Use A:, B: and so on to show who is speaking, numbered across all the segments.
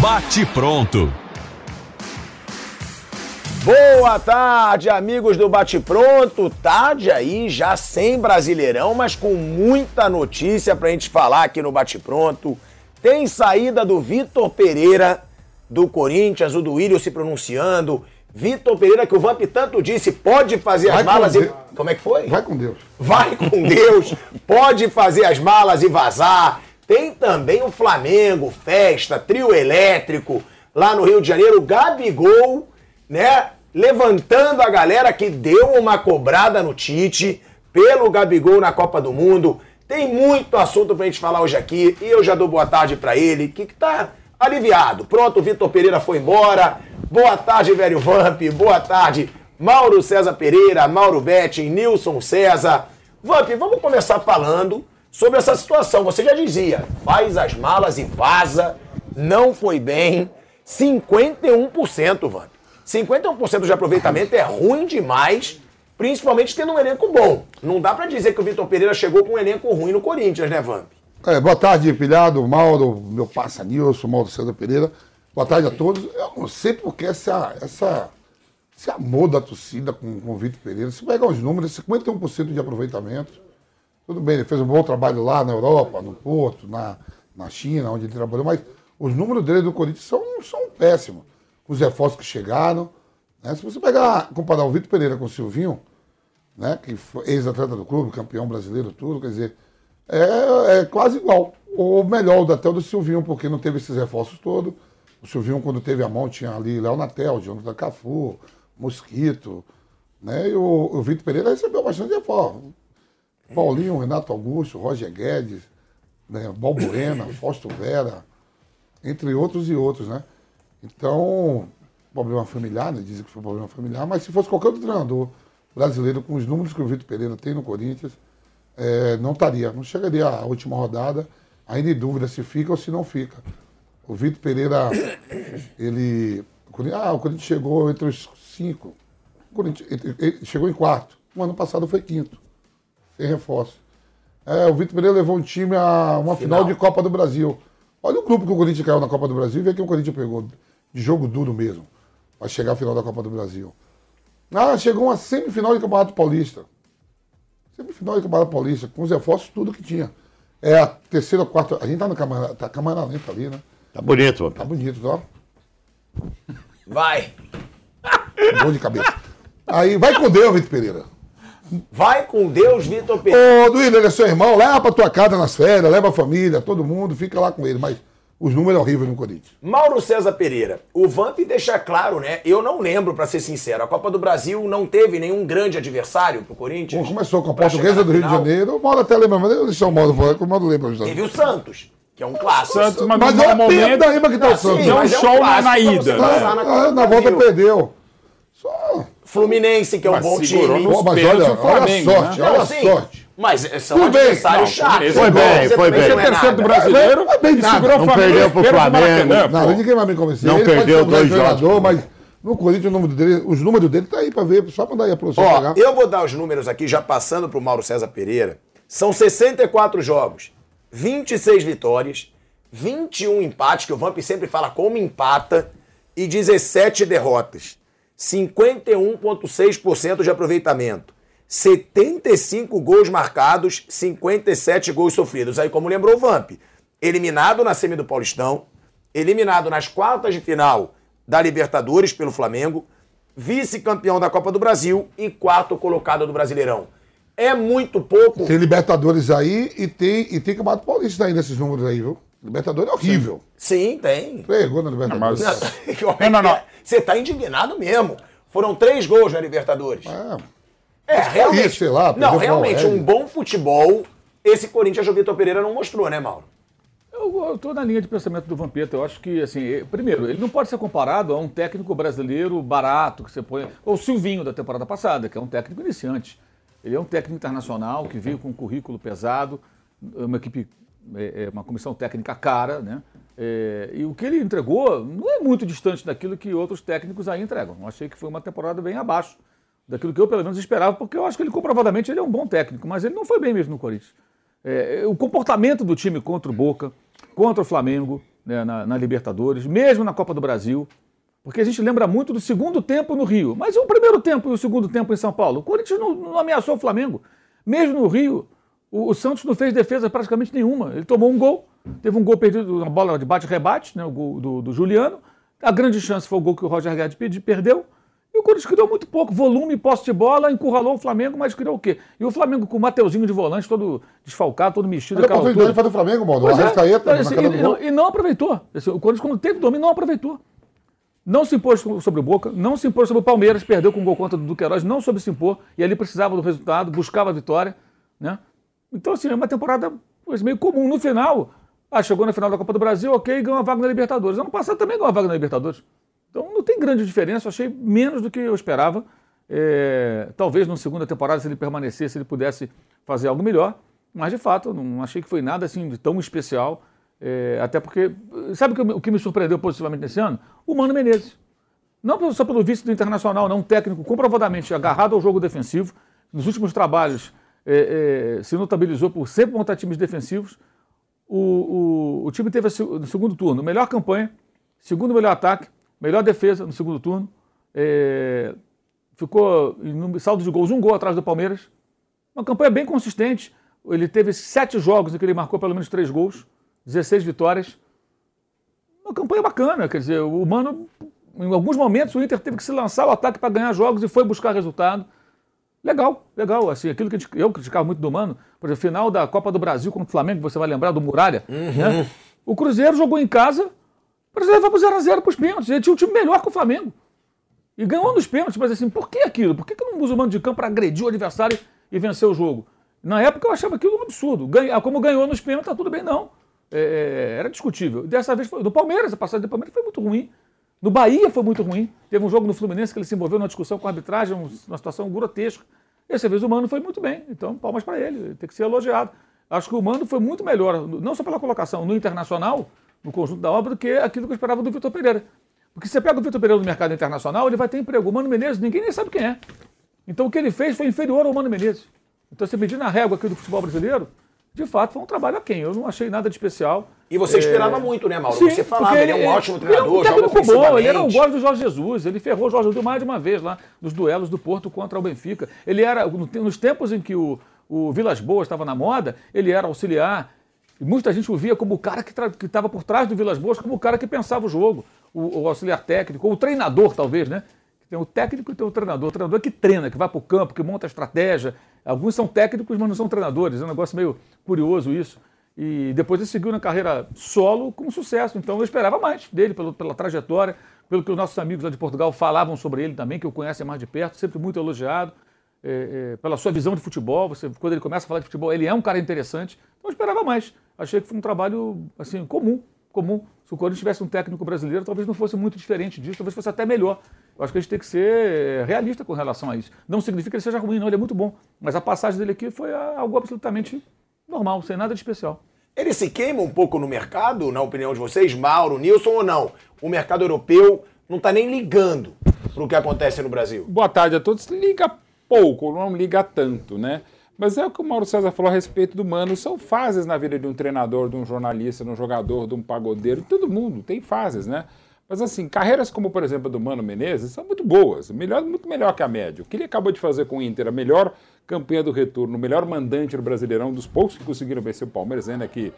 A: Bate pronto.
B: Boa tarde, amigos do Bate Pronto. Tarde aí, já sem Brasileirão, mas com muita notícia pra gente falar aqui no Bate Pronto. Tem saída do Vitor Pereira, do Corinthians, o do Willian se pronunciando. Vitor Pereira, que o Vamp tanto disse, pode fazer
C: Vai
B: as malas e.
C: Deus.
B: Como é que foi?
C: Vai com Deus.
B: Vai com Deus, pode fazer as malas e vazar. Tem também o Flamengo, festa, trio elétrico, lá no Rio de Janeiro, Gabigol, né? Levantando a galera que deu uma cobrada no Tite pelo Gabigol na Copa do Mundo. Tem muito assunto pra gente falar hoje aqui e eu já dou boa tarde pra ele, que, que tá aliviado. Pronto, o Vitor Pereira foi embora. Boa tarde, velho Vamp. Boa tarde, Mauro César Pereira, Mauro Betting, Nilson César. Vamp, vamos começar falando sobre essa situação. Você já dizia, faz as malas e vaza. Não foi bem. 51%, Vamp. 51% de aproveitamento é ruim demais, principalmente tendo um elenco bom. Não dá pra dizer que o Vitor Pereira chegou com um elenco ruim no Corinthians, né, Vamp?
C: É, boa tarde, pilhado, Mauro, meu parça Nilson, Mauro César Pereira. Boa tarde a todos. Eu não sei porque essa, essa, esse amor da torcida com, com o Vitor Pereira. Se pegar os números, 51% de aproveitamento. Tudo bem, ele fez um bom trabalho lá na Europa, no Porto, na, na China, onde ele trabalhou, mas os números dele do Corinthians são, são péssimos. Os reforços que chegaram. Né? Se você pegar, comparar o Vitor Pereira com o Silvinho, né, que foi ex-atleta do clube, campeão brasileiro, tudo, quer dizer, é, é quase igual. Ou melhor, até o do Silvinho, porque não teve esses reforços todos. O Silvinho, quando teve a mão, tinha ali Léo Natel, Jonathan Cafu, Mosquito. Né? E o, o Vitor Pereira recebeu bastante reforço. Paulinho, Renato Augusto, Roger Guedes, né? Balbuena, Fausto Vera, entre outros e outros, né? Então, problema familiar, né? Dizem que foi problema familiar, mas se fosse qualquer outro treinador brasileiro com os números que o Vitor Pereira tem no Corinthians, é, não estaria, não chegaria à última rodada, ainda em dúvida se fica ou se não fica. O Vitor Pereira, ele. Ah, o Corinthians chegou entre os cinco. O Corinthians ele- chegou em quarto. O ano passado foi quinto. Sem reforço. É, o Vitor Pereira levou um time a uma final. de Copa do Brasil. Olha o grupo que o Corinthians caiu na Copa do Brasil e vê quem o Corinthians pegou. De jogo duro mesmo. Para chegar à final da Copa do Brasil. Ah, chegou uma semifinal de Campeonato Paulista. Semifinal de Campeonato Paulista, com os reforços, tudo que tinha. É a terceira ou quarta. A gente tá na câmera, tá câmera lenta ali, né?
D: Tá bonito,
C: Tá bonito, ó.
B: Vai.
C: Gol de cabeça. Aí, vai com Deus, Vitor Pereira.
B: Vai com Deus, Vitor Pereira.
C: Ô, Duílio, ele é seu irmão, leva pra tua casa nas férias, leva a família, todo mundo, fica lá com ele. Mas os números horríveis no Corinthians.
B: Mauro César Pereira, o Vamp deixa claro, né? Eu não lembro, pra ser sincero, a Copa do Brasil não teve nenhum grande adversário pro Corinthians.
C: Bom, começou com a portuguesa do Rio de. Janeiro, o Mauro até lembra, mas eu vou deixar o Mauro falar, que o Mauro lembra.
B: Teve o Santos, que é um clássico.
E: Santos, mas,
C: Mas
E: no
C: olha
E: momento,
C: momento... da rima que tá o
B: Ah, sim,
C: Santos.
E: Um
B: mas é um
E: show na- ida, né?
B: na, Copa
C: Ah, na volta perdeu. Só.
B: Fluminense, que é um
E: Mas
B: bom time.
E: nos
C: Pô, mas olha,
E: o Flamengo,
C: olha a sorte,
E: né?
C: olha a
B: sim,
C: sorte.
B: Mas são
C: Tudo bem.
B: adversários chatos.
E: foi
D: bem,
B: Você
D: foi bem.
B: não
E: Esse é
B: é
E: terceiro do brasileiro
C: Não é bem nada.
E: segurou o
D: Não perdeu pro Flamengo.
C: Não, ninguém vai me convencer.
D: Não
C: ele
D: perdeu dois jogos.
C: mas no Corinthians o número dele, os números dele tá aí pra ver, só mandar aí a produção
B: Ó,
C: pegar.
B: eu vou dar os números aqui, já passando pro Mauro César Pereira. São 64 jogos, 26 vitórias, 21 empates, que o Vamp sempre fala como empata, e 17 derrotas. 51,6% de aproveitamento. 75 gols marcados, 57 gols sofridos. Aí, como lembrou o Vamp, eliminado na semi do Paulistão, eliminado nas quartas de final da Libertadores pelo Flamengo, vice-campeão da Copa do Brasil e quarto colocado do Brasileirão. É muito pouco.
C: Tem Libertadores aí e tem, e tem Campeonato Paulista aí nesses números aí, viu? Libertadores é horrível.
B: Sim, tem.
C: Pegou na Libertadores.
E: mas-
B: Como é
E: Não, não, não.
B: Você tá indignado mesmo. Foram três gols na Libertadores.
C: É.
B: É, realmente.
C: sei lá,
B: não, realmente, um bom futebol, esse Corinthians do Vitor Pereira não mostrou, né, Mauro?
A: Eu estou na linha de pensamento do Vampeta. Eu acho que, assim, eh, primeiro, ele não pode ser comparado a um técnico brasileiro barato que você põe. Ou o Silvinho da temporada passada, que é um técnico iniciante. Ele é um técnico internacional que veio com um currículo pesado, uma equipe, eh, eh, uma comissão técnica cara, né? Eh, e o que ele entregou não é muito distante daquilo que outros técnicos aí entregam. Eu achei que foi uma temporada bem abaixo daquilo que eu, pelo menos, esperava, porque eu acho que ele, comprovadamente, ele é um bom técnico, mas ele não foi bem mesmo no Corinthians. É, o comportamento do time contra o Boca, contra o Flamengo né, na, na Libertadores, mesmo na Copa do Brasil, porque a gente lembra muito do segundo tempo no Rio, mas e o primeiro tempo e o segundo tempo em São Paulo? O Corinthians não, não ameaçou o Flamengo. Mesmo no Rio, o, o Santos não fez defesa praticamente nenhuma. Ele tomou um gol, teve um gol perdido, uma bola de bate-rebate, né, o gol do, do Juliano. A grande chance foi o gol que o Roger Guedes perdeu. E o Corinthians criou muito pouco, volume, posse de bola, encurralou o Flamengo, mas criou o quê? E o Flamengo com o Mateuzinho de volante, todo desfalcado, todo mexido.
C: Olha a oportunidade fazer o Flamengo, mano. O
A: Pois é.
C: Arrascaeta, queda
A: e,
C: do
A: não, e não aproveitou. Esse- O Corinthians, quando teve domínio, não aproveitou. Não se impôs sobre o Boca, não se impôs sobre o Palmeiras, perdeu com o gol contra do Duqueiroz, não soube se impor, e ali precisava do resultado, buscava a vitória. Né? Então, assim, é uma temporada meio comum. No final, ah, chegou na final da Copa do Brasil, ok, ganhou a vaga na Libertadores. Ano passado também ganhou a vaga na Libertadores. Então não tem grande diferença, achei menos do que eu esperava. É, talvez na segunda temporada, se ele permanecesse, ele pudesse fazer algo melhor. Mas de fato, não achei que foi nada assim de tão especial. É, até porque, sabe o que, o que me surpreendeu positivamente nesse ano? O Mano Menezes. Não só pelo vice do Internacional, não, um técnico comprovadamente agarrado ao jogo defensivo. Nos últimos trabalhos é, é, se notabilizou por sempre montar times defensivos. O, o, o time teve no segundo turno melhor campanha, segundo melhor ataque, melhor defesa no segundo turno. É, ficou em saldo de gols, um gol atrás do Palmeiras. Uma campanha bem consistente. Ele teve sete jogos em que ele marcou pelo menos três gols, 16 vitórias. Uma campanha bacana, quer dizer, o Mano, em alguns momentos, o Inter teve que se lançar ao ataque para ganhar jogos e foi buscar resultado. Legal, legal. Assim, aquilo que eu criticava muito do Mano, por exemplo, final da Copa do Brasil contra o Flamengo, você vai lembrar do Muralha. né? O Cruzeiro jogou em casa, para levar para 0x0 para os pênaltis. Ele tinha um time melhor que o Flamengo. E ganhou nos pênaltis, mas assim, por que aquilo? Por que, que não usa o mando de campo para agredir o adversário e vencer o jogo? Na época eu achava aquilo um absurdo. Ganha, como ganhou nos pênaltis, tá tudo bem, não. É, era discutível. Dessa vez foi. Do Palmeiras, a passagem do Palmeiras foi muito ruim. No Bahia foi muito ruim. Teve um jogo no Fluminense que ele se envolveu numa discussão com a arbitragem, um- uma situação grotesca. Dessa vez o Mano foi muito bem. Então, palmas para ele. Tem que ser elogiado. Acho que o Mano foi muito melhor, não só pela colocação no internacional, no conjunto da obra, do que aquilo que eu esperava do Vitor Pereira. Porque você pega o Vitor Pereira no mercado internacional, ele vai ter emprego. O Mano Menezes, ninguém nem sabe quem é. Então o que ele fez foi inferior ao Mano Menezes. Então, você medir na régua aqui do futebol brasileiro, de fato foi um trabalho a quem? Eu não achei nada de especial.
B: E você
A: É,
B: esperava muito, né, Mauro?
A: Sim,
B: você falava,
A: porque
B: ele é um ótimo
A: ele
B: treinador,
A: é um
B: joga
A: bom, ele era
B: ofensivamente.
A: gosto do Jorge Jesus, ele ferrou o Jorge Jesus mais de uma vez lá nos duelos do Porto contra o Benfica. Ele era, nos tempos em que o, o Vilas Boas estava na moda, ele era auxiliar. E muita gente o via como o cara que estava por trás do Vilas Boas, como o cara que pensava o jogo, o, o auxiliar técnico, ou o treinador, talvez, né? Tem o técnico e tem o treinador. O treinador é que treina, que vai para o campo, que monta a estratégia. Alguns são técnicos, mas não são treinadores. É um negócio meio curioso isso. E depois ele seguiu na carreira solo com sucesso. Então eu esperava mais dele, pelo, pela trajetória, pelo que os nossos amigos lá de Portugal falavam sobre ele também, que o conhecem mais de perto, sempre muito elogiado. é, é, pela sua visão de futebol, você, quando ele começa a falar de futebol, ele é um cara interessante. Então eu esperava mais. Achei que foi um trabalho assim comum, comum. Se o Corinthians tivesse um técnico brasileiro, talvez não fosse muito diferente disso, talvez fosse até melhor. Eu acho que a gente tem que ser realista com relação a isso. Não significa que ele seja ruim, não, ele é muito bom. Mas a passagem dele aqui foi algo absolutamente normal, sem nada de especial.
B: Ele se queima um pouco no mercado, na opinião de vocês, Mauro, Nilson ou não? O mercado europeu não está nem ligando para o que acontece no Brasil.
D: Boa tarde a todos. Liga pouco, não liga tanto, né? Mas é o que o Mauro César falou a respeito do Mano. São fases na vida de um treinador, de um jornalista, de um jogador, de um pagodeiro. Todo mundo tem fases, né? Mas assim, carreiras como, por exemplo, a do Mano Menezes são muito boas. Melhor, muito melhor que a média. O que ele acabou de fazer com o Inter, a melhor campanha do retorno, o melhor mandante do Brasileirão, dos poucos que conseguiram vencer o Palmeiras, ainda que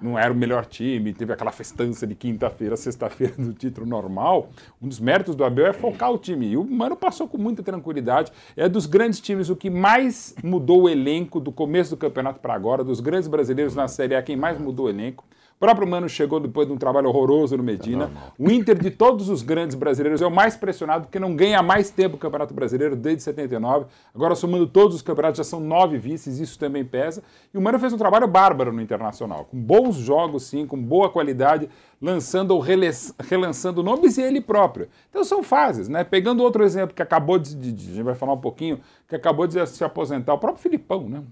D: não era o melhor time, teve aquela festança de quinta-feira, sexta-feira do título normal. Um dos méritos do Abel é focar o time. E o Mano passou com muita tranquilidade. É dos grandes times o que mais mudou o elenco do começo do campeonato para agora, dos grandes brasileiros na Série A, quem mais mudou o elenco. O próprio Mano chegou depois de um trabalho horroroso no Medina. o Inter, de todos os grandes brasileiros, é o mais pressionado porque não ganha mais tempo o Campeonato Brasileiro desde 79. Agora, somando todos os campeonatos, já são nove vices, isso também pesa. E o Mano fez um trabalho bárbaro no Internacional, com bons jogos, sim, com boa qualidade, lançando ou relançando nomes e ele próprio. Então são fases, né? Pegando outro exemplo que acabou de, de- de- a gente vai falar um pouquinho, que acabou de se aposentar, o próprio Filipão, né?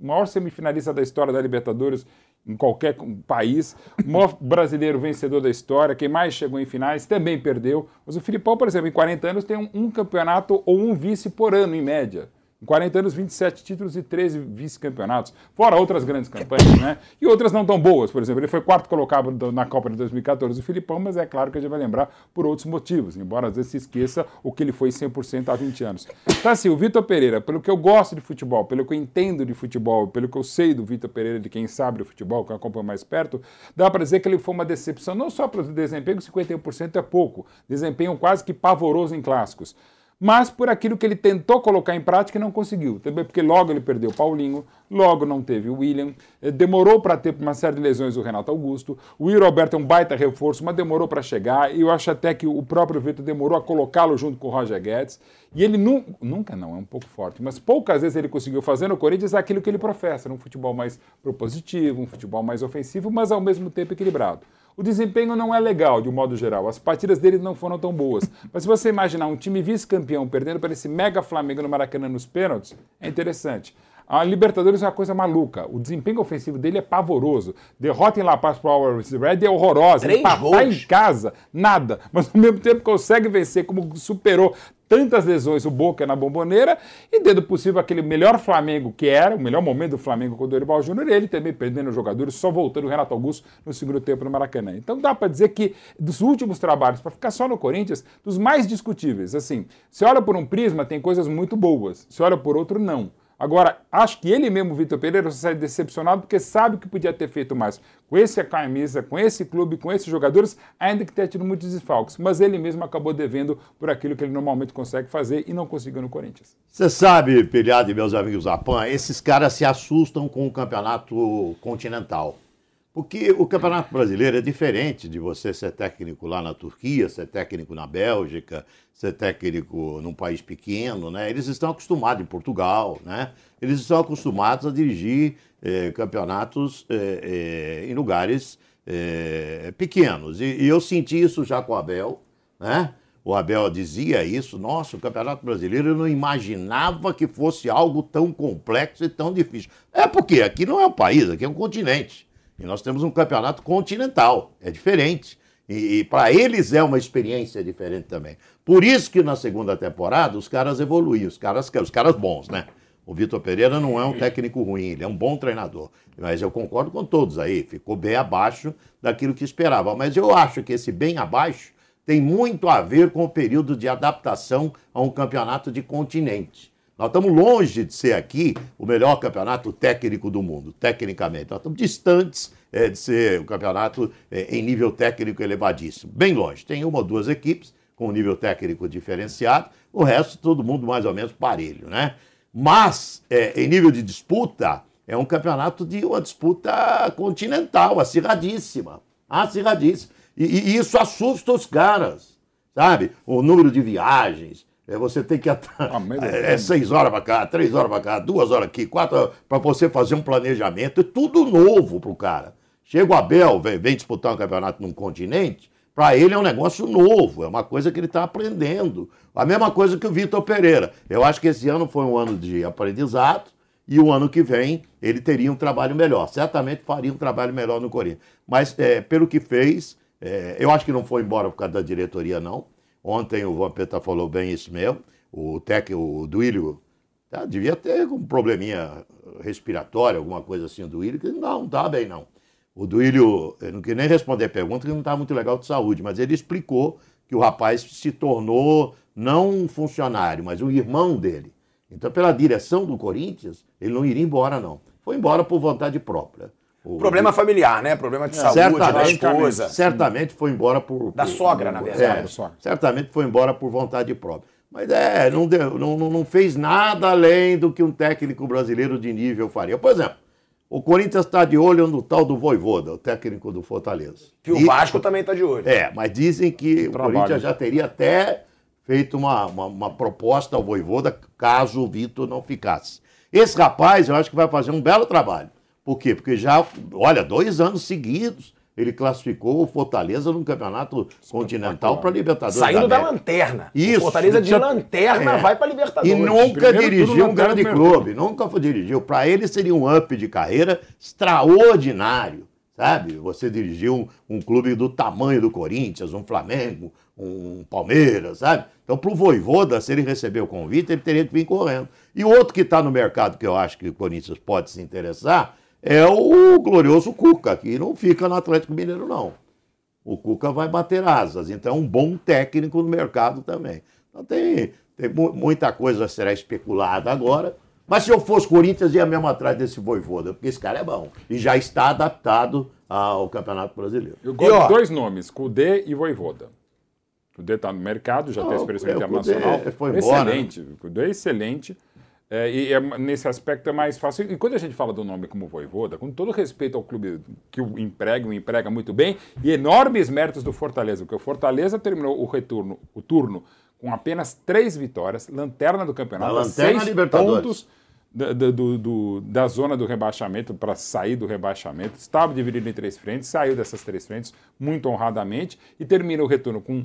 D: O maior semifinalista da história da Libertadores em qualquer país, o maior brasileiro vencedor da história, quem mais chegou em finais, também perdeu. Mas o Filipão, por exemplo, em 40 anos tem um, um campeonato ou um vice por ano, em média. Em 40 anos, 27 títulos e 13 vice-campeonatos. Fora outras grandes campanhas, né? E outras não tão boas. Por exemplo, ele foi quarto colocado do- na Copa de 2014 do Filipão, mas é claro que a gente vai lembrar por outros motivos, embora às vezes se esqueça o que ele foi 100% há 20 anos. Então, assim, o Vitor Pereira, pelo que eu gosto de futebol, pelo que eu entendo de futebol, pelo que eu sei do Vitor Pereira, de quem sabe do futebol, que eu acompanho mais perto, dá para dizer que ele foi uma decepção, não só pelo desempenho, 51% é pouco, desempenho quase que pavoroso em clássicos mas por aquilo que ele tentou colocar em prática e não conseguiu. Também porque logo ele perdeu o Paulinho, logo não teve o William, eh, demorou para ter uma série de lesões o Renato Augusto, o Will Roberto é um baita reforço, mas demorou para chegar, e eu acho até que o próprio Vitor demorou a colocá-lo junto com o Roger Guedes, e ele nu nunca não, é um pouco forte, mas poucas vezes ele conseguiu fazer no Corinthians aquilo que ele professa, um futebol mais propositivo, um futebol mais ofensivo, mas ao mesmo tempo equilibrado. O desempenho não é legal, de um modo geral. As partidas dele não foram tão boas. Mas se você imaginar um time vice-campeão perdendo para esse mega Flamengo no Maracanã nos pênaltis, é interessante. A Libertadores é uma coisa maluca. O desempenho ofensivo dele é pavoroso. Derrota em La Paz para o Always Red é horrorosa.
B: Três
D: Empatar em casa, nada. Mas ao mesmo tempo consegue vencer, como superou tantas lesões o Boca na bomboneira e, dentro possível, aquele melhor Flamengo que era, o melhor momento do Flamengo com o Dorival Júnior, ele também perdendo jogadores, só voltando o Renato Augusto no segundo tempo no Maracanã. Então dá para dizer que dos últimos trabalhos, para ficar só no Corinthians, dos mais discutíveis, assim, se olha por um prisma, tem coisas muito boas, se olha por outro, não. Agora, acho que ele mesmo, Vitor Pereira, sai decepcionado porque sabe que podia ter feito mais com esse camisa, com esse clube, com esses jogadores, ainda que tenha tido muitos desfalques. Mas ele mesmo acabou devendo por aquilo que ele normalmente consegue fazer e não conseguiu no Corinthians.
E: Você sabe, Pilhado e meus amigos Zapan, esses caras se assustam com o campeonato continental. Porque o campeonato brasileiro é diferente de você ser técnico lá na Turquia, ser técnico na Bélgica, ser técnico num país pequeno, né? Eles estão acostumados em Portugal, né? Eles estão acostumados a dirigir eh, campeonatos eh, eh, em lugares eh, pequenos. E, e eu senti isso já com o Abel, né? O Abel dizia isso, nossa, o Campeonato Brasileiro eu não imaginava que fosse algo tão complexo e tão difícil. É porque aqui não é um país, aqui é um continente. E nós temos um campeonato continental, é diferente. E, e para eles é uma experiência diferente também. Por isso que na segunda temporada os caras evoluíram, os caras, os caras bons, né? O Vitor Pereira não é um técnico ruim, ele é um bom treinador. Mas eu concordo com todos aí, ficou bem abaixo daquilo que esperava. Mas eu acho que esse bem abaixo tem muito a ver com o período de adaptação a um campeonato de continente. Nós estamos longe de ser aqui o melhor campeonato técnico do mundo, tecnicamente. Nós estamos distantes eh, de ser um campeonato eh, em nível técnico elevadíssimo. Bem longe. Tem uma ou duas equipes com um nível técnico diferenciado, o resto todo mundo mais ou menos parelho, né? Mas, eh, em nível de disputa, é um campeonato de uma disputa continental, acirradíssima. Acirradíssima. E, e isso assusta os caras, sabe? O número de viagens. É, você tem que.
D: mas
E: É, é seis horas para cá, três horas para cá, duas horas aqui, quatro para você fazer um planejamento. É tudo novo para o cara. Chega o Abel, vem, vem disputar um campeonato num continente, para ele é um negócio novo, é uma coisa que ele está aprendendo. A mesma coisa que o Vitor Pereira. Eu acho que esse ano foi um ano de aprendizado e o ano que vem ele teria um trabalho melhor. Certamente faria um trabalho melhor no Corinthians. Mas é, pelo que fez, é, eu acho que não foi embora por causa da diretoria, não. Ontem o Vampeta falou bem isso mesmo. O técnico, o Duílio, tá, devia ter um probleminha respiratório, alguma coisa assim, o Duílio, que não, não está bem, não. O Duílio, eu não queria nem responder a pergunta, que não está muito legal de saúde, mas ele explicou que o rapaz se tornou não um funcionário, mas um irmão dele. Então, pela direção do Corinthians, ele não iria embora, não. Foi embora por vontade própria. O-
B: Problema familiar, né? Problema de saúde da
E: certamente,
B: esposa.
E: certamente foi embora por.
B: Da
E: por-
B: sogra, na verdade.
E: É,
D: Da
E: certamente foi embora por vontade própria. Mas é, não, deu- não, não- fez nada além do que um técnico brasileiro de nível faria. Por exemplo, O Corinthians está de olho no tal do Voivoda, o técnico do Fortaleza.
B: Que o
E: E-
B: Vasco também tá de olho.
E: É, mas dizem que o
D: trabalho.
E: Corinthians já teria até feito uma, uma, uma proposta ao Voivoda caso o Vitor não ficasse. Esse rapaz, eu acho que vai fazer um belo trabalho. Por quê? Porque já, olha, dois anos seguidos ele classificou o Fortaleza no campeonato continental para Libertadores.
B: Saindo da
E: América.
B: lanterna.
E: Isso.
B: O Fortaleza de lanterna
E: É.
B: vai pra Libertadores.
E: E nunca
D: Primeiro
E: dirigiu um grande clube, nunca dirigiu. Para ele seria um up de carreira extraordinário, sabe? Você dirigiu um, um clube do tamanho do Corinthians, um Flamengo, um Palmeiras, sabe? Então, para o Voivoda, se ele receber o convite, ele teria que vir correndo. E outro que está no mercado que eu acho que o Corinthians pode se interessar é o glorioso Cuca, que não fica no Atlético Mineiro, não. O Cuca vai bater asas. Então, é um bom técnico no mercado também. Então, tem, tem mu- muita coisa será especulada agora. Mas se eu fosse Corinthians, ia mesmo atrás desse Voivoda, porque esse cara é bom. E já está adaptado ao Campeonato Brasileiro.
D: Eu gosto de dois nomes, Kudê e Voivoda. Kudê está no mercado, já tem
E: Não,
D: experiência
E: é,
D: internacional.
E: Kudê foi embora, né?
D: excelente, o Kudê é excelente. É, e é- nesse aspecto é mais fácil. E quando a gente fala do nome como Voivoda, com todo respeito ao clube que o emprega, o emprega muito bem, e enormes méritos do Fortaleza, porque o Fortaleza terminou o retorno, o turno, com apenas três vitórias, lanterna do campeonato, a
E: lanterna
D: seis pontos da, do- do- da zona do rebaixamento para sair do rebaixamento. Estava dividido em três frentes, saiu dessas três frentes muito honradamente e termina o retorno com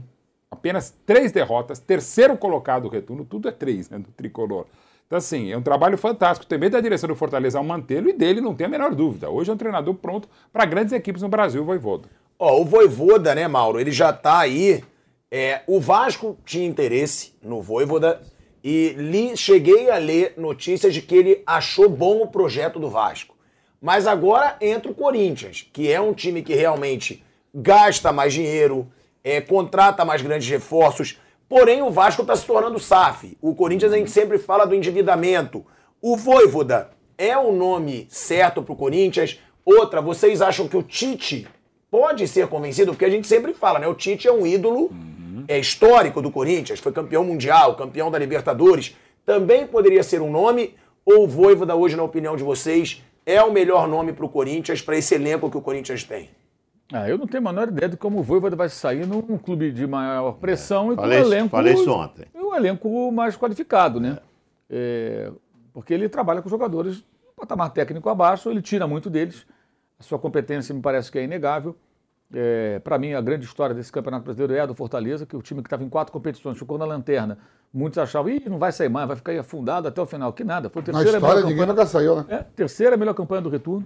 D: apenas três derrotas, terceiro colocado do retorno, tudo é três, né, do tricolor. Então, assim, é um trabalho fantástico também da direção do Fortaleza ao mantê-lo e dele não tem a menor dúvida. Hoje é um treinador pronto para grandes equipes no Brasil, o Voivoda.
B: Ó, o Voivoda, né, Mauro? Ele já tá aí. É, o Vasco tinha interesse no Voivoda e li, cheguei a ler notícias de que ele achou bom o projeto do Vasco. Mas agora entra o Corinthians, que é um time que realmente gasta mais dinheiro, é, contrata mais grandes reforços. Porém, o Vasco está se tornando SAF. O Corinthians a gente sempre fala do endividamento. O Voivoda é o nome certo para o Corinthians? Outra, vocês acham que o Tite pode ser convencido? Porque a gente sempre fala, né? O Tite é um ídolo é histórico do Corinthians, foi campeão mundial, campeão da Libertadores. Também poderia ser um nome? Ou o Voivoda, hoje, na opinião de vocês, é o melhor nome para o Corinthians, para esse elenco que o Corinthians tem?
A: Ah, eu não tenho a menor ideia de como o Voivoda vai sair num clube de maior pressão e com um elenco,
E: falei isso ontem.
A: um elenco mais qualificado, né? É, porque ele trabalha com jogadores de patamar técnico abaixo, ele tira muito deles. A sua competência me parece que é inegável. Para mim, a grande história desse Campeonato Brasileiro é a do Fortaleza, que o time que estava em quatro competições ficou na lanterna. Muitos achavam, ih, não vai sair mais, vai ficar aí afundado até o final. Que nada, foi a
C: Na
A: terceira
C: história,
A: melhor
C: ninguém
A: campanha-
C: nunca saiu, né?
A: é, terceira melhor campanha do retorno.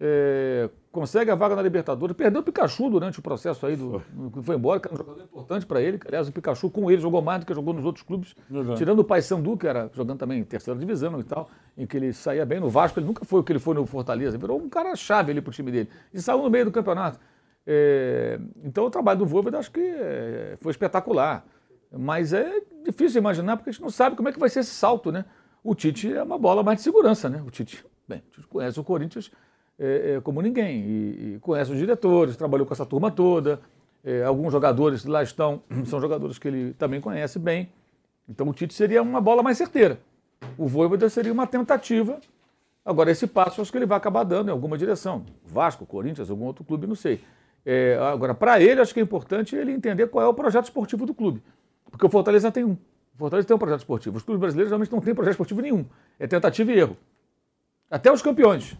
A: É, consegue a vaga na Libertadores. Perdeu o Pikachu durante o processo aí, do, que foi embora, que era um jogador importante para ele. Aliás, o Pikachu com ele jogou mais do que jogou nos outros clubes. Tirando o Paysandu, que era jogando também em terceira divisão e tal, em que ele saía bem no Vasco. Ele nunca foi o que ele foi no Fortaleza. Virou um cara chave ali pro time dele. E saiu no meio do campeonato. É, então o trabalho do Voivoda acho que é, foi espetacular. Mas é difícil imaginar porque a gente não sabe como é que vai ser esse salto, né? O Tite é uma bola mais de segurança, né? O Tite, bem, o Tite conhece o Corinthians é, é, como ninguém e, e conhece os diretores, trabalhou com essa turma toda. É, alguns jogadores lá estão, são jogadores que ele também conhece bem. Então o Tite seria uma bola mais certeira. O Voivoda seria uma tentativa. Agora, esse passo acho que ele vai acabar dando em alguma direção. Vasco, Corinthians, algum outro clube, não sei. É, agora, para ele, acho que é importante ele entender qual é o projeto esportivo do clube. Porque o Fortaleza tem um. O Fortaleza tem um projeto esportivo. Os clubes brasileiros realmente não têm projeto esportivo nenhum. É tentativa e erro. Até os campeões.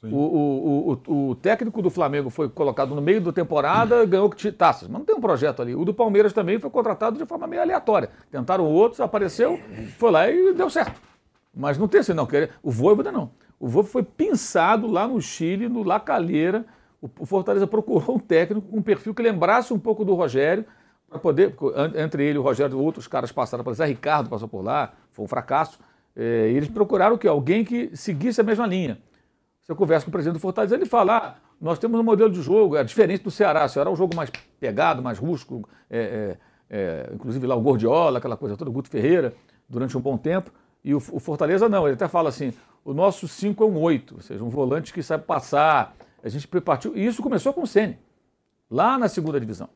A: O, o, o, o técnico do Flamengo foi colocado no meio da temporada, ganhou ti- taças, mas não tem um projeto ali. O do Palmeiras também foi contratado de forma meio aleatória. Tentaram outros, apareceu, foi lá e deu certo. Mas não tem assim, não. quer- O Voivoda não. O Voivoda foi pinçado lá no Chile, no La Calheira. O Fortaleza procurou um técnico com um perfil que lembrasse um pouco do Rogério, para poder, entre ele e o Rogério, outros caras passaram por lá. Zé Ricardo passou por lá, foi um fracasso. É, e eles procuraram o quê? Alguém que seguisse a mesma linha. Você conversa com o presidente do Fortaleza, ele fala: ah, nós temos um modelo de jogo, é diferente do Ceará. O Ceará é um jogo mais pegado, mais rústico, é, é, é, inclusive lá o Gordiola, aquela coisa toda, o Guto Ferreira, durante um bom tempo. E o, o Fortaleza não, ele até fala assim: o nosso 5 é um 8, ou seja, um volante que sabe passar. A gente partiu. E isso começou com o Sene, lá na segunda divisão.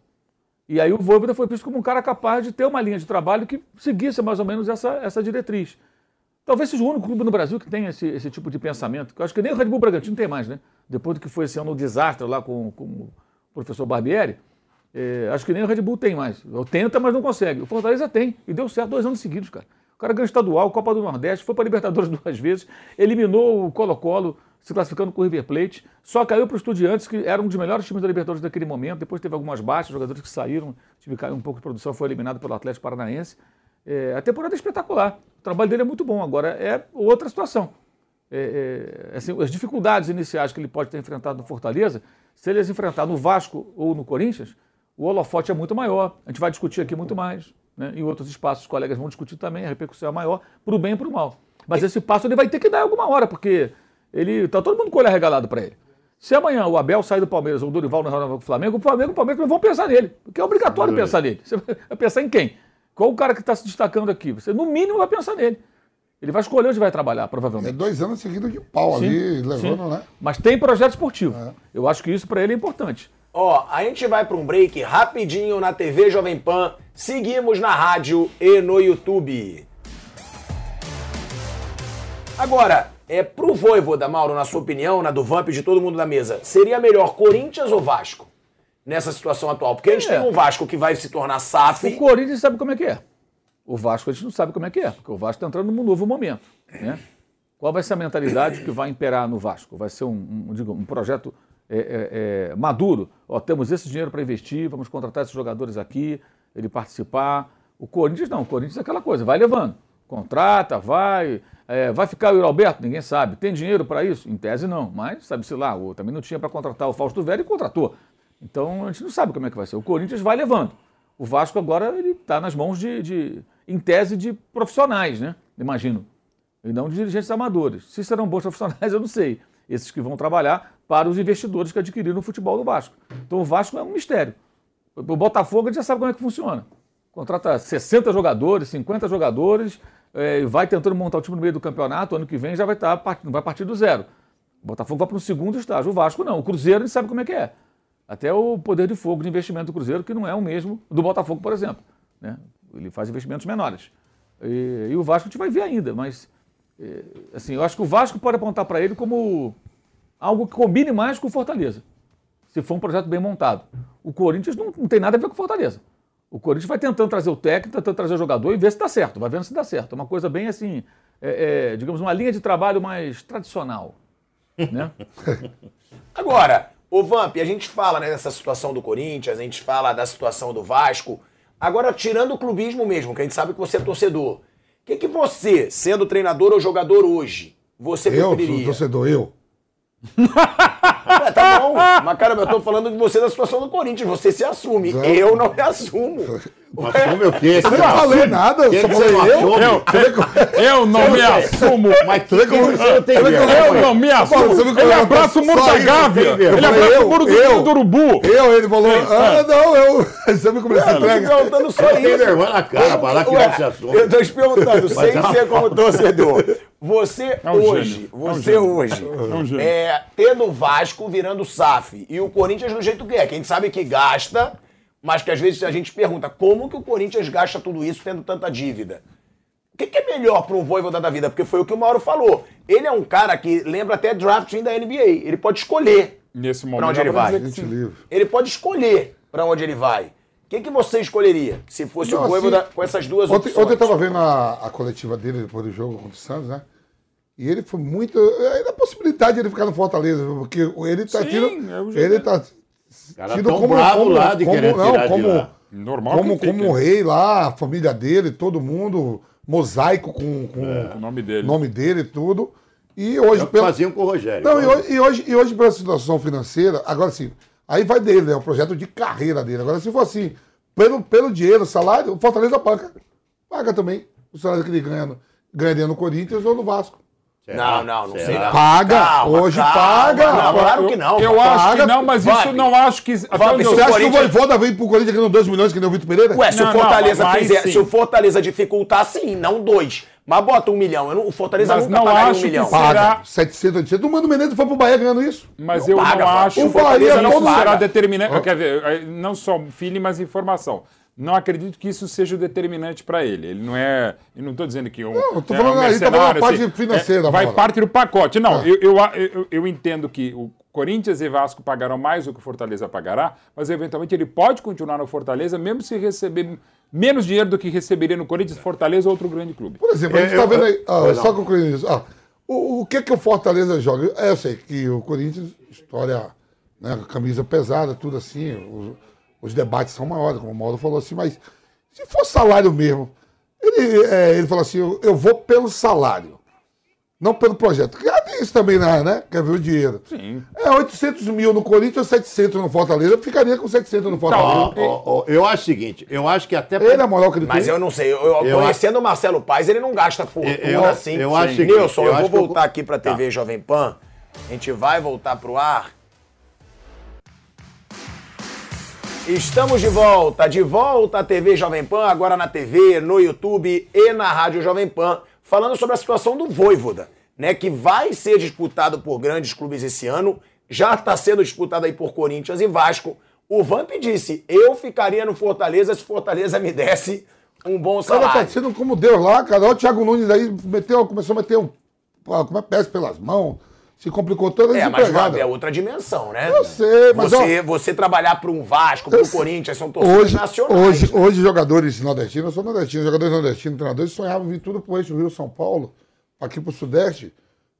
A: E aí o Voivoda foi visto como um cara capaz de ter uma linha de trabalho que seguisse mais ou menos essa, essa diretriz. Talvez seja o único clube no Brasil que tem esse, esse tipo de pensamento. que Eu acho que nem o Red Bull Bragantino tem mais, né? Depois do que foi esse ano o desastre lá com, com o professor Barbieri, é, acho que nem o Red Bull tem mais. Ou tenta, mas não consegue. O Fortaleza tem. E deu certo dois anos seguidos, cara. O cara ganhou estadual, Copa do Nordeste, foi para Libertadores duas vezes, eliminou o Colo-Colo, se classificando com o River Plate, só caiu para o Estudiantes, que era um dos melhores times da Libertadores naquele momento. Depois teve algumas baixas, jogadores que saíram, o time caiu um pouco de produção, foi eliminado pelo Atlético Paranaense. É, a temporada é espetacular. O trabalho dele é muito bom. Agora é outra situação. É, é, assim, as dificuldades iniciais que ele pode ter enfrentado no Fortaleza, se ele as enfrentar no Vasco ou no Corinthians, o holofote é muito maior. A gente vai discutir aqui muito mais. Né? Em outros espaços, os colegas vão discutir também, a repercussão é maior, para o bem e para o mal. Mas esse passo ele vai ter que dar alguma hora, porque ele tá todo mundo com o olho arregalado para ele. Se amanhã o Abel sair do Palmeiras ou o Dorival não renovar com o Flamengo, o Flamengo e o Palmeiras não vão pensar nele. Porque é obrigatório pensar nele. Você vai pensar em quem? Qual o cara que está se destacando aqui? Você, no mínimo, vai pensar nele. Ele vai escolher onde vai trabalhar, provavelmente.
C: É dois anos seguidos de pau
A: Sim,
C: ali, levando,
A: sim.
C: né?
A: Mas tem projeto esportivo. Eu acho que isso para ele é importante.
B: Ó, a gente vai para um break rapidinho na TV Jovem Pan. Seguimos na rádio e no YouTube. Agora, é pro Voivoda, Mauro, na sua opinião, na do Vamp de todo mundo da mesa, seria melhor Corinthians ou Vasco nessa situação atual? Porque a gente
A: É.
B: tem um Vasco que vai se tornar SAF.
A: O Corinthians sabe como é que é. O Vasco a gente não sabe como é que é, porque o Vasco está entrando num novo momento. Né? Qual vai ser a mentalidade que vai imperar no Vasco? Vai ser um, um, digo, um projeto é, é, é, maduro? Ó, temos esse dinheiro para investir, vamos contratar esses jogadores aqui, ele participar. O Corinthians não, o Corinthians é aquela coisa, vai levando. Contrata, vai. é, vai ficar o Alberto? Ninguém sabe. Tem dinheiro para isso? Em tese não, mas sabe-se lá, o, também não tinha para contratar o Fausto Velho e contratou. Então a gente não sabe como é que vai ser. O Corinthians vai levando. O Vasco agora ele está nas mãos de, de, em tese, de profissionais, né? Imagino. E não de dirigentes amadores. Se serão bons profissionais, eu não sei. Esses que vão trabalhar para os investidores que adquiriram o futebol do Vasco. Então o Vasco é um mistério. O Botafogo já sabe como é que funciona. Contrata 60 jogadores, 50 jogadores, e vai tentando montar o time no meio do campeonato. Ano que vem já vai estar, part- vai partir do zero. O Botafogo vai para o segundo estágio. O Vasco não. O Cruzeiro a gente sabe como é que é. Até o poder de fogo de investimento do Cruzeiro, que não é o mesmo do Botafogo, por exemplo. né? Ele faz investimentos menores. E, e o Vasco a gente vai ver ainda, mas eh, assim, eu acho que o Vasco pode apontar para ele como algo que combine mais com o Fortaleza, se for um projeto bem montado. O Corinthians não, não tem nada a ver com o Fortaleza. O Corinthians vai tentando trazer o técnico, tentando trazer o jogador e ver se dá certo, vai vendo se dá certo. É uma coisa bem assim, é, é, digamos, uma linha de trabalho mais tradicional. Né?
B: Agora, o Vamp, a gente fala né, dessa situação do Corinthians, a gente fala da situação do Vasco. Agora, tirando o clubismo mesmo, que a gente sabe que você é torcedor. O que, que você, sendo treinador ou jogador hoje, você
C: Eu, sou
B: preferiria?
C: torcedor, eu.
B: É, tá bom. Mas, cara, eu tô falando de você da situação do Corinthians. Você se assume.
C: Não.
B: Eu não me assumo.
E: Eu tenho esse
C: Eu não falei nada, eu
E: Que
C: só
E: que você
C: falei
E: não
C: eu.
E: assume?
D: Eu, eu não me assumo.
E: Mas que como você não tem
C: Você?
D: Eu não me assumo.
C: você me
D: Ele abraça o muro da Gávea.
E: tem.
D: Ele
C: Eu
D: abraça
C: eu,
D: o muro do,
C: eu.
D: do urubu.
C: Eu, ele falou, ah, não, eu. Você me começou a
B: Eu tô te
C: entrega.
B: perguntando só
E: Você tem
B: isso.
E: vergonha na cara, falar que não se assume.
B: Eu tô te perguntando, sem
E: é
B: ser como torcedor. Você
D: É um
B: hoje,
D: gênio, é um
B: você hoje,
D: É um
B: é, tendo o Vasco virando SAF e o Corinthians do jeito que é, que a gente sabe que gasta, mas que às vezes a gente pergunta como que o Corinthians gasta tudo isso tendo tanta dívida? O que, que é melhor para um Voivoda da vida? Porque foi o que o Mauro falou. Ele é um cara que lembra até drafting da NBA. Ele pode escolher
D: Nesse
B: pra
D: momento.
B: onde ele
D: pra
B: vai. Ele pode escolher pra onde ele vai. O que, que você escolheria se fosse
C: Não,
B: o Voivoda
C: assim,
B: com essas duas
C: Ontem,
B: opções?
C: ontem eu tava vendo a, a coletiva dele depois do jogo contra o Santos, né? E ele foi muito. É a possibilidade de ele ficar no Fortaleza, porque ele tá
D: Sim,
C: tido.
D: é o
C: Ele
D: jeito.
C: tá.
E: Cara tão bravo lá de querer
C: não,
E: tirar de
C: como,
E: lá.
D: Normal
C: como, como rei lá, a família dele, todo mundo, mosaico com, com
D: O nome dele.
C: nome dele e tudo. E hoje,
E: É
C: pelo-
E: faziam com o Rogério.
C: Não, e hoje, e, hoje, e hoje, pela situação financeira, agora sim, aí vai dele, né? O projeto de carreira dele. Agora, se for assim, pelo, pelo dinheiro, salário, o Fortaleza paga. Paga também o salário que ele ganha, ganharia no Corinthians ou no Vasco.
B: Não, não, não sei não.
C: Paga,
B: Calma,
C: hoje
B: calma,
C: paga.
B: Não, claro que não.
D: Eu
B: pô.
D: acho que não, mas
B: Vamp.
D: isso não acho que.
B: Vamp,
D: eu
C: Você
B: o
C: acha
B: Corinthians-
C: que o Voivoda vem pro Corinthians ganhando 2 milhões que nem o Vitor Pereira?
B: Ué, se
D: Não,
B: o
D: não,
B: Fortaleza
D: mas
B: fizer,
D: sim.
B: se o Fortaleza dificultar, sim, não dois. Mas bota um milhão. Eu não- o Fortaleza
D: Mas
B: nunca
D: não
B: pagaria um
D: acho que
B: milhão.
D: se-
C: Paga.
D: Será?
C: 700, 800. O Mano Menezes foi pro Bahia ganhando isso.
D: Mas
B: Não
D: eu
B: paga,
D: não acho
C: O
D: que
C: Bahia não
D: será determinante. Quer dizer, eh, não só feeling, mas informação. Não acredito que isso seja o determinante para ele. Ele não é. Eu não estou dizendo que um.
C: Não, eu tô
D: é
C: falando
D: um
C: aí, tá
D: mercenário,
C: parte
D: assim,
C: financeira,
D: é, vai parte do pacote. Não,
C: Ah.
D: eu, eu, eu, eu entendo que o Corinthians e Vasco pagarão mais do que o Fortaleza pagará, mas eventualmente ele pode continuar no Fortaleza, mesmo se receber menos dinheiro do que receberia no Corinthians, Fortaleza ou outro grande clube.
C: Por exemplo, a gente
B: É,
C: tá
B: eu-
C: vendo aí. Ah, só concluindo isso. Ah, o, o que que o Fortaleza joga? É, eu sei que o Corinthians, história, né, camisa pesada, tudo assim, os, os debates são maiores, como o Mauro falou assim, mas se for salário mesmo, ele, é, ele falou assim, eu, eu vou pelo salário, não pelo projeto. Cabe isso também, né? né? Quer ver o dinheiro.
D: Sim.
C: É 800 mil no Corinthians, 700 no Fortaleza, eu ficaria com 700 no Fortaleza.
E: Ó, ó, ó, eu acho o seguinte, eu acho que até...
C: Ele é a moral que ele
B: Mas
C: tem.
B: eu não sei, eu, eu-
E: Eu
B: conhecendo o Marcelo Paz, ele não gasta fortuna
E: Eu-
B: assim.
E: eu acho
B: Nilson,
E: eu
B: eu, vou
E: que eu-
B: voltar aqui pra
E: Tá.
B: TV Jovem Pan. A gente vai voltar pro ar. Estamos de volta, de volta à TV Jovem Pan, agora na TV, no YouTube e na Rádio Jovem Pan, falando sobre a situação do Voivoda, né, que vai ser disputado por grandes clubes esse ano, já está sendo disputado aí por Corinthians e Vasco. O Vamp disse, eu ficaria no Fortaleza se Fortaleza me desse um bom
C: O cara tá
B: salário.
C: sendo como Deus lá, cara. Olha o Thiago Nunes aí meteu, começou a meter um. Como é pés pelas mãos. Se complicou toda
B: É,
C: a
B: mas
C: desempregada.
B: Vamp, é outra dimensão, né?
C: Eu sei, mas
B: você, você trabalhar para um Vasco, para o
C: sei.
B: Corinthians, são torcidas
C: Hoje,
B: nacionais.
C: hoje, hoje, jogadores nordestinos, eu sou nordestino, jogadores nordestinos, treinadores sonhavam vir tudo pro eixo Rio São Paulo, aqui pro Sudeste,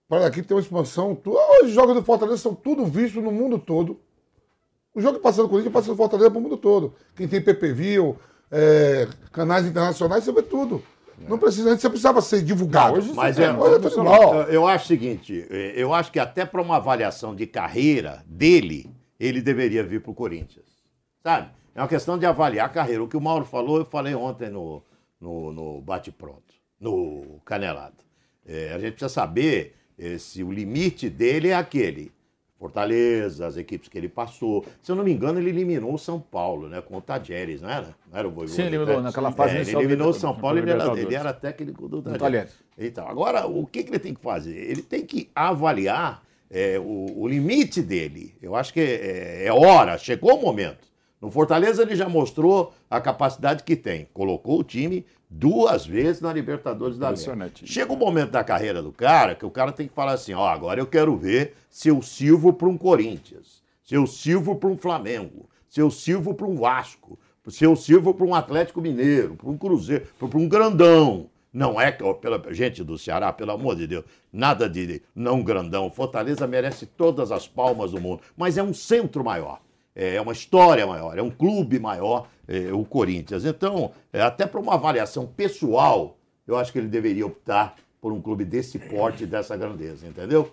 C: para aqui ter uma expansão. Hoje os jogos do Fortaleza são tudo vistos no mundo todo. O jogo que passa no Corinthians passa no Fortaleza pro mundo todo. Quem tem PPV, é, canais internacionais, você vê tudo. Não precisa, antes você precisava ser divulgado.
D: Não, hoje
E: Mas
D: É,
E: é, eu, eu acho o seguinte, eh, eu acho que até para uma avaliação de carreira dele, ele deveria vir para o Corinthians. Sabe? É uma questão de avaliar a carreira. O que o Mauro falou, eu falei ontem no, no, no Bate-Pronto, no Canelado. Eh, a gente precisa saber eh, se o limite dele é aquele. Fortaleza, as equipes que ele passou. Se eu não me engano, ele eliminou o São Paulo, né? Com o Tajeres, não era? Não era o Voivoda,
A: Sim, eliminou
E: né?
A: naquela fase
E: É, ele eliminou o São Paulo,
A: do
E: ele era, ele era técnico do Tajeres. Então, agora, o que, que ele tem que fazer? Ele tem que avaliar é, o, o limite dele. Eu acho que é, é hora, chegou o momento. No Fortaleza ele já mostrou a capacidade que tem. Colocou o time duas vezes na Libertadores da América. Chega o momento da carreira do cara que o cara tem que falar assim, ó, agora eu quero ver se eu sirvo para um Corinthians, se eu sirvo para um Flamengo, se eu sirvo para um Vasco, se eu sirvo para um Atlético Mineiro, para um Cruzeiro, para um grandão. Não é pela gente do Ceará, pelo amor de Deus, nada de não grandão. Fortaleza merece todas as palmas do mundo, mas é um centro maior, é uma história maior, é um clube maior, é, o Corinthians. Então, é, até para uma avaliação pessoal, eu acho que ele deveria optar por um clube desse porte dessa grandeza, entendeu?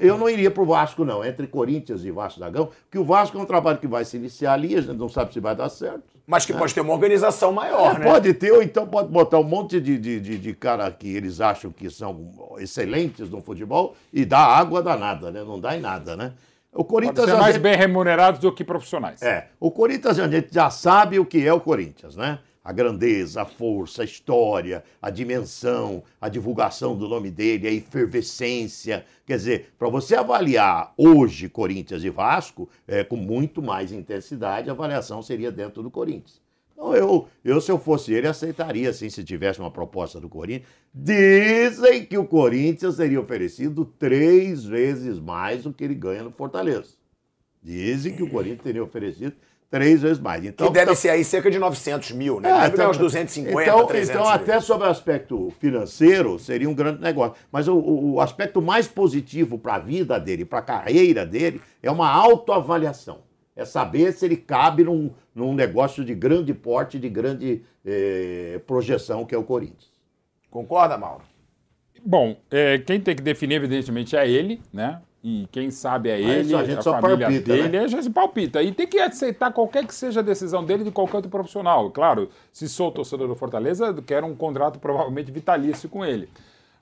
E: Eu não iria para o Vasco, não, entre Corinthians e Vasco da Gama, porque o Vasco é um trabalho que vai se iniciar ali, a gente não sabe se vai dar certo.
B: Mas que pode ter uma organização maior, né?
E: Pode ter, ou então pode botar um monte de, de, de, de cara que eles acham que são excelentes no futebol e dá água danada, né? Não dá em nada, né? O
D: Pode
E: Corinthians.
D: ser
E: a
D: mais
E: gente-
D: bem remunerados do que profissionais.
E: é, o Corinthians a gente já sabe o que é o Corinthians, né? A grandeza, a força, a história, a dimensão, a divulgação do nome dele, a efervescência. Quer dizer, para você avaliar hoje Corinthians e Vasco, é, com muito mais intensidade, a avaliação seria dentro do Corinthians. Então eu, eu, se eu fosse ele, aceitaria, assim, se tivesse uma proposta do Corinthians. Dizem que o Corinthians teria oferecido três vezes mais do que ele ganha no Fortaleza. Dizem que o Corinthians teria oferecido três vezes mais. Então,
B: Que deve
E: tá-
B: ser aí cerca de 900 mil, né?
E: é,
B: deve
E: então-
B: uns 250,
E: então,
B: 300
E: então
B: mil.
E: até sobre o aspecto financeiro, seria um grande negócio. Mas o- o aspecto mais positivo para a vida dele, para a carreira dele, é uma autoavaliação. É saber se ele cabe num, num negócio de grande porte, de grande eh, projeção, que é o Corinthians.
B: Concorda, Mauro?
D: Bom, é, quem tem que definir, evidentemente, é ele, né? E quem sabe é ele,
E: isso a gente
D: a
E: só
D: família
E: palpita,
D: dele,
E: né?
D: a gente palpita. E tem que aceitar qualquer que seja a decisão dele de qualquer outro profissional. Claro, se sou torcedor do Fortaleza, quero um contrato provavelmente vitalício com ele.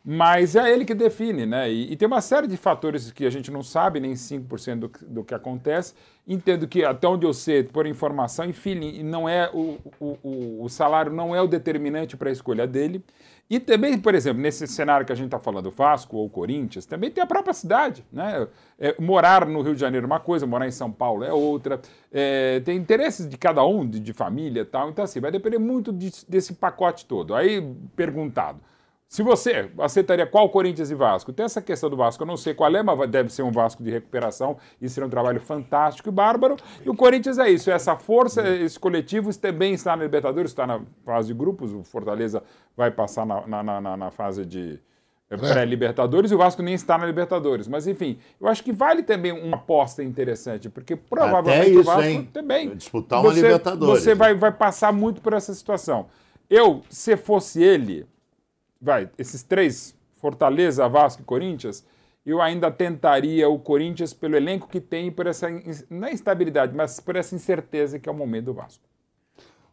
D: Mas é ele que define, né? E, e tem uma série de fatores que a gente não sabe, nem 5% do, do que acontece. Entendo que, até onde eu sei, por informação, enfim, não é o, o, o- o salário não é o determinante para a escolha dele. E também, por exemplo, nesse cenário que a gente está falando, Vasco ou Corinthians, também tem a própria cidade. Né? É, morar no Rio de Janeiro é uma coisa, morar em São Paulo é outra. É, tem interesses de cada um, de, de família e tal. Então, assim, vai depender muito de- desse pacote todo. Aí, perguntado. Se você aceitaria qual Corinthians e Vasco? Tem essa questão do Vasco, eu não sei qual é, mas deve ser um Vasco de recuperação e seria um trabalho fantástico e bárbaro. E o Corinthians é isso, essa força, esse coletivo isso também está na Libertadores, está na fase de grupos, o Fortaleza vai passar na, na- na- na- fase de eh, pré-Libertadores e o Vasco nem está na Libertadores. Mas enfim, eu acho que vale também uma aposta interessante, porque provavelmente
E: Até
D: o
E: isso,
D: Vasco
E: hein?
D: também.
E: Disputar uma
D: você,
E: Libertadores.
D: Você vai, vai passar muito por essa situação. Eu, se fosse ele, vai, esses três, Fortaleza, Vasco e Corinthians, eu ainda tentaria o Corinthians pelo elenco que tem e por essa, não é instabilidade, mas por essa incerteza que é o momento do Vasco.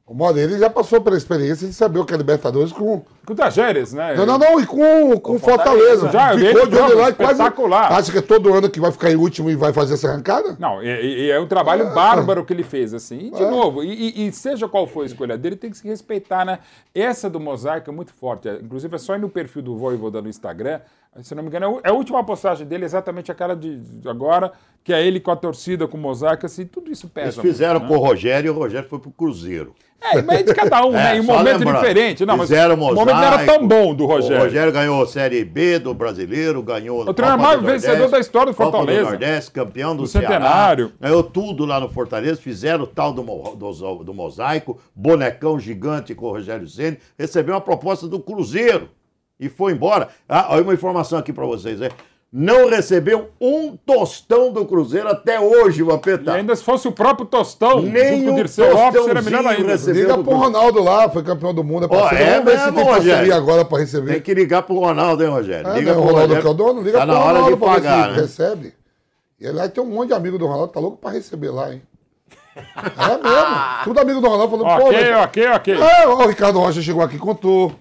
C: O Moreira já passou pela experiência de saber o que é Libertadores com.
D: Com o Tajeres, né?
C: Não, não, não, e com, com Fortaleza.
D: Já, eu vi
C: Ficou
D: ele
C: de olho lá e quase.
D: espetacular.
C: Acha que é todo ano que vai ficar em último e vai fazer essa arrancada?
D: Não, e, e- é um trabalho bárbaro que ele fez, assim. E, de novo, e, e- seja qual for a escolha dele, tem que se respeitar, né? Essa do Mosaico é muito forte. É, Inclusive, é só ir no perfil do Voivoda no Instagram. Se não me engano, é é a última postagem dele, exatamente aquela de de agora, que é ele com a torcida, com o Mosaico, assim, tudo isso pesa.
E: Eles fizeram
D: muito,
E: com
D: né?
E: o Rogério e o Rogério foi pro Cruzeiro.
D: É, mas é de cada um, né? Em um momento
E: lembrando,
D: diferente. Não, mas
E: fizeram
D: o momento não era
E: mosaico.
D: tão bom do Rogério.
E: O Rogério ganhou a Série B do Brasileiro, ganhou
D: O treinador mais vencedor da história do Fortaleza.
E: do Nordeste, campeão do,
D: Do
E: Ceará,
D: Centenário.
E: Ganhou tudo lá no Fortaleza, fizeram o tal do, do, do mosaico, bonecão gigante com o Rogério Ceni, recebeu uma proposta do Cruzeiro e foi embora. Ah, olha uma informação aqui pra vocês, né? Não recebeu um tostão do Cruzeiro até hoje, o
D: E
E: Apetá.
D: ainda se fosse o próprio Tostão,
E: Nem
D: o Dirceu Lopes, seria melhor ainda.
E: recebeu.
C: Liga pro. Ronaldo lá, foi campeão do mundo. É parceiro.
E: é
C: Vamos ver se
E: mesmo,
C: tem
E: Rogério?
C: agora pra receber.
E: Tem que ligar pro Ronaldo, hein, Rogério?
C: É,
E: Liga
C: né, o
E: pro
C: Ronaldo
E: Rogério.
C: que é o dono, liga
E: tá
C: pro
E: na hora
C: Ronaldo
E: de pagar, né?
C: recebe. E aliás, tem um monte de amigo do Ronaldo, tá louco pra receber lá, hein? É mesmo. Tudo amigo do Ronaldo falando, pô,
D: Ok, ok, ok.
C: É, o Ricardo Rocha chegou aqui e contou.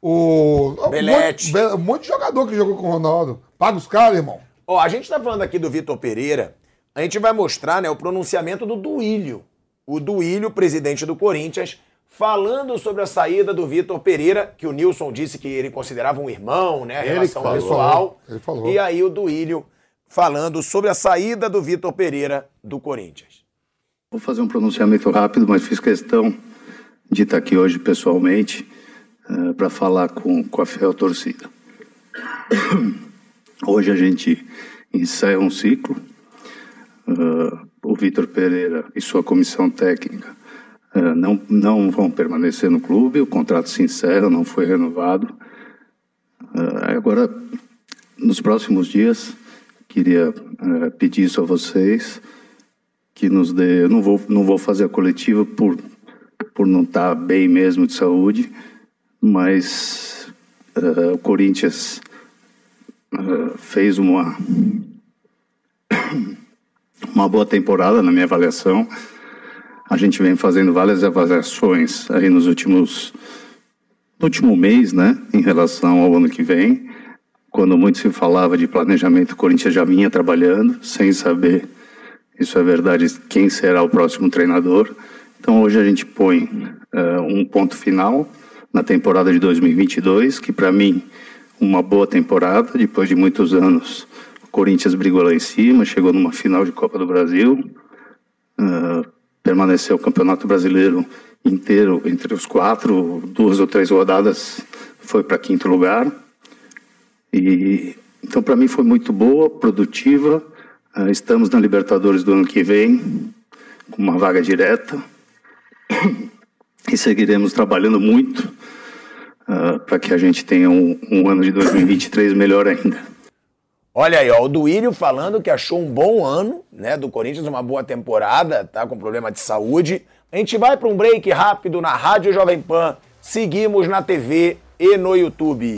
C: O. um
B: Belete.
C: monte- Um monte de jogador que jogou com o Ronaldo. Paga os caras, irmão.
B: Ó, a gente tá falando aqui do Vitor Pereira. A gente vai mostrar, né, o pronunciamento do Duílio. O Duílio, presidente do Corinthians, falando sobre a saída do Vitor Pereira, que o Nilson disse que ele considerava um irmão, né, a
E: Ele
B: relação
E: falou.
B: pessoal.
C: Ele falou.
B: E aí o Duílio falando sobre a saída do Vitor Pereira do Corinthians.
F: Vou fazer um pronunciamento rápido, mas fiz questão de estar aqui hoje pessoalmente para falar com, com a fiel torcida. Hoje a gente encerra um ciclo. Ah, o Vitor Pereira e sua comissão técnica ah, não, não vão permanecer no clube, o contrato se encerra, não foi renovado. Agora, nos próximos dias, queria pedir isso a vocês que nos dê. Eu não vou, não vou fazer a coletiva por, por não estar bem mesmo de saúde, mas eh, o Corinthians eh, fez uma, uma boa temporada, na minha avaliação. A gente vem fazendo várias avaliações aí nos últimos. No último mês, né, em relação ao ano que vem, quando muito se falava de planejamento, o Corinthians já vinha trabalhando, sem saber isso é verdade. Quem será o próximo treinador? Então hoje a gente põe eh, um ponto final na temporada de 2022, que para mim uma boa temporada. Depois de muitos anos, o Corinthians brigou lá em cima, chegou numa final de Copa do Brasil, eh, permaneceu o Campeonato Brasileiro inteiro entre os quatro, duas ou três rodadas foi para quinto lugar. E então para mim foi muito boa, produtiva. Ah, estamos na Libertadores do ano que vem, com uma vaga direta. E seguiremos trabalhando muito para que a gente tenha um, um ano de 2023 melhor ainda.
B: Olha aí, ó, o Duílio falando que achou um bom ano, né, do Corinthians, uma boa temporada, tá com problema de saúde. A gente vai para um break rápido na Rádio Jovem Pan. Seguimos na TV e no YouTube.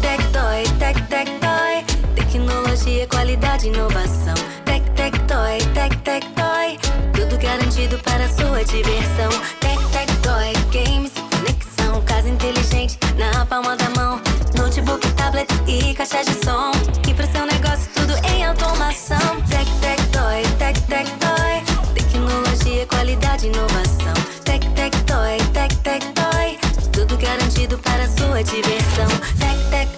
G: Tec, tec, tec, toy. Tecnologia, qualidade, inovação. Tec, tec, toy, tec, tec, toy. Tudo garantido para sua diversão. Tec, tec, toy, games, conexão. Casa inteligente na palma da mão. Notebook, tablet e caixa de som. E pro seu negócio tudo em automação. Tec, tec, toy, tec, tec, toy. Tecnologia, qualidade, inovação. Tec, tec, toy, tec, tec, toy. Diversão. Tec, tec,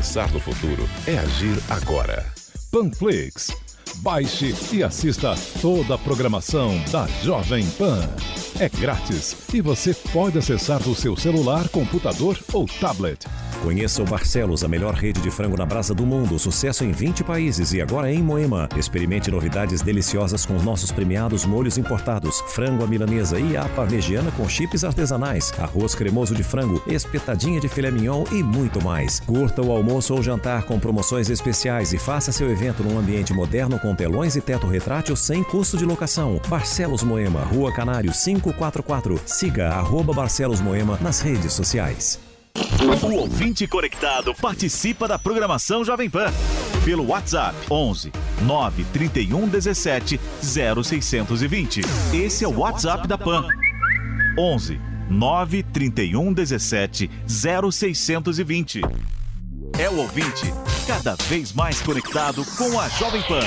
H: Pensar no futuro é agir agora.
I: Panflix. Baixe e assista toda a programação da Jovem Pan. É grátis e você pode acessar do seu celular, computador ou tablet.
J: Conheça o Barcelos, a melhor rede de frango na brasa do mundo. Sucesso em 20 países e agora em Moema. Experimente novidades deliciosas com os nossos premiados molhos importados. Frango à milanesa e a parmegiana com chips artesanais. Arroz cremoso de frango, espetadinha de filé mignon e muito mais. Curta o almoço ou jantar com promoções especiais e faça seu evento num ambiente moderno com telões e teto retrátil sem custo de locação. Barcelos Moema, Rua Canário 544. Siga arroba Barcelos Moema nas redes sociais.
K: O ouvinte conectado participa da programação Jovem Pan pelo WhatsApp 11 931 17 0620. Esse é o WhatsApp da Pan. 11 931 17 0620. É o ouvinte cada vez mais conectado com a Jovem Pan.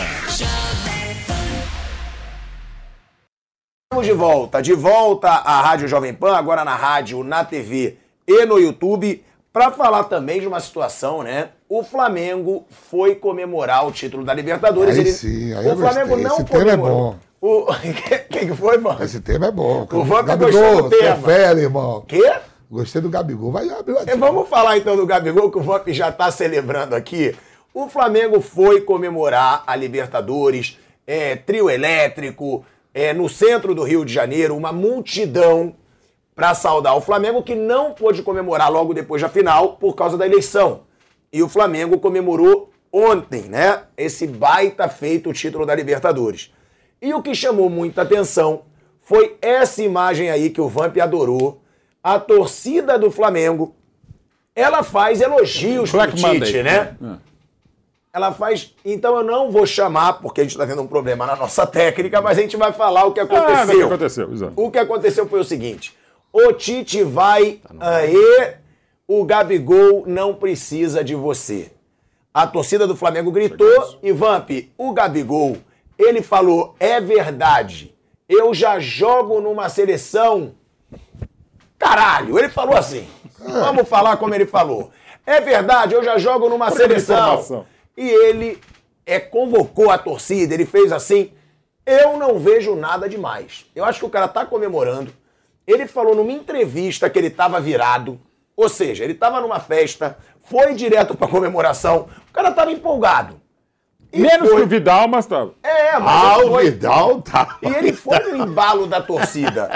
B: Estamos de volta, de volta à Rádio Jovem Pan, agora na rádio, na TV e no YouTube, para falar também de uma situação, né? O Flamengo foi comemorar o título da Libertadores.
C: Aí
B: Ele-
C: sim, aí
B: o
C: eu
B: Flamengo
C: gostei.
B: não
C: Esse tema é
B: comemorou.
C: bom.
B: O que, que foi, mano?
C: Esse tema é bom.
B: O Vamp
C: Gabigol,
B: gostou do
C: você é
B: tema.
C: fera, irmão.
B: Quê?
C: Gostei do Gabigol. Vai abrir
B: E vamos falar então do Gabigol, que o Vamp já está celebrando aqui. O Flamengo foi comemorar a Libertadores, é, trio elétrico, é, no centro do Rio de Janeiro, uma multidão para saudar o Flamengo, que não pôde comemorar logo depois da final por causa da eleição. E o Flamengo comemorou ontem, né? Esse baita feito o título da Libertadores. E o que chamou muita atenção foi essa imagem aí que o Vamp adorou. A torcida do Flamengo, ela faz elogios pro
D: Black
B: Tite,
D: Monday.
B: né? Ela faz. Então eu não vou chamar, porque a gente está tendo um problema na nossa técnica, mas a gente vai falar o que
D: Ah,
B: aconteceu.
D: o que aconteceu, exato.
B: O que aconteceu foi o seguinte: o Tite vai. Aê, o Gabigol não precisa de você. A torcida do Flamengo gritou e Vamp, o Gabigol, ele falou: é verdade, eu já jogo numa seleção. Caralho, ele falou assim. Vamos falar como ele falou. É verdade, eu já jogo numa seleção. E ele é, convocou a torcida, ele fez assim. Eu não vejo nada demais. Eu acho que o cara tá comemorando. Ele falou numa entrevista que ele tava virado. Ou seja, ele tava numa festa, foi direto pra comemoração. O cara tava empolgado. E
D: Menos
B: foi-
D: que o Vidal, mas tava.
B: É, mas
E: Ah, o
B: foi-
E: Vidal tá.
B: E ele foi no embalo da torcida.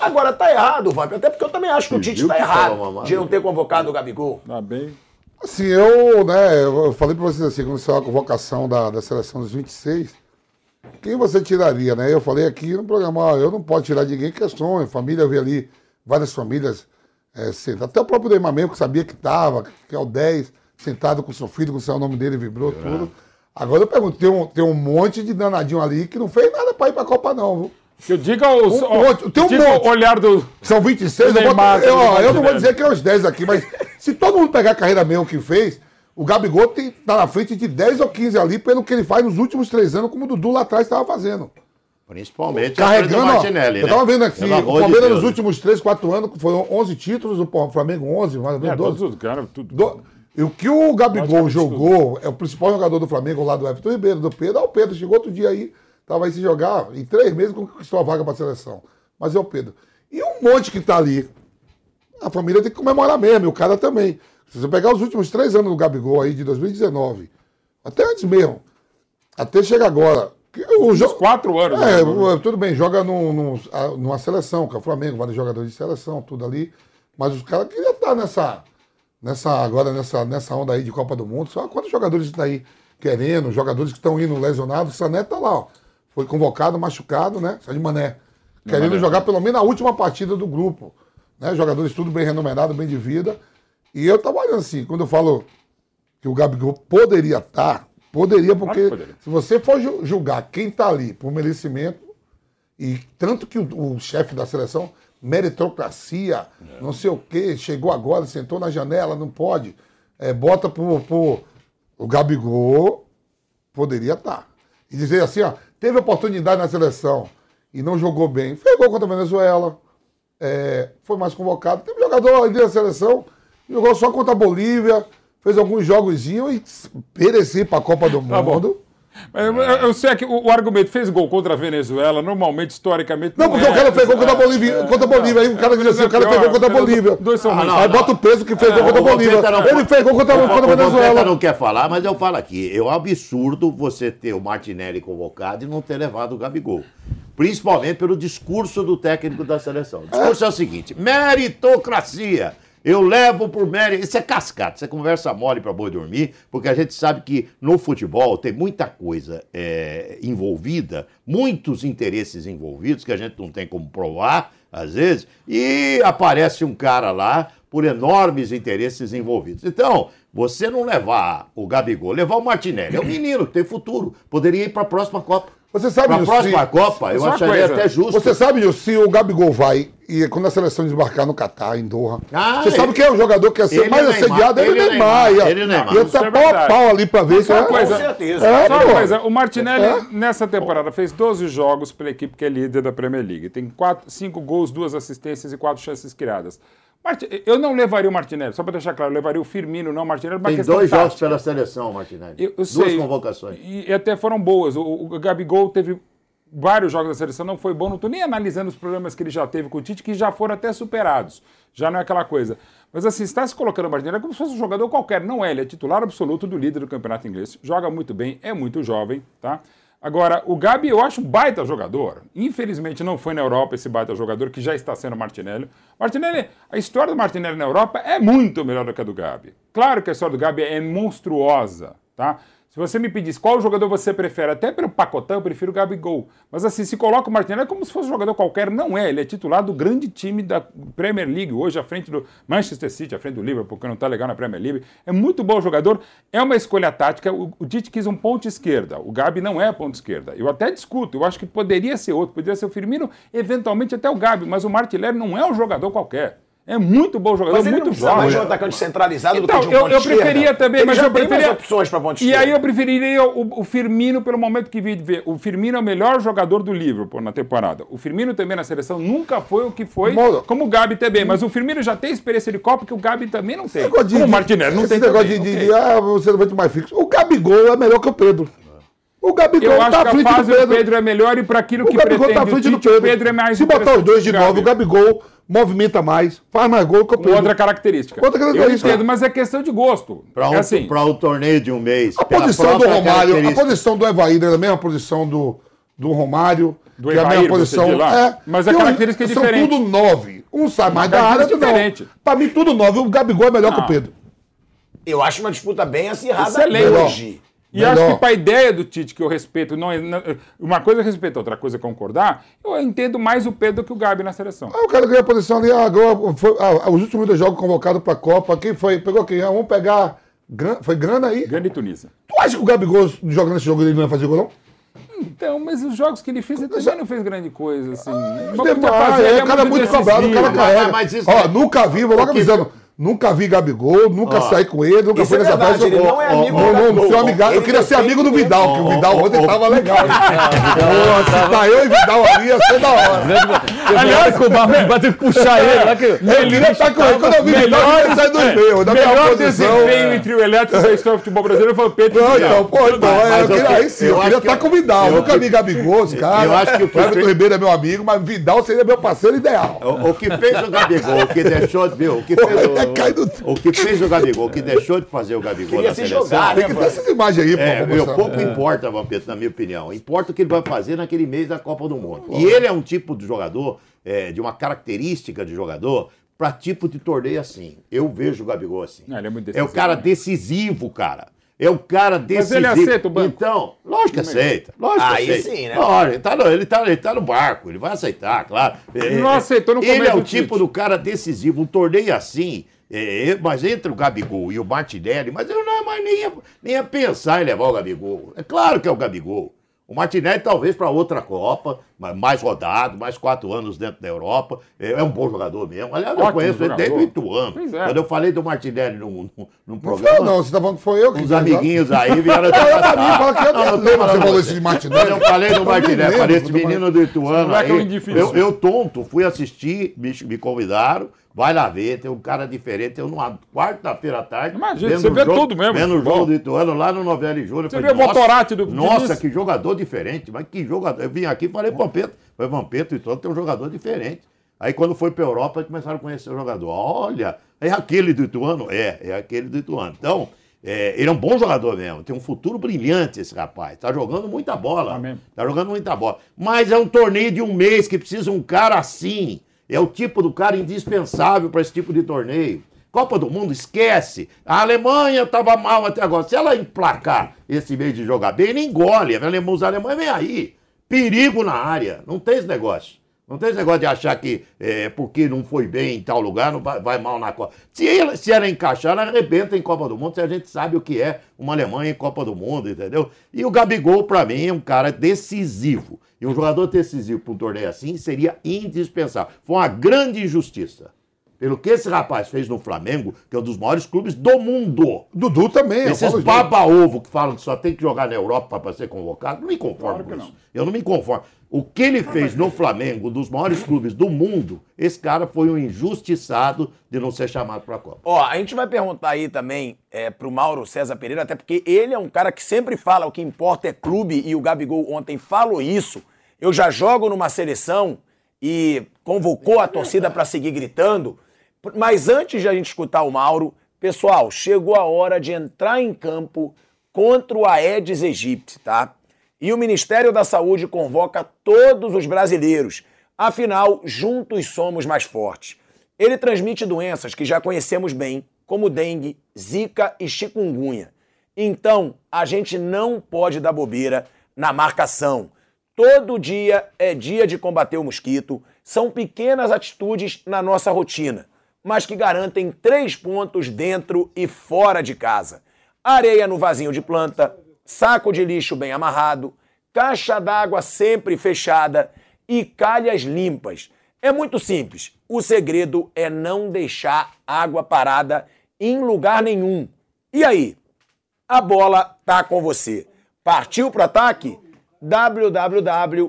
B: Agora tá errado, Vamp. Até porque eu também acho que o Tite tá errado
E: tava
B: de não ter convocado o Gabigol.
D: Tá bem.
C: Assim, eu, né, eu falei pra vocês assim, quando saiu a convocação da, da seleção dos 26, Quem você tiraria, né? Eu falei aqui no programa, ó, eu não posso tirar ninguém que é sonho. Família, eu vi ali várias famílias é, sentadas. Até o próprio Neymar mesmo, que sabia que estava, que é o 10, sentado com seu filho, com o seu nome dele, vibrou tudo. Agora eu pergunto, tem um, tem um monte de danadinho ali que não fez nada pra ir pra Copa, não, viu?
D: Que eu diga os,
C: Um
D: ó,
C: monte, tem um
D: diga
C: monte.
D: o olhar do.
C: São 26,
D: do
C: eu,
D: Neymar,
C: eu, ó, eu não vou dizer que é os 10 aqui, mas se todo mundo pegar a carreira mesmo que fez, o Gabigol tem, tá na frente de 10 ou 15 ali pelo que ele faz nos últimos três anos, como o Dudu lá atrás estava fazendo.
E: Principalmente
C: Carregando,
E: a
C: ó,
E: Martinelli,
C: eu
E: né?
C: tava vendo aqui, o
E: de
C: Palmeiras
E: Deus.
C: nos últimos 3, 4 anos foram 11 títulos, o Flamengo 11, mais ou menos
D: É,
C: 12.
D: todos os caras, tudo.
C: Do- E o que o Gabigol jogou, é o principal jogador do Flamengo lá do Everton Ribeiro, do Pedro. Ah, o Pedro chegou outro dia aí, tava aí se jogar, em três meses conquistou a vaga para a seleção. Mas é o Pedro. E um monte que tá ali. A família tem que comemorar mesmo, e o cara também. Se você pegar os últimos três anos do Gabigol aí, de 2019, até antes mesmo, até chegar agora. O jo-
D: quatro anos.
C: É,
D: né?
C: tudo bem, joga num- num- a- numa seleção, que é o Flamengo, vários jogadores de seleção, tudo ali. Mas os caras queriam estar nessa, nessa, agora nessa, nessa onda aí de Copa do Mundo. Só quantos jogadores estão aí querendo, jogadores que estão indo lesionados. O Sané tá lá, ó. Foi convocado, machucado, né? Só de mané. Querendo
D: Mané.
C: jogar pelo menos a última partida do grupo. Né? Jogadores tudo bem renomerados, bem de vida. E eu tava olhando assim, quando eu falo que o Gabigol poderia estar, poderia, porque
D: poderia.
C: se você for ju- julgar quem tá ali por merecimento, e tanto que o, o chefe da seleção, meritocracia, não sei o quê, chegou agora, sentou na janela, não pode, é, bota pro, pro. O Gabigol poderia estar. E dizer assim, ó, teve oportunidade na seleção e não jogou bem. Fez gol contra a Venezuela, é, foi mais convocado. Teve jogador ali da seleção, jogou só contra a Bolívia, fez alguns jogos e perecer para a Copa do
D: Tá bom.
C: Mundo.
D: Mas eu, eu- eu sei que o, o argumento fez gol contra a Venezuela, normalmente, historicamente.
C: Não, porque
D: é.
C: o cara fez gol contra a Bolívia. Contra a Bolívia. Aí o cara diz assim, o cara fez gol contra a Bolívia.
D: Dois são
E: Ah, não,
C: Aí
E: não.
C: bota o peso que fez gol
E: É,
C: contra a
E: o
C: Bolívia.
E: Não-
C: Ele fez gol contra,
E: O-
C: contra a
E: o
C: Venezuela.
E: não quer falar, mas eu falo aqui. É um absurdo você ter o Martinelli convocado e não ter levado o Gabigol. Principalmente pelo discurso do técnico da seleção. O discurso é, o seguinte: meritocracia. Eu levo por mérito. Isso é cascata, isso é conversa mole para boi dormir, porque a gente sabe que no futebol tem muita coisa é, envolvida, muitos interesses envolvidos que a gente não tem como provar, às vezes, e aparece um cara lá por enormes interesses envolvidos. Então, você não levar o Gabigol, levar o Martinelli, é um menino que tem futuro, poderia ir para a próxima Copa.
C: Você sabe
E: Para a
C: disso,
E: próxima
C: se-
E: Copa, eu acharia
C: coisa,
E: até justo.
C: Você sabe se o Gabigol vai e quando a seleção desembarcar no Catar, em Doha,
E: Ah,
C: você
E: ele-
C: sabe quem é o jogador que ia ser
E: ele
C: mais
E: e
C: assediado? Ele
E: ele e
C: e
E: o
C: Neymar.
E: Neymar, ele e o Neymar.
C: ia
D: Isso
C: tá
D: é
C: pau a pau ali pra ver.
D: Só uma
C: é-
D: coisa,
B: certeza.
C: É,
D: só uma coisa, o Martinelli
C: É.
D: nessa temporada fez 12 jogos pela equipe que é líder da Premier League. Tem 5 gols, duas assistências e 4 chances criadas. Eu não levaria o Martinelli, só para deixar claro, eu levaria o Firmino, não o Martinelli, uma
E: Tem dois jogos
D: tática.
E: pela seleção, Martinelli.
D: Eu, eu
E: Duas
D: sei.
E: convocações.
D: E, e até foram boas. O, o Gabigol teve vários jogos da seleção, não foi bom. Não estou nem analisando os problemas que ele já teve com o Tite, que já foram até superados. Já não é aquela coisa. Mas assim, está se colocando o Martinelli é como se fosse um jogador qualquer. Não é, ele é titular absoluto do líder do campeonato inglês. Joga muito bem, é muito jovem, tá? Agora, o Gabi eu acho um baita jogador. Infelizmente não foi na Europa esse baita jogador, que já está sendo Martinelli. Martinelli, a história do Martinelli na Europa é muito melhor do que a do Gabi. Claro que a história do Gabi é monstruosa, tá? Se você me pedisse qual jogador você prefere, até pelo pacotão, eu prefiro o Gabigol. Mas assim, se coloca o Martinelli é como se fosse um jogador qualquer. Não é, ele é titular do grande time da Premier League, hoje à frente do Manchester City, à frente do Liverpool, porque não tá legal na Premier League. É muito bom jogador, é uma escolha tática. O, o Tite quis um ponto esquerda, o Gabi não é ponto esquerda. Eu até discuto, eu acho que poderia ser outro, poderia ser o Firmino, eventualmente até o Gabi, mas o Martinelli não é um jogador qualquer. É muito bom jogador,
B: Mas ele
D: muito
B: não precisa mais de um atacante centralizado do
D: Então,
B: que de um
D: eu,
B: ponto
D: eu
B: esquerda.
D: preferia também,
B: Ele
D: mas
B: já
D: eu
B: tem
D: preferia...
B: mais opções para ponto
D: E
B: esquerda.
D: aí eu preferiria o, o Firmino pelo momento que vi de ver. O Firmino é o melhor jogador do Liverpool na temporada. O Firmino também na seleção nunca foi o que foi,
C: Modo.
D: como o Gabi também. Mas o Firmino já tem experiência de Copa que o Gabi também não tem.
C: De-
D: Como o Martinelli não
C: esse
D: tem
C: negócio
D: também.
C: de, de, de, ah, você não vai ter mais fixo. O Gabigol é melhor que o Pedro. O Gabigol
D: Eu
C: tá
D: acho
C: à
D: que a
C: frente
D: fase
C: do Pedro.
D: Pedro é melhor e para aquilo
C: O
D: que
C: Gabigol
D: pretende
C: tá à
D: o
C: frente do Pedro.
D: o Pedro é mais
C: Se botar os dois de novo, o
D: Gabi.
C: Gabigol movimenta mais, faz mais gol que o
D: Com
C: Pedro.
D: outra característica.
C: Outra característica.
D: Eu entendo, mas é questão de gosto.
E: Para um,
D: é assim.
E: pra um torneio de um mês.
C: A posição do Romário, a
E: característica.
C: posição do Evair é a mesma posição do, do Romário.
D: Do
C: que é a
D: Evair,
C: mesma posição. É,
D: Mas a
C: Tem um-
D: característica é
C: São
D: diferente.
C: tudo nove. Um sai mais da área,
D: característica
C: outro não.
D: diferente.
C: Pra mim, tudo nove. O Gabigol é melhor que o
D: Não.
C: Pedro.
B: Eu acho uma disputa bem acirrada
D: Excelente.
B: hoje.
D: E
C: Melhor.
D: acho que para a ideia do Tite, que eu respeito, não, é- não- uma coisa é respeitar, outra coisa é concordar, eu entendo mais o Pedro que o Gabi na seleção.
C: Ah, o cara ganhou a posição ali, ah, agora foi, ah, os últimos dois jogos convocados pra Copa. Quem foi? Pegou quem? Ah, vamos pegar. Foi grana aí?
D: Grande Tunísia.
C: Tu acha que o Gabigol jogando esse jogo ele não ia fazer gol, não?
D: Então, mas os jogos que ele fez, ele também não fez grande coisa, assim. Uma
C: Demais,
D: fazer,
C: é, o cara é muito cobrado, o cara carrega.
E: mas isso
C: Ó,
E: é-
C: nunca vi, vou logo avisando. Nunca vi Gabigol, nunca
E: Ó,
C: saí com ele, nunca
B: isso
C: fui
B: é
C: nessa
B: verdade,
C: festa.
B: ele não é amigo
C: ó,
B: do
C: não,
B: Gabigol.
C: sou amigado, eu
B: Ele
C: queria ser amigo do
B: ele.
C: Vidal, que o Vidal ontem tava legal. Se tá eu e Vidal ali, ia ser da hora.
A: Aliás, com o Barba vai ter que puxar ele.
C: Eu queria estar com ele. Quando eu vi Vidal, queria sair dos meus,
D: melhor
C: posição.
D: desempenho entre o elétrico e o história do futebol brasileiro foi o Pedro
C: Não,
D: Vidal.
C: então, pô, então,
E: Mas
C: é, eu
E: eu
C: queria,
E: que-
C: aí sim,
E: eu
C: eu queria estar com o Vidal.
E: eu
C: Nunca vi Gabigol, os caras.
E: eu acho que o
C: Everton Ribeiro é meu amigo, mas Vidal seria meu parceiro ideal.
E: O, que fez o Gabigol, o que deixou de. Viu, o, que fez o, o que fez o Gabigol, o que deixou de fazer o Gabigol
B: Queria
E: na
B: se
E: seleção.
B: jogar,
C: Tem
B: né,
C: que ter
B: mano?
C: essas imagens aí, pô.
E: É,
C: pra
E: meu, pouco importa, Vampeta, na minha opinião. Importa o que ele vai fazer naquele mês da Copa do Mundo. E ele é um tipo de jogador, é, de uma característica de jogador, para tipo de torneio assim. Eu vejo o Gabigol assim.
D: Não, ele é muito
E: É o
D: decisivo,
E: cara
D: né?
E: decisivo, cara. É o cara
D: Mas
E: decisivo.
D: ele aceita o banco?
E: Então, lógico que aceita. Lógico que
B: Aí
E: aceita.
B: sim, né?
E: Lógico, ele tá, no, ele, tá, ele tá no barco, ele vai aceitar, claro.
D: Ele
E: É,
D: não
E: é,
D: aceitou no
E: Ele
D: começo
E: é o
D: do
E: tipo do cara decisivo. Um torneio assim, é, mas entre o Gabigol e o Martinelli, mas eu não é mais nem ia, nem ia pensar em levar o Gabigol. É claro que é o Gabigol. O Martinelli talvez para outra Copa, mas mais rodado, mais quatro anos dentro da Europa. É, é um bom jogador mesmo. Aliás, eu
D: Ótimo
E: conheço ele desde o
D: jogador.
E: Ituano.
D: Pois é.
E: Quando eu falei do Martinelli num, num, num
C: Não
E: programa,
C: eu, não. Você tá falando que foi eu que
E: uns
C: fiz,
E: amiguinhos aí vieram
C: Não, eu fala que eu
E: Não, não
C: lembro que
E: falando
C: você falou esse de Martinelli.
E: Quando eu falei do
C: Eu
E: Martinelli, falei esse
C: eu
E: menino do Ituano
D: é
E: aí.
D: difícil.
E: Eu, eu, tonto, fui assistir, me, me convidaram. Vai lá ver, tem um cara diferente. Eu numa quarta-feira à tarde.
D: Imagina, você
E: o
D: vê
E: jogo-
D: tudo mesmo,
E: Vendo o jogo do Ituano lá no Novelli Júnior.
D: Você
E: Falei,
D: vê o
E: nossa,
D: Votorati do-
E: Nossa, que jogador diferente. Mas que jogador. Eu vim aqui e falei, Vampeta. Foi Vampeta e Ituano tem um jogador diferente. Aí quando foi pra Europa, começaram a conhecer o jogador. Olha, é aquele do Ituano? É, é aquele do Ituano. Então, é, ele é um bom jogador mesmo. Tem um futuro brilhante esse rapaz. Tá jogando muita bola.
D: Amém.
E: Tá jogando muita bola. Mas é um torneio de um mês que precisa um cara assim. É o tipo do cara indispensável para esse tipo de torneio. Copa do Mundo, esquece. A Alemanha estava mal até agora. Se ela emplacar esse mês de jogar bem, ele engole. Os alemães vem aí. Perigo na área. Não tem esse negócio. Não tem esse negócio de achar que é, porque não foi bem em tal lugar, não vai, vai mal na Copa. Se ela, se ela encaixar, ela arrebenta em Copa do Mundo, se a gente sabe o que é uma Alemanha em Copa do Mundo, entendeu? E o Gabigol, pra mim, é um cara decisivo. E um jogador decisivo para um torneio assim seria indispensável. Foi uma grande injustiça. Pelo que esse rapaz fez no Flamengo, que é um dos maiores clubes do mundo.
C: Dudu também.
E: Esses baba-ovo que falam que só tem que jogar na Europa para ser convocado, não me conformo com isso. Eu não me conformo. O que ele fez no Flamengo, dos maiores clubes do mundo, esse cara foi um injustiçado de não ser chamado para a Copa.
B: Ó, a gente vai perguntar aí também é, pro Mauro César Pereira, até porque ele é um cara que sempre fala o que importa é clube, e o Gabigol ontem falou isso. Eu já jogo numa seleção e convocou a torcida para seguir gritando. Mas antes de a gente escutar o Mauro, pessoal, chegou a hora de entrar em campo contra o Aedes aegypti, tá? E o Ministério da Saúde convoca todos os brasileiros. Afinal, juntos somos mais fortes. Ele transmite doenças que já conhecemos bem, como dengue, zika e chikungunya. Então, a gente não pode dar bobeira na marcação. Todo dia é dia de combater o mosquito. São pequenas atitudes na nossa rotina, mas que garantem três pontos dentro e fora de casa. Areia no vasinho de planta, saco de lixo bem amarrado, caixa d'água sempre fechada e calhas limpas. É muito simples. O segredo é não deixar água parada em lugar nenhum. E aí? A bola tá com você. Partiu pro ataque? www.gov.br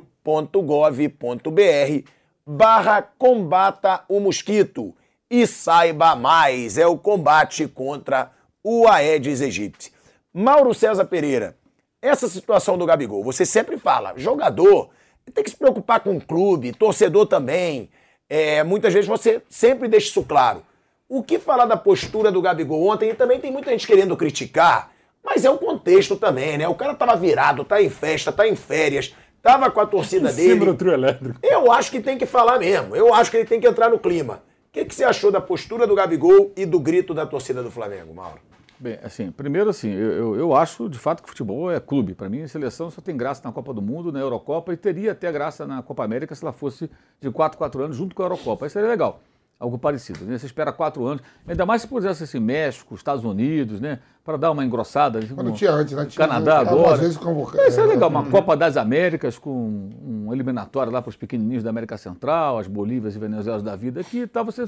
B: barra combata o mosquito e saiba mais. É o combate contra o Aedes aegypti. Mauro César Pereira, essa situação do Gabigol, você sempre fala, jogador tem que se preocupar com o clube, torcedor também. É, muitas vezes você sempre deixa isso claro. O que falar da postura do Gabigol ontem? E também tem muita gente querendo criticar, mas é o contexto também, né? O cara tava virado, tá em festa, tá em férias, tava com a torcida
D: Em cima do
B: dele.
D: trio elétrico.
B: Eu acho que tem que falar mesmo. Eu acho que ele tem que entrar no clima. O que, que você achou da postura do Gabigol e do grito da torcida do Flamengo, Mauro?
A: Bem, assim, primeiro assim, eu, eu, acho de fato que futebol é clube. Para mim, seleção só tem graça na Copa do Mundo, na Eurocopa e teria até graça na Copa América se ela fosse de 4 4 anos junto com a Eurocopa. Aí seria legal. Algo parecido. Né? Você espera quatro anos, ainda mais se pudesse assim, México, Estados Unidos, né? Para dar uma engrossada.
C: Mas não tinha antes, né? Tinha,
A: Canadá agora.
C: vezes convocado.
A: Isso é legal, uma. Copa das Américas com um eliminatório lá para os pequenininhos da América Central, as Bolívias e Venezuelas da vida, que tal você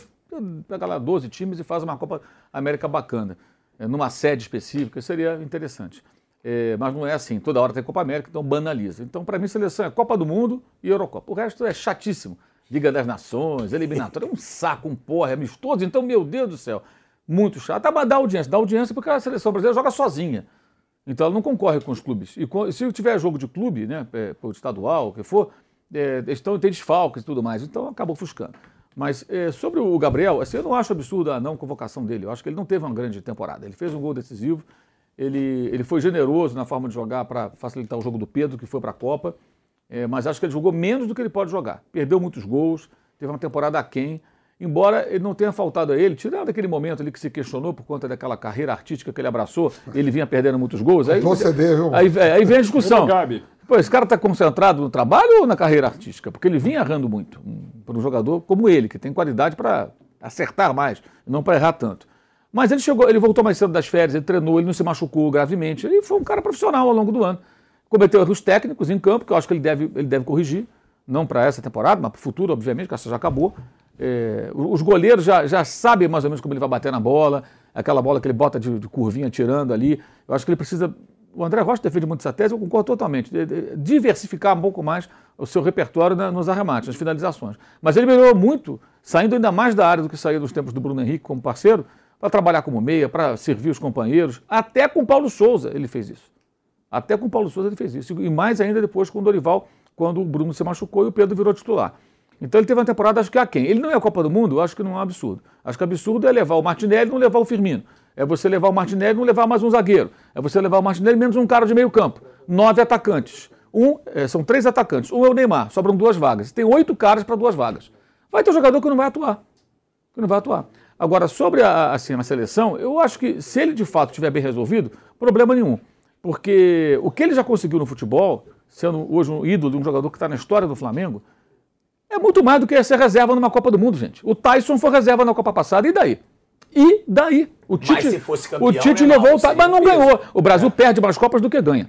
A: pega lá 12 times e faz uma Copa América bacana, é, numa sede específica, seria interessante. É, mas não é assim, toda hora tem Copa América, então banaliza. Então, para mim, seleção é Copa do Mundo e Eurocopa. O resto é chatíssimo. Liga das Nações, eliminatória, é um saco, um porra, é amistoso. Então, meu Deus do céu, muito chato. Ah, mas dá audiência, dá audiência porque a seleção brasileira joga sozinha. Então, ela não concorre com os clubes. E se tiver jogo de clube, né, é, por estadual, o que for, é, estão, tem desfalques e tudo mais. Então, acaba ofuscando. Mas é, sobre o Gabriel, assim, eu não acho absurdo a não convocação dele. Eu acho que ele não teve uma grande temporada. Ele fez um gol decisivo, ele, ele foi generoso na forma de jogar para facilitar o jogo do Pedro, que foi para a Copa. É, mas acho que ele jogou menos do que ele pode jogar. Perdeu muitos gols, teve uma temporada aquém. Embora ele não tenha faltado a ele, tirando aquele momento ali que se questionou por conta daquela carreira artística que ele abraçou, ele vinha perdendo muitos gols. Aí,
C: viu?
A: aí, aí vem a discussão. Pô, esse cara está concentrado no trabalho ou na carreira artística? Porque ele vinha errando muito. um- Para um jogador como ele, que tem qualidade para acertar mais, não para errar tanto. Mas ele chegou, ele voltou mais cedo das férias, ele treinou, ele não se machucou gravemente. Ele foi um cara profissional ao longo do ano. Cometeu erros técnicos em campo, que eu acho que ele deve, ele deve corrigir. Não para essa temporada, mas para o futuro, obviamente, que essa já acabou. É, os goleiros já, já sabem mais ou menos como ele vai bater na bola, aquela bola que ele bota de, de curvinha tirando ali. Eu acho que ele precisa. O André Rocha defende muito essa tese, eu concordo totalmente. de- de- diversificar um pouco mais o seu repertório na- nos arremates, nas finalizações. Mas ele melhorou muito, saindo ainda mais da área do que saía dos tempos do Bruno Henrique como parceiro, para trabalhar como meia, para servir os companheiros. Até com o Paulo Souza ele fez isso. Até com o Paulo Souza ele fez isso. E mais ainda depois com o Dorival, quando o Bruno se machucou e o Pedro virou titular. Então ele teve uma temporada, acho que a quem? Ele não é a Copa do Mundo, eu acho que não é um absurdo. Acho que absurdo é levar o Martinelli e não levar o Firmino. É você levar o Martinelli e não levar mais um zagueiro. É você levar o Martinelli menos um cara de meio campo. Nove atacantes. Um, eh, são três atacantes. Um é o Neymar, sobram duas vagas. Tem oito caras para duas vagas. Vai ter um jogador que não vai atuar. Que não vai atuar. Agora, sobre a, assim, a seleção, eu acho que se ele de fato estiver bem resolvido, problema nenhum. Porque o que ele já conseguiu no futebol, sendo hoje um ídolo de um jogador que está na história do Flamengo, é muito mais do que ser reserva numa Copa do Mundo, gente. O Tyson foi reserva na Copa passada, e daí? E daí? O Tite,
B: se fosse campeão,
A: o Tite
B: né,
A: levou
B: Mauro,
A: o Tyson, mas não
B: um
A: ganhou. O Brasil perde mais Copas do que ganha.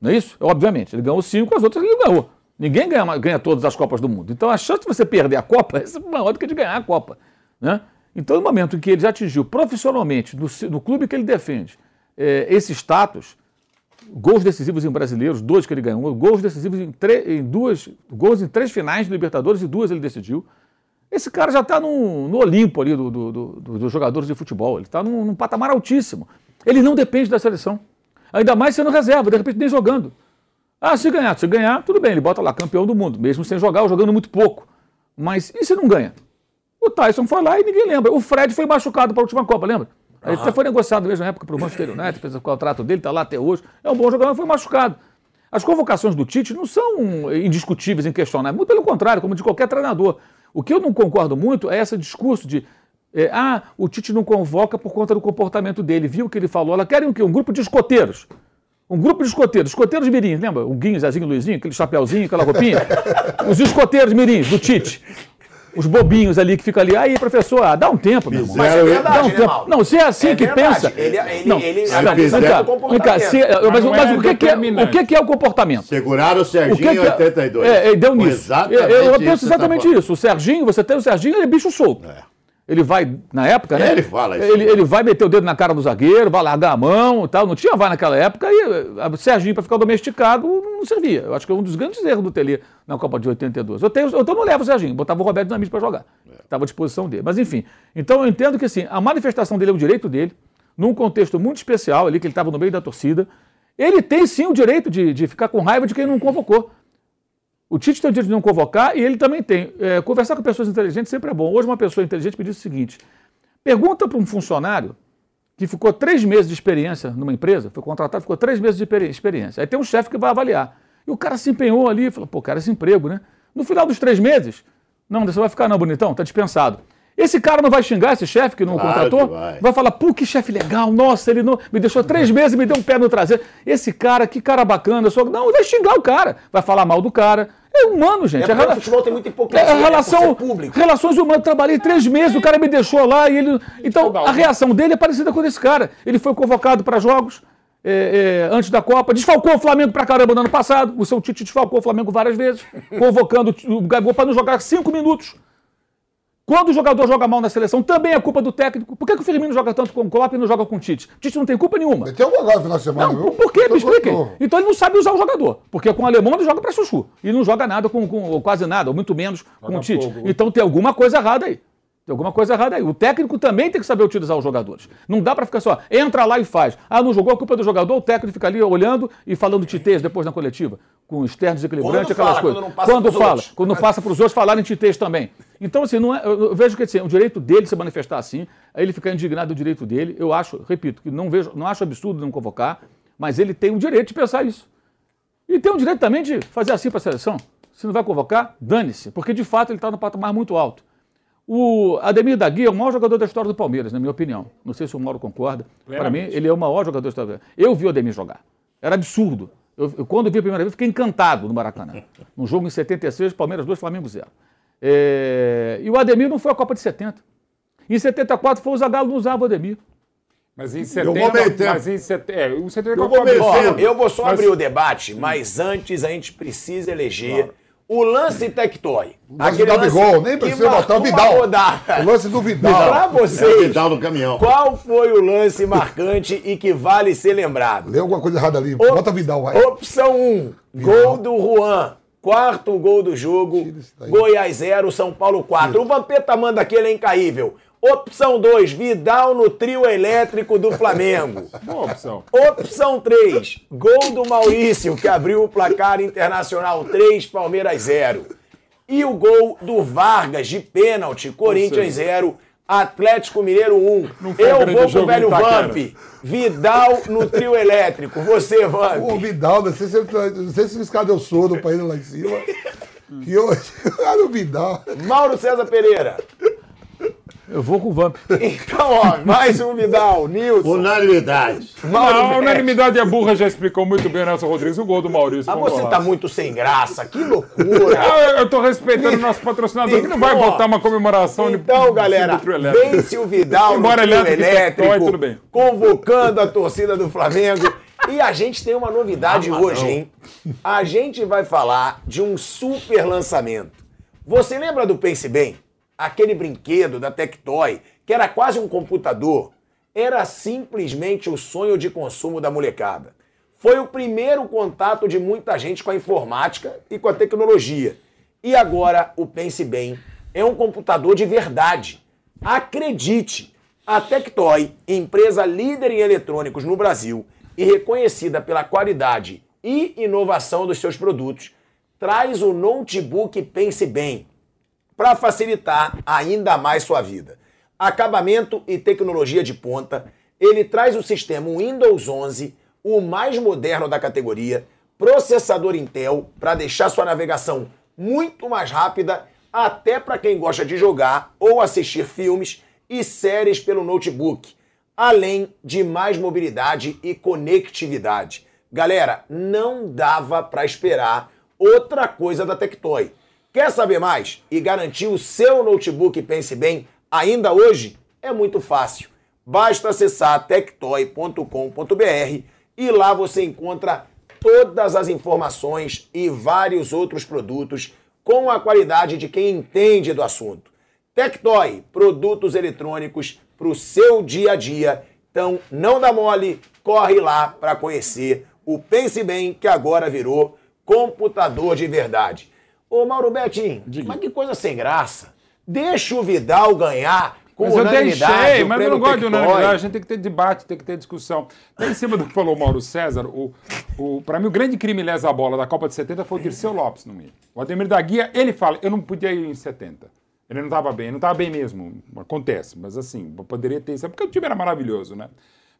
A: Não é isso? Obviamente. Ele ganhou cinco, as outras ele ganhou. Ninguém ganha, ganha todas as Copas do Mundo. Então a chance de você perder a Copa é maior do que de ganhar a Copa. Né? Então, no momento em que ele já atingiu profissionalmente, no, no clube que ele defende, eh, esse status, gols decisivos em brasileiros, dois que ele ganhou, gols decisivos em, em duas, gols em três finais de Libertadores e duas ele decidiu. Esse cara já está no, no Olimpo ali do, do- do- do- dos jogadores de futebol. Ele está num, num patamar altíssimo. Ele não depende da seleção. Ainda mais sendo reserva, de repente nem jogando. Ah, se ganhar, se ganhar, tudo bem, ele bota lá campeão do mundo, mesmo sem jogar ou jogando muito pouco. Mas e se não ganha? O Tyson foi lá e ninguém lembra. O Fred foi machucado para a última Copa, lembra? Ele até foi negociado na mesma época para o Manchester United, fez o contrato dele, está lá até hoje. É um bom jogador, mas foi machucado. As convocações do Tite não são indiscutíveis, inquestionáveis. Muito pelo contrário, como de qualquer treinador. O que eu não concordo muito é esse discurso de é, ah, o Tite não convoca por conta do comportamento dele. Viu o que ele falou? Ela querem o quê? Um grupo de escoteiros. Um grupo de escoteiros, escoteiros mirins, lembra? O Guinho, Zezinho, Luizinho, aquele chapeuzinho, aquela roupinha. Os escoteiros mirins do Tite. Os bobinhos ali que ficam ali. Aí, professor, ah, dá um tempo, meu irmão.
B: Mas é verdade,
A: Dá um
B: né,
A: tempo.
B: Mauro?
A: Não, se é assim
B: É
A: que
B: verdade.
A: pensa.
B: Ele- ele-
A: não,
B: ele
A: cá, se-
B: comportamento.
A: mas,
D: Mas
A: mas
D: não
A: o,
D: é
A: que, que é, o que, que é o comportamento?
E: Seguraram o
A: O que
E: Serginho
A: que
E: em 82.
A: É, é, deu nisso.
E: Exatamente
A: eu, eu
E: isso
A: penso
E: tá
A: exatamente isso. O Serginho, você tem o Serginho, ele é bicho solto. Ele vai, na época, né?
E: Ele fala isso.
A: Ele, ele vai meter o dedo na cara do zagueiro, vai largar a mão e tal. Não tinha VAR naquela época e eh, o Serginho, para ficar domesticado, não servia. Eu acho que é um dos grandes erros do Tele na Copa de 82. Eu, tenho, eu então não levo o Serginho, botava o Roberto Dinamite para jogar. Estava à disposição dele. Mas enfim, então eu entendo que assim, a manifestação dele é o direito dele, num contexto muito especial ali, que ele estava no meio da torcida. Ele tem sim o direito de, de ficar com raiva de quem não convocou. O Tite tem o direito de não convocar e ele também tem. É, conversar com pessoas inteligentes sempre é bom. Hoje uma pessoa inteligente me disse o seguinte: pergunta para um funcionário que ficou três meses de experiência numa empresa, foi contratado, ficou três meses de experi- experiência. Aí tem um chefe que vai avaliar. E o cara se empenhou ali, falou, pô, cara, esse emprego, né? No final dos três meses, não, você vai ficar não, bonitão, tá dispensado. Esse cara não vai xingar esse chefe que não
E: Claro
A: contratou?
E: que vai.
A: falar, pô, que chefe legal, nossa, ele não me deixou três meses e me deu um pé no traseiro. Esse cara, que cara bacana. eu Sou... Não, vai xingar o cara, vai falar mal do cara. É humano, gente.
B: É porque
A: rela-
B: o futebol tem muita
A: é
B: hipocrisia,
A: a
B: né,
A: relação,
B: ser público.
A: relações humanas. Trabalhei três meses, o cara me deixou lá e ele. Então, a reação dele é parecida com a desse cara. Ele foi convocado para jogos é, é, antes da Copa, desfalcou o Flamengo pra caramba no ano passado. O seu Tite desfalcou o Flamengo várias vezes, convocando o Gabigol para não jogar cinco minutos. Quando o jogador joga mal na seleção, também é culpa do técnico. Por que, que o Firmino joga tanto com o Klopp e não joga com o Tite? Tite não tem culpa nenhuma.
C: Tem um gol no final de semana,
A: Não,
C: viu?
A: por quê? Me expliquem. Então ele não sabe usar o jogador. Porque com o alemão ele joga pra chuchu. E não joga nada com, com ou quase nada, ou muito menos com o Tite.
D: pouco.
A: Então tem alguma coisa errada aí. Tem alguma coisa errada aí. O técnico também tem que saber utilizar os jogadores. Não dá pra ficar só, entra lá e faz. Ah, não jogou, a culpa é do jogador, o técnico fica ali olhando e falando titês depois na coletiva, com externos desequilibrantes,
B: Quando
A: aquelas
B: fala,
A: coisas.
B: quando não passa
A: Quando
B: pros
A: fala,
B: outros.
A: quando não passa para os outros falarem titês também. Então, assim, não é- eu vejo que assim, o direito dele se manifestar assim, aí ele ficar indignado do direito dele, eu acho, repito, que não vejo, não acho absurdo não convocar, mas ele tem o direito de pensar isso. E tem o direito também de fazer assim para a seleção. Se não vai convocar, dane-se, porque de fato ele está no patamar muito alto. O Ademir da Guia é o maior jogador da história do Palmeiras, na minha opinião. Não sei se o Mauro concorda. Para mim, ele é o maior jogador da história. Eu vi o Ademir jogar. Era absurdo. Eu, eu, quando vi a primeira vez, fiquei encantado no Maracanã. Num jogo em 76, Palmeiras 2, Flamengo 0. É, E o Ademir não foi à Copa de 70. Em 74 foi o Zagallo, não usava o Ademir.
D: Mas em
B: Eu
D: 70.
B: vou meter.
D: Mas em 70. É, o 70
B: Eu vou, Ó, eu vou só
D: Mas-
B: abrir o debate, mas antes a gente precisa eleger o lance Tectoy.
C: O lance do Gabigol, nem precisa botar o Vidal.
B: Rodada.
C: O lance do Vidal.
B: Pra
E: É o
B: vocês,
E: Vidal no caminhão.
B: qual foi o lance marcante e que vale ser lembrado?
C: Leu alguma coisa errada ali. Bota Vidal, vai.
B: Opção 1, gol do Juan. Quarto gol do jogo. Goiás 0, São Paulo 4. O Vampeta manda aqui, ele é incaível. Opção 2, Vidal no trio elétrico do Flamengo.
D: Boa opção.
B: Opção 3, gol do Maurício, que abriu o placar internacional 3, Palmeiras 0. E o gol do Vargas de pênalti, Corinthians 0, Atlético Mineiro 1.
D: foi
B: Eu vou pro
D: jogo
B: velho. Vamp. Vidal no trio elétrico. Você, Vamp.
C: O Vidal, não sei se, não sei se esse cara deu sono pra ele lá em cima. que hoje. Olha o Vidal.
B: Mauro César Pereira.
A: Eu vou com o Vamp.
B: Então, ó, mais um Vidal. Nilson.
E: Unanimidade.
B: Mauro
D: Não, a unanimidade é burra, já explicou muito bem o Nelson Rodrigues. O gol do Maurício.
B: Ah, você tá muito sem graça. Que loucura.
D: Ah, Eu tô respeitando o nosso patrocinador, que não vai botar uma comemoração de-
B: Então, galera,
D: trio elétrico.
B: vence o Vidal
D: Embora
B: no trio
D: elétrico tudo bem.
B: convocando a torcida do Flamengo. E a gente tem uma novidade
E: Ah,
B: hoje,
E: não.
B: hein? A gente vai falar de um super lançamento. Você lembra do Pense Bem? Aquele brinquedo da Tectoy, que era quase um computador, era simplesmente o sonho de consumo da molecada. Foi o primeiro contato de muita gente com a informática e com a tecnologia. E agora o Pense Bem é um computador de verdade. Acredite, a Tectoy, empresa líder em eletrônicos no Brasil e reconhecida pela qualidade e inovação dos seus produtos, traz o notebook Pense Bem para facilitar ainda mais sua vida. Acabamento e tecnologia de ponta, ele traz o sistema Windows 11, o mais moderno da categoria, processador Intel para deixar sua navegação muito mais rápida, até para quem gosta de jogar ou assistir filmes e séries pelo notebook, além de mais mobilidade e conectividade. Galera, não dava para esperar outra coisa da Tectoy. Quer saber mais e garantir o seu notebook Pense Bem ainda hoje? É muito fácil. Basta acessar tectoy.com.br e lá você encontra todas as informações e vários outros produtos com a qualidade de quem entende do assunto. Tectoy, produtos eletrônicos para o seu dia a dia. Então, não dá mole, corre lá para conhecer o Pense Bem, que agora virou computador de verdade. Ô Mauro Betinho, mas que coisa sem graça. Deixa o Vidal ganhar com
D: Mas eu
B: unanimidade.
D: deixei,
B: o
D: mas eu não gosto de unanimidade, a gente tem que ter debate, tem que ter discussão. Tá em cima do que falou o Mauro César, o, o, pra mim o grande crime lesa bola da Copa de 70 foi o Dirceu Lopes no meio. O Ademir da Guia, ele fala, eu não podia ir em 70. Ele não estava bem, não estava bem mesmo, acontece, mas assim, eu poderia ter isso, porque o time era maravilhoso, né?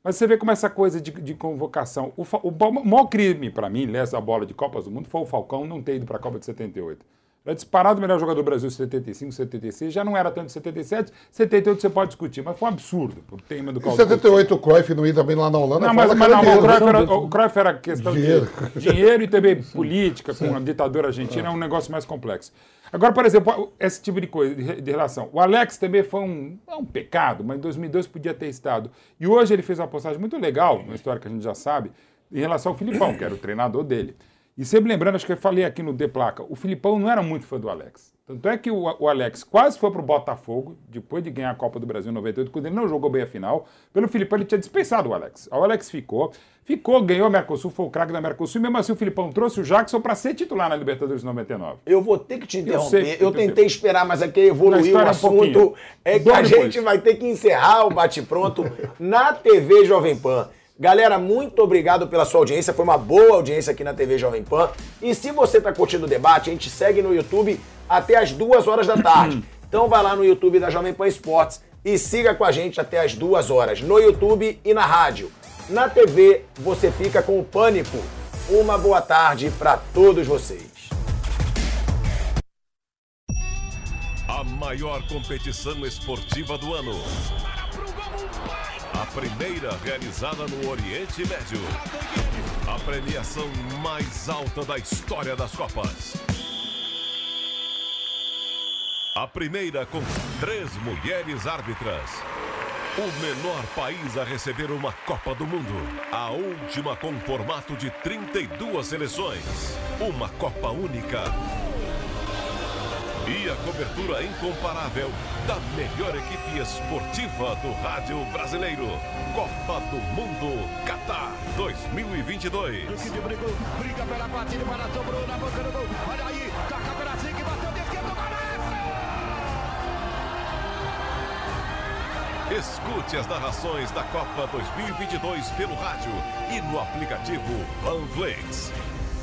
D: Mas você vê como essa coisa de, de convocação. O, o ba- maior crime, para mim, lesa bola de Copas do Mundo, foi o Falcão não ter ido para a Copa de 78. Era disparado o melhor jogador do Brasil em 75, 76. Já não era tanto em 77. 78 você pode discutir, mas foi um absurdo. O tema do
C: Em
D: Caldo
C: 78 o Cruyff não ia também lá na Holanda.
D: não, mas, mas não, o, Cruyff era, o Cruyff era questão
C: Dinheiro.
D: de dinheiro e também política, com a ditadura argentina, é um negócio mais complexo. Agora, por exemplo, esse tipo de coisa, de, de relação. O Alex também foi um, é um pecado, mas em 2002 podia ter estado. E hoje ele fez uma postagem muito legal, uma história que a gente já sabe, em relação ao Filipão, que era o treinador dele. E sempre lembrando, acho que eu falei aqui no The Placa, o Filipão não era muito fã do Alex. Tanto é que o, o Alex quase foi pro Botafogo, depois de ganhar a Copa do Brasil em 98, quando ele não jogou bem a final. Pelo Filipão, ele tinha dispensado o Alex. O Alex ficou, ficou, ganhou a Mercosul, foi o craque da Mercosul, e mesmo assim o Filipão trouxe o Jackson para ser titular na Libertadores de 99.
B: Eu vou ter que te
D: Eu
B: interromper. Eu,
D: que tem
B: tentei
D: tempo.
B: esperar, mas aqui evoluiu o
D: um
B: assunto.
D: pouquinho.
B: é que a
D: depois.
B: gente vai ter que encerrar o bate-pronto na TV Jovem Pan. Galera, muito obrigado pela sua audiência. Foi uma boa audiência aqui na TV Jovem Pan. E se você está curtindo o debate, a gente segue no YouTube até as duas horas da tarde. Então vai lá no YouTube da Jovem Pan Esportes e siga com a gente até as duas horas, no YouTube e na rádio. Na TV, você fica com o Pânico. Uma boa tarde para todos vocês.
H: A maior competição esportiva do ano. Primeira realizada no Oriente Médio. A premiação mais alta da história das Copas. A primeira com três mulheres árbitras. O menor país a receber uma Copa do Mundo. A última com formato de 32 seleções. Uma Copa única. E a cobertura incomparável da melhor equipe esportiva do rádio brasileiro. Copa do Mundo Qatar 2022.
K: Briga pela partida, para sobrou na boca do gol. Olha aí, toca pela zigue, bateu de esquerda,
H: Escute as narrações da Copa 2022 pelo rádio e no aplicativo Panflix.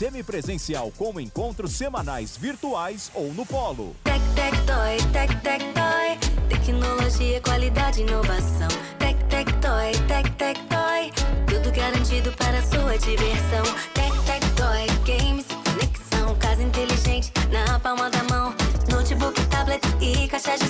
K: semipresencial com encontros semanais virtuais ou no polo.
G: Tec, tec, toy, tec, tec, toy. Tecnologia, qualidade, inovação. Tec, tec, toy, tec, tec, toy. Tudo garantido para sua diversão. Tec, tec, toy, games, conexão. Casa inteligente na palma da mão. Notebook, tablet e caixa de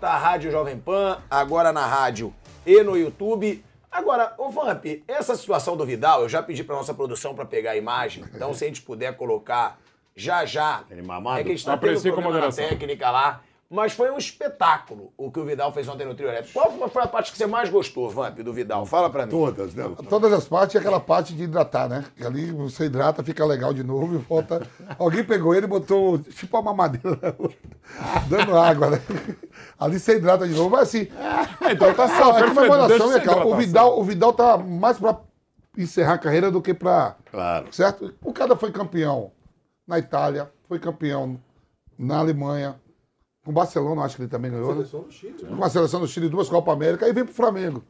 B: Da Rádio Jovem Pan, agora na rádio e no YouTube. Agora, ô Vamp, essa situação do Vidal, eu já pedi pra nossa produção pra pegar a imagem, então se a gente puder colocar já já. É que a gente tá tendo problema na técnica lá, mas foi um espetáculo o que o Vidal fez ontem no trio elétrico. Qual foi a parte que você mais gostou, Vamp, do Vidal? Fala pra mim.
C: Todas, né? Todas as partes e aquela parte de hidratar, né? Que ali você hidrata, fica legal de novo e volta. Alguém pegou ele e botou tipo uma mamadeira dando água, né? Ali você hidrata de novo, mas assim.
D: então tá certo,
C: é comemoração, né, cara? O. Vidal, o Vidal tá mais pra encerrar a carreira do que pra.
E: Claro.
C: Certo? O cara foi campeão na Itália, foi campeão na Alemanha, Com o Barcelona, acho que ele também ganhou. né?
L: Seleção do Chile.
C: Com a seleção do Chile, duas Copa América, aí vem pro Flamengo.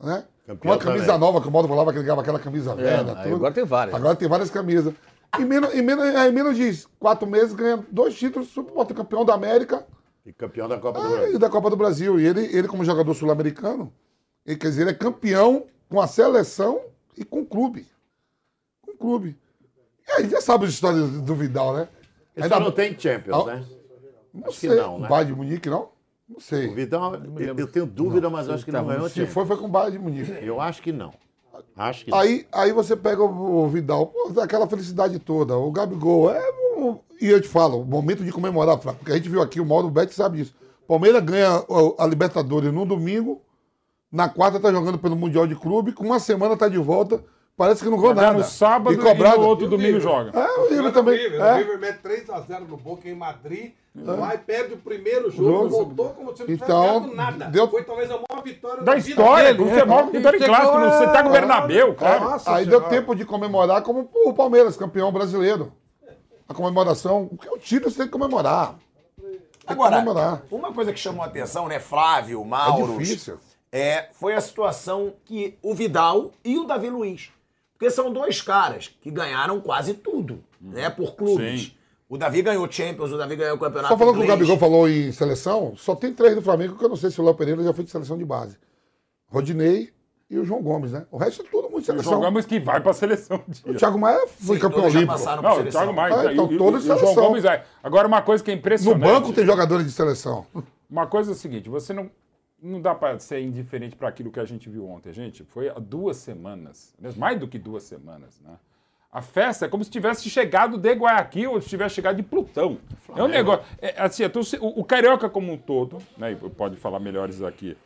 C: Né? Com uma camisa
E: também.
C: nova, que o Mauro falava que ele ganhava aquela camisa velha.
A: aí
C: tudo.
A: agora tem várias.
C: Agora tem várias camisas. Em menos, em menos, em menos de quatro meses ganha dois títulos, super campeão da América
E: E campeão da Copa do
C: ah,
E: Brasil.
C: e da Copa do Brasil. E ele, ele como jogador sul-americano, ele, quer dizer, ele é campeão com a seleção e com o clube. Com o clube. E aí já sabe as histórias do Vidal, né?
E: Ele
C: Ainda-
E: só não tem Champions,
C: Ah,
E: né?
C: Não
E: Acho que
C: sei.
E: não, né?
C: O Bayern de Munique, não? Não sei.
E: O Vidal, eu, eu tenho dúvida, mas acho que não ganhou
C: Se
E: Champions.
C: foi, foi com o Bayern de Munique.
E: Eu acho que não. Acho que não.
C: Aí, aí você pega o, o Vidal, pô, aquela felicidade toda. O Gabigol, é. um- e eu te falo, o momento de comemorar, porque a gente viu aqui, o Mauro Betti sabe disso. Palmeiras ganha o- a Libertadores no domingo, na quarta tá jogando pelo Mundial de Clube, com uma semana tá de volta, parece que não ganhou nada.
D: no sábado e
C: cobrado.
D: no outro domingo joga.
C: É, o River também.
L: River,
C: é.
L: O River mete 3x0 no Boca em Madrid, vai, perde o primeiro jogo,
C: Jogo.
L: voltou como se não tivesse
C: Então,
L: ganhado nada.
C: deu-
L: Foi talvez a maior vitória
D: Da
L: vida
D: história, do futebol, vitória em clássico, no Santiago Bernabéu, claro.
L: Nossa
C: Aí deu
L: Senhora.
C: tempo de comemorar como o Palmeiras, campeão brasileiro. A comemoração, porque o título você tem que comemorar. Tem que
B: Agora,
C: comemorar.
B: uma coisa que chamou a atenção, né, Flávio, Mauro,
C: difícil.
B: é, foi a situação que o Vidal e o Davi Luiz. Porque são dois caras que ganharam quase tudo, né, por clubes.
C: Sim.
B: O Davi ganhou Champions, o Davi ganhou o Campeonato
C: Só falando que o
B: Inglês.
C: Gabigol falou em seleção, só tem três do Flamengo que eu não sei se o Léo Pereira já foi de seleção de base. Rodinei e o João Gomes, né? O resto é tudo muito seleção.
D: Jogamos que vai pra seleção.
C: O Thiago Maia foi
B: Sim,
C: campeão olímpico.
D: Não, o
B: seleção.
D: Thiago Maia.
C: Ah, então todos
D: e o João
C: seleção.
D: Gomes vai. Agora, uma coisa que é
C: No
D: impressionante.
C: banco tem jogadores de seleção.
D: Uma coisa é o seguinte, você não. Não dá pra ser indiferente para aquilo que a gente viu ontem, gente. Foi há duas semanas, mais do que duas semanas, né? A festa é como se tivesse chegado de Guayaquil ou se tivesse chegado de Plutão. É um negócio. É, assim, é o, o Carioca como um todo, né? Pode falar melhores aqui.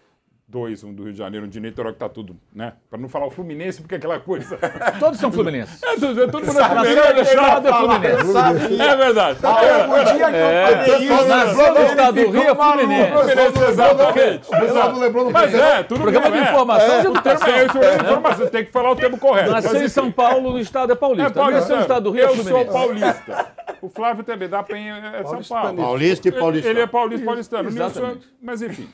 D: Dois, um do Rio de Janeiro, um de Niterói, que tá tudo, né? Pra não falar o Fluminense, porque é aquela coisa.
A: Todos são fluminenses.
D: É, tudo, é, todo mundo é
A: Sabe,
D: Fluminense.
A: nasceu
D: é
A: é. Fluminense.
D: É verdade.
A: Ah,
D: É,
A: o dia que eu
D: é.
A: falei isso, nasceu no estado do Rio, é Fluminense.
D: Fluminense, exatamente.
C: pessoal não lembrou no
D: Mas é, tudo
A: Programa de
D: é.
A: informação
D: É,
A: de educação.
D: é isso, é informação, tem que falar o termo correto.
A: Nasceu em. São Paulo, no estado é paulista.
D: É paulista.
A: Nasceu no estado do Rio, é
D: Eu sou paulista. O Flávio também dá pra é São Paulo.
E: Paulista e
D: Ele-
E: paulistano.
D: Ele é paulista e paulistano. Mas enfim.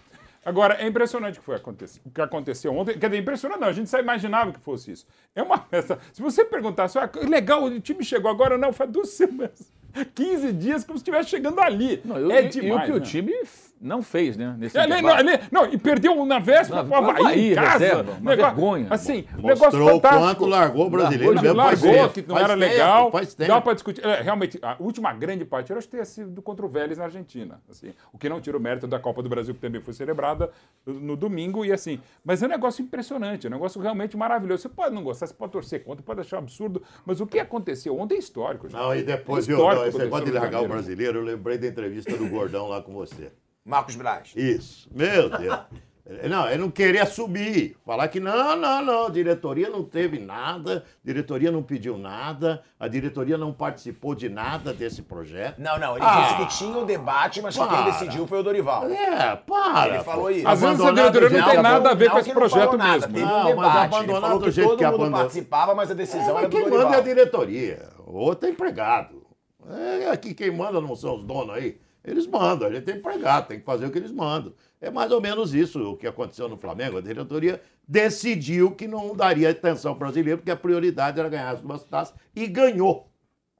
D: Agora, é impressionante o que, foi acontecer, o que aconteceu ontem. Quer dizer, impressionante não, a gente só imaginava que fosse isso. É uma festa. Se você perguntasse, ah, legal, o time chegou agora, não, faz duas semanas. 15 dias como se estivesse chegando ali.
A: Não, e o-
D: é demais.
A: e o que o
D: né?
A: time f- não fez, né? Nesse
D: Ele, não, ele- não, e perdeu um na véspera
A: Não,
D: pro Havaí,
A: Havaí,
D: em casa.
A: reserva, uma
D: Negócio-
A: vergonha.
D: Assim,
E: Mostrou
D: negócio
E: o
D: fantástico.
E: quanto largou o brasileiro
D: Largou, largou,
E: tempo,
D: que não
E: faz
D: era
E: tempo,
D: legal.
E: faz tempo.
D: Dá pra discutir. É, realmente, a última grande partida, eu acho que tenha sido contra o Vélez na Argentina. Assim, o que não tira o mérito da Copa do Brasil, que também foi celebrada no domingo. E assim, mas é um negócio impressionante, é um negócio realmente maravilhoso. Você pode não gostar, você pode torcer contra, pode achar absurdo, mas o que aconteceu ontem é histórico. gente.
E: Não, e depois,
D: É
E: viu, não, esse
D: o que
E: negócio de
D: aconteceu no
E: largar o brasileiro, eu lembrei da entrevista do Gordão lá com você.
B: Marcos Braz.
E: Isso. Meu Deus. Não, ele não queria subir. Falar que não, não, não, a diretoria não teve nada, a diretoria não pediu nada, a diretoria não participou de nada desse projeto.
B: Não, não, ele
E: Ah,
B: disse que tinha o debate, mas que quem
E: para.
B: decidiu foi o Dorival.
E: É, para.
B: Ele falou isso.
D: Às vezes a diretoria não tem nada a ver
B: Não
D: com esse projeto
B: nada,
D: mesmo.
B: Teve
E: Não,
B: um
E: mas abandonado
B: falou
E: do
B: que
E: jeito
B: todo
E: que
B: mundo
E: abandona-
B: participava, mas a decisão
E: É,
B: era do
E: quem
B: Dorival.
E: manda é a diretoria. O outro é empregado. É, aqui quem manda não são os donos aí. Eles mandam, a gente tem empregado, tem que fazer o que eles mandam. É mais ou menos isso o que aconteceu no Flamengo. A diretoria decidiu que não daria atenção ao brasileiro, porque a prioridade era ganhar as duas taças e ganhou.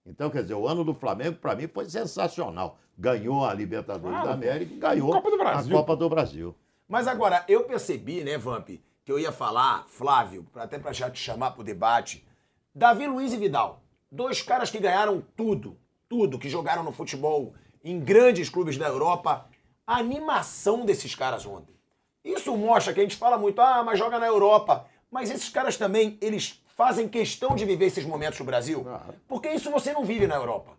E: Então, quer dizer, o ano do Flamengo, para mim, foi sensacional. Ganhou a Libertadores
D: Claro,
E: da América e ganhou
D: Copa
E: a Copa do Brasil.
B: Mas agora, eu percebi, né, Vamp, que eu ia falar, Flávio, até pra já te chamar pro debate, Davi Luiz e Vidal. Dois caras que ganharam tudo, tudo, que jogaram no futebol em grandes clubes da Europa. A animação desses caras ontem. Isso mostra que a gente fala muito, ah, mas joga na Europa. Mas esses caras também, eles fazem questão de viver esses momentos no Brasil. Porque isso você não vive na Europa.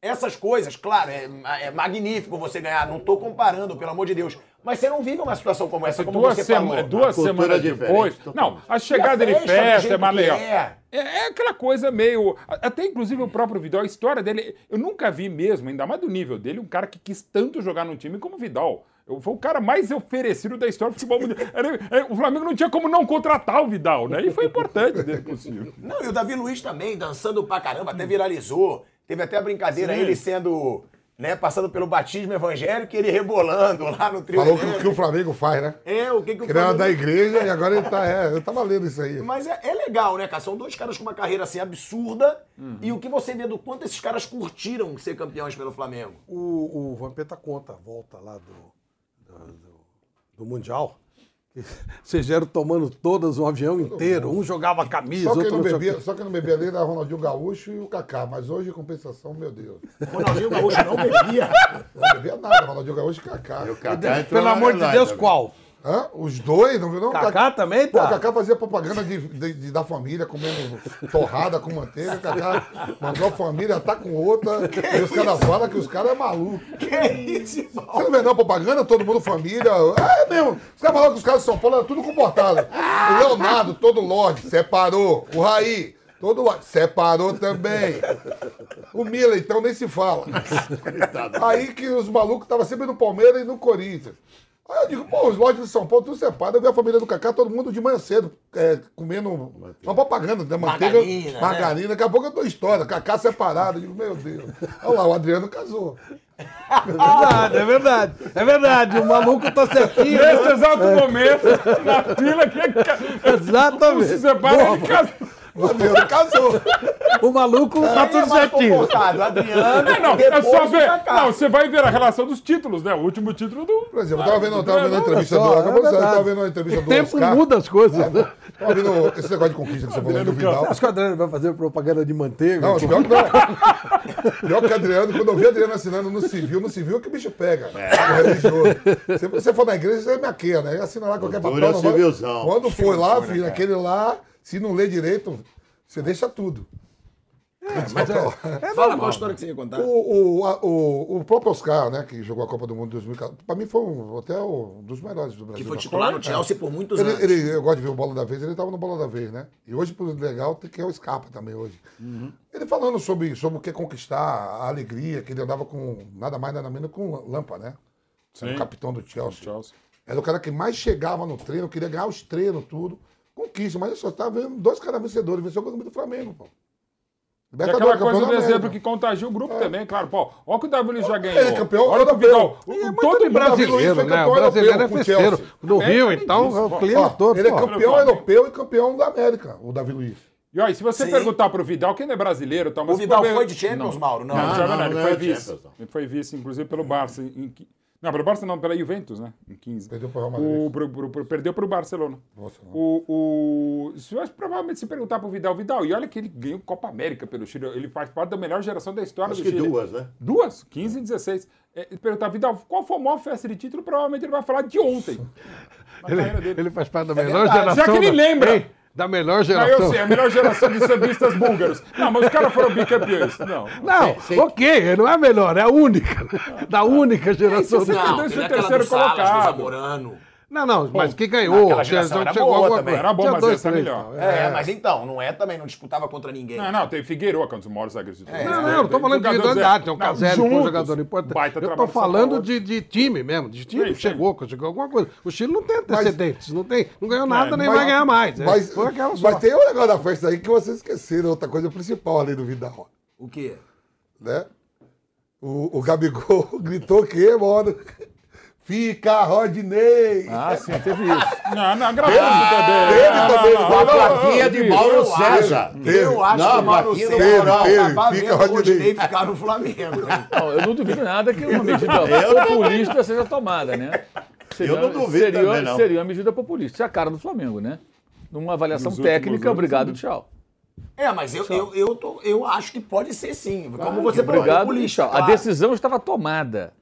B: Essas coisas, claro, é, é magnífico você ganhar, não tô comparando, pelo amor de Deus. Mas você não vive uma situação como essa, como
D: duas
B: você
D: sema-
B: falou.
D: duas semanas
E: é
D: depois. Não, a chegada
B: a
D: de
B: festa, do
D: festa é mais legal.
B: é.
D: É, é aquela coisa meio. Até inclusive o próprio Vidal, a história dele. Eu nunca vi mesmo, ainda mais do nível dele, um cara que quis tanto jogar num time como o Vidal. Eu- Foi o cara mais oferecido da história do futebol mundial. É, o Flamengo não tinha como não contratar o Vidal, né? E foi importante dele possível.
B: Não, e o Davi Luiz também, dançando pra caramba, até viralizou. Teve até a brincadeira,
D: Sim.
B: ele sendo né? Passando pelo batismo evangélico e ele rebolando lá no trio.
C: Falou que,
B: elétrico.
C: que o Flamengo faz, né?
B: É, o que, que o
C: Que ele era
B: Flamengo-
C: da igreja e agora ele tá. É, eu tava lendo isso aí.
B: Mas é, é legal, né, cara? São dois caras com uma carreira assim absurda. E o que você vê do quanto esses caras curtiram ser campeões pelo Flamengo.
L: O, o Vampeta conta a volta lá do, do, do- do Mundial. Que Vocês vieram tomando todas o avião inteiro. Um jogava a camisa,
C: Só quem,
L: outro
C: não
L: o
C: bebia, só quem não bebia ali era Ronaldinho Gaúcho e o Kaká. Mas hoje, em compensação, meu Deus.
B: Ronaldinho Gaúcho não bebia?
C: Não bebia nada, Ronaldinho Gaúcho e Kaká.
E: E o Kaká
L: Pelo amor de Deus,
E: também.
L: qual?
C: Hã? Os dois, não viu não?
L: Kaká também
C: Pô,
L: tá?
C: o Kaká fazia propaganda de, de- de- da família, comendo torrada com manteiga. O Kaká mandou a família, tá com outra. E os caras falam que os caras é maluco.
B: Que isso, irmão?
C: Você não vê não propaganda, todo mundo família. É mesmo. Os caras falaram que os caras de São Paulo eram tudo comportado. O Leonardo, todo Lorde, separou. O Raí, todo Lorde, separou também. O Mila, então, nem se fala. Aí que os malucos estavam sempre no Palmeiras e no Corinthians. Aí eu digo, pô, os lojas de São Paulo tudo separado. Eu vi a família do Cacá, todo mundo de manhã cedo, é, comendo uma propaganda, né? Manteiga,
B: Margarina, né?
C: margarina. Daqui a pouco eu dou história, Cacá separado. Eu digo, meu Deus. Olha lá, o Adriano casou.
L: É verdade, é verdade. É verdade, o maluco tá certinho.
D: Nesse exato momento, na fila, que
L: Exatamente.
D: se separa
L: Boa,
D: e casa.
C: O Adriano casou.
L: O maluco tá
B: é
L: tudo certinho.
B: Adriano,
D: É, não, é só
B: o
D: ver. Não, você vai ver a relação dos títulos, né? O último título do.
C: Por exemplo, eu tava vendo, eu tava vendo a entrevista
L: só,
C: do.
L: é
C: Acabou de tava vendo a entrevista
L: O
C: do
L: tempo
C: Oscar.
L: muda as coisas. né?
C: Tava vendo esse negócio de conquista que você falou do Vidal.
L: Acho que o Adriano vai fazer propaganda de manteiga.
C: Não, pior que não. Pior que o Adriano, quando eu vi o Adriano assinando no civil, no civil é que o bicho pega. É. religioso. Se você for na igreja, você é maquia, né? Assina lá qualquer papel. não. Quando foi lá, filho,
E: cara.
C: aquele lá, se não lê direito, você deixa tudo.
L: Mas é,
B: Fala qual a história que você ia contar.
C: O, o, a- o, o próprio Oscar, né, que jogou a Copa do Mundo em 2014, pra mim foi um, até um dos melhores do Brasil.
B: Que foi titular no Chelsea por muitos
C: ele,
B: anos.
C: Ele, eu gosto de ver o Bola da Vez, ele tava no Bola da Vez, né? E hoje, por legal, tem que é o Scarpa também hoje. Ele falando sobre, sobre o que é conquistar, a alegria, que ele andava com nada mais, nada menos com Lampa, né? Era
D: Sim.
C: o capitão do Chelsea.
D: Chelsea.
C: Era o cara que mais chegava no treino, queria ganhar os treinos, tudo. Conquista, mas eu só estava vendo dois caras vencedores, venceu o Grêmio do Flamengo, pô.
D: E
C: Libertadores,
D: aquela coisa do exemplo que contagia o grupo também, claro. Pô, olha o que o Davi Luiz já ganhou.
C: Ele é campeão
D: olha o o. Vidal.
L: É
D: o- todo
L: brasileiro,
C: foi
L: né?
C: campeão
L: O brasileiro é
C: europeu com o
L: festeiro.
C: Chelsea.
L: No
D: É,
L: Rio,
D: é
L: então, é o
D: pô.
L: clima
C: Ó,
L: todo.
C: ele é campeão europeu e campeão da América, o Davi Luiz.
D: E e se você
B: Sim.
D: perguntar pro Vidal, quem não é brasileiro, tá, mas
B: O Vidal foi
D: ver-
B: de Champions, Mauro? Não.
D: Não,
E: Não,
D: não,
E: não,
D: ele
E: não
D: foi
E: é não.
D: Ele foi vice, inclusive, pelo Barça. Em, qui- não, pelo Barça não, pela Juventus, né? Em 15.
C: Perdeu pro Real Madrid.
D: O, pro, pro, pro, perdeu pro Barcelona.
C: Nossa, não.
D: O, o, se, provavelmente se perguntar pro Vidal, Vidal, e olha que ele ganhou Copa América pelo Chile, ele faz parte da melhor geração da história
E: Acho
D: do
E: que
D: Chile.
E: duas, né?
D: Duas, 15 e 16. É, perguntar, Vidal, qual foi a maior festa de título? Provavelmente ele vai falar de ontem.
L: Ele, ele faz parte da
B: É
L: melhor
B: verdade.
L: geração.
D: Já que ele lembra.
L: Ei, Da melhor
D: Não,
L: geração.
D: eu sei, a melhor geração de sambistas búlgaros. Não, mas os caras foram bicampeões. Não.
L: Não, ok, não é a melhor, é a única. Da única geração.
D: Isso,
L: do-
D: Não,
B: Não, aquela
D: terceiro
B: do Salas, do
D: colocado.
B: Zamorano.
L: Não, não, mas que ganhou.
B: Naquela geração era boa
L: alguma
B: também.
D: Era bom, mas
L: dois,
D: essa é melhor.
L: tal.
B: É, mas então, não é também, não disputava contra ninguém.
D: Não, não, tem Figueiredo, que é um dos maiores zagueiros de todos.
L: Não, não, não tô falando de individualidade, tem um Caselli, que foi um jogador importante.
D: baita
L: Eu tô falando de, de time mesmo, de time
D: Sim,
L: que
D: sim.
L: chegou, que chegou alguma coisa. O Chile não tem antecedentes, não, tem, não ganhou nada, nem
C: Mas-
L: vai ganhar mais. é.
C: Mas,
L: Foi aquela só.
C: mas tem um negócio da festa aí que vocês esqueceram, outra coisa principal ali do Vidal,
B: O quê?
C: né? O, o Gabigol gritou o quê, mano? Fica, Rodney!
A: Ah, sim, teve isso.
D: Não, não, gratuito também.
C: Teve também,
E: Com a plaquinha de Mauro
B: Eu
E: César.
C: Teve.
B: Eu acho
E: Não,
B: que o Mauro César
C: teve, Fica. Rodinei
B: ficar no Flamengo. hein?
A: Não, eu não duvido nada que uma medida populista seja tomada, né? Seria,
E: Eu não duvido
A: seria,
E: também, não.
A: Seria uma medida populista. Isso é a cara do Flamengo, né? Numa avaliação
D: Nos
A: técnica,
D: anos,
A: obrigado,
D: sim.
A: tchau.
B: É, mas eu, eu, eu, tô, eu acho que pode ser sim. Como você falou,
A: Obrigado,
B: populista,
A: tchau. A
B: claro.
A: decisão estava tomada.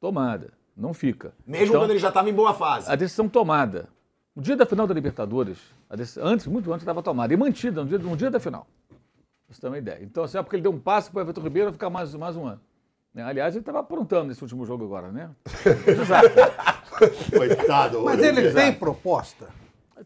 A: Tomada. Não fica.
B: Mesmo
A: Então,
B: quando ele já estava em boa fase.
A: A decisão tomada. No dia da final da Libertadores, a decisão- antes, muito antes, estava tomada. E mantida no dia, no dia da final. Você ter uma ideia. Então, assim, é porque ele deu um passo para o Everton Ribeiro ficar mais, mais um ano. Né? Aliás, ele estava aprontando nesse último jogo agora, né?
E: Coitado.
L: Mas ele tem proposta?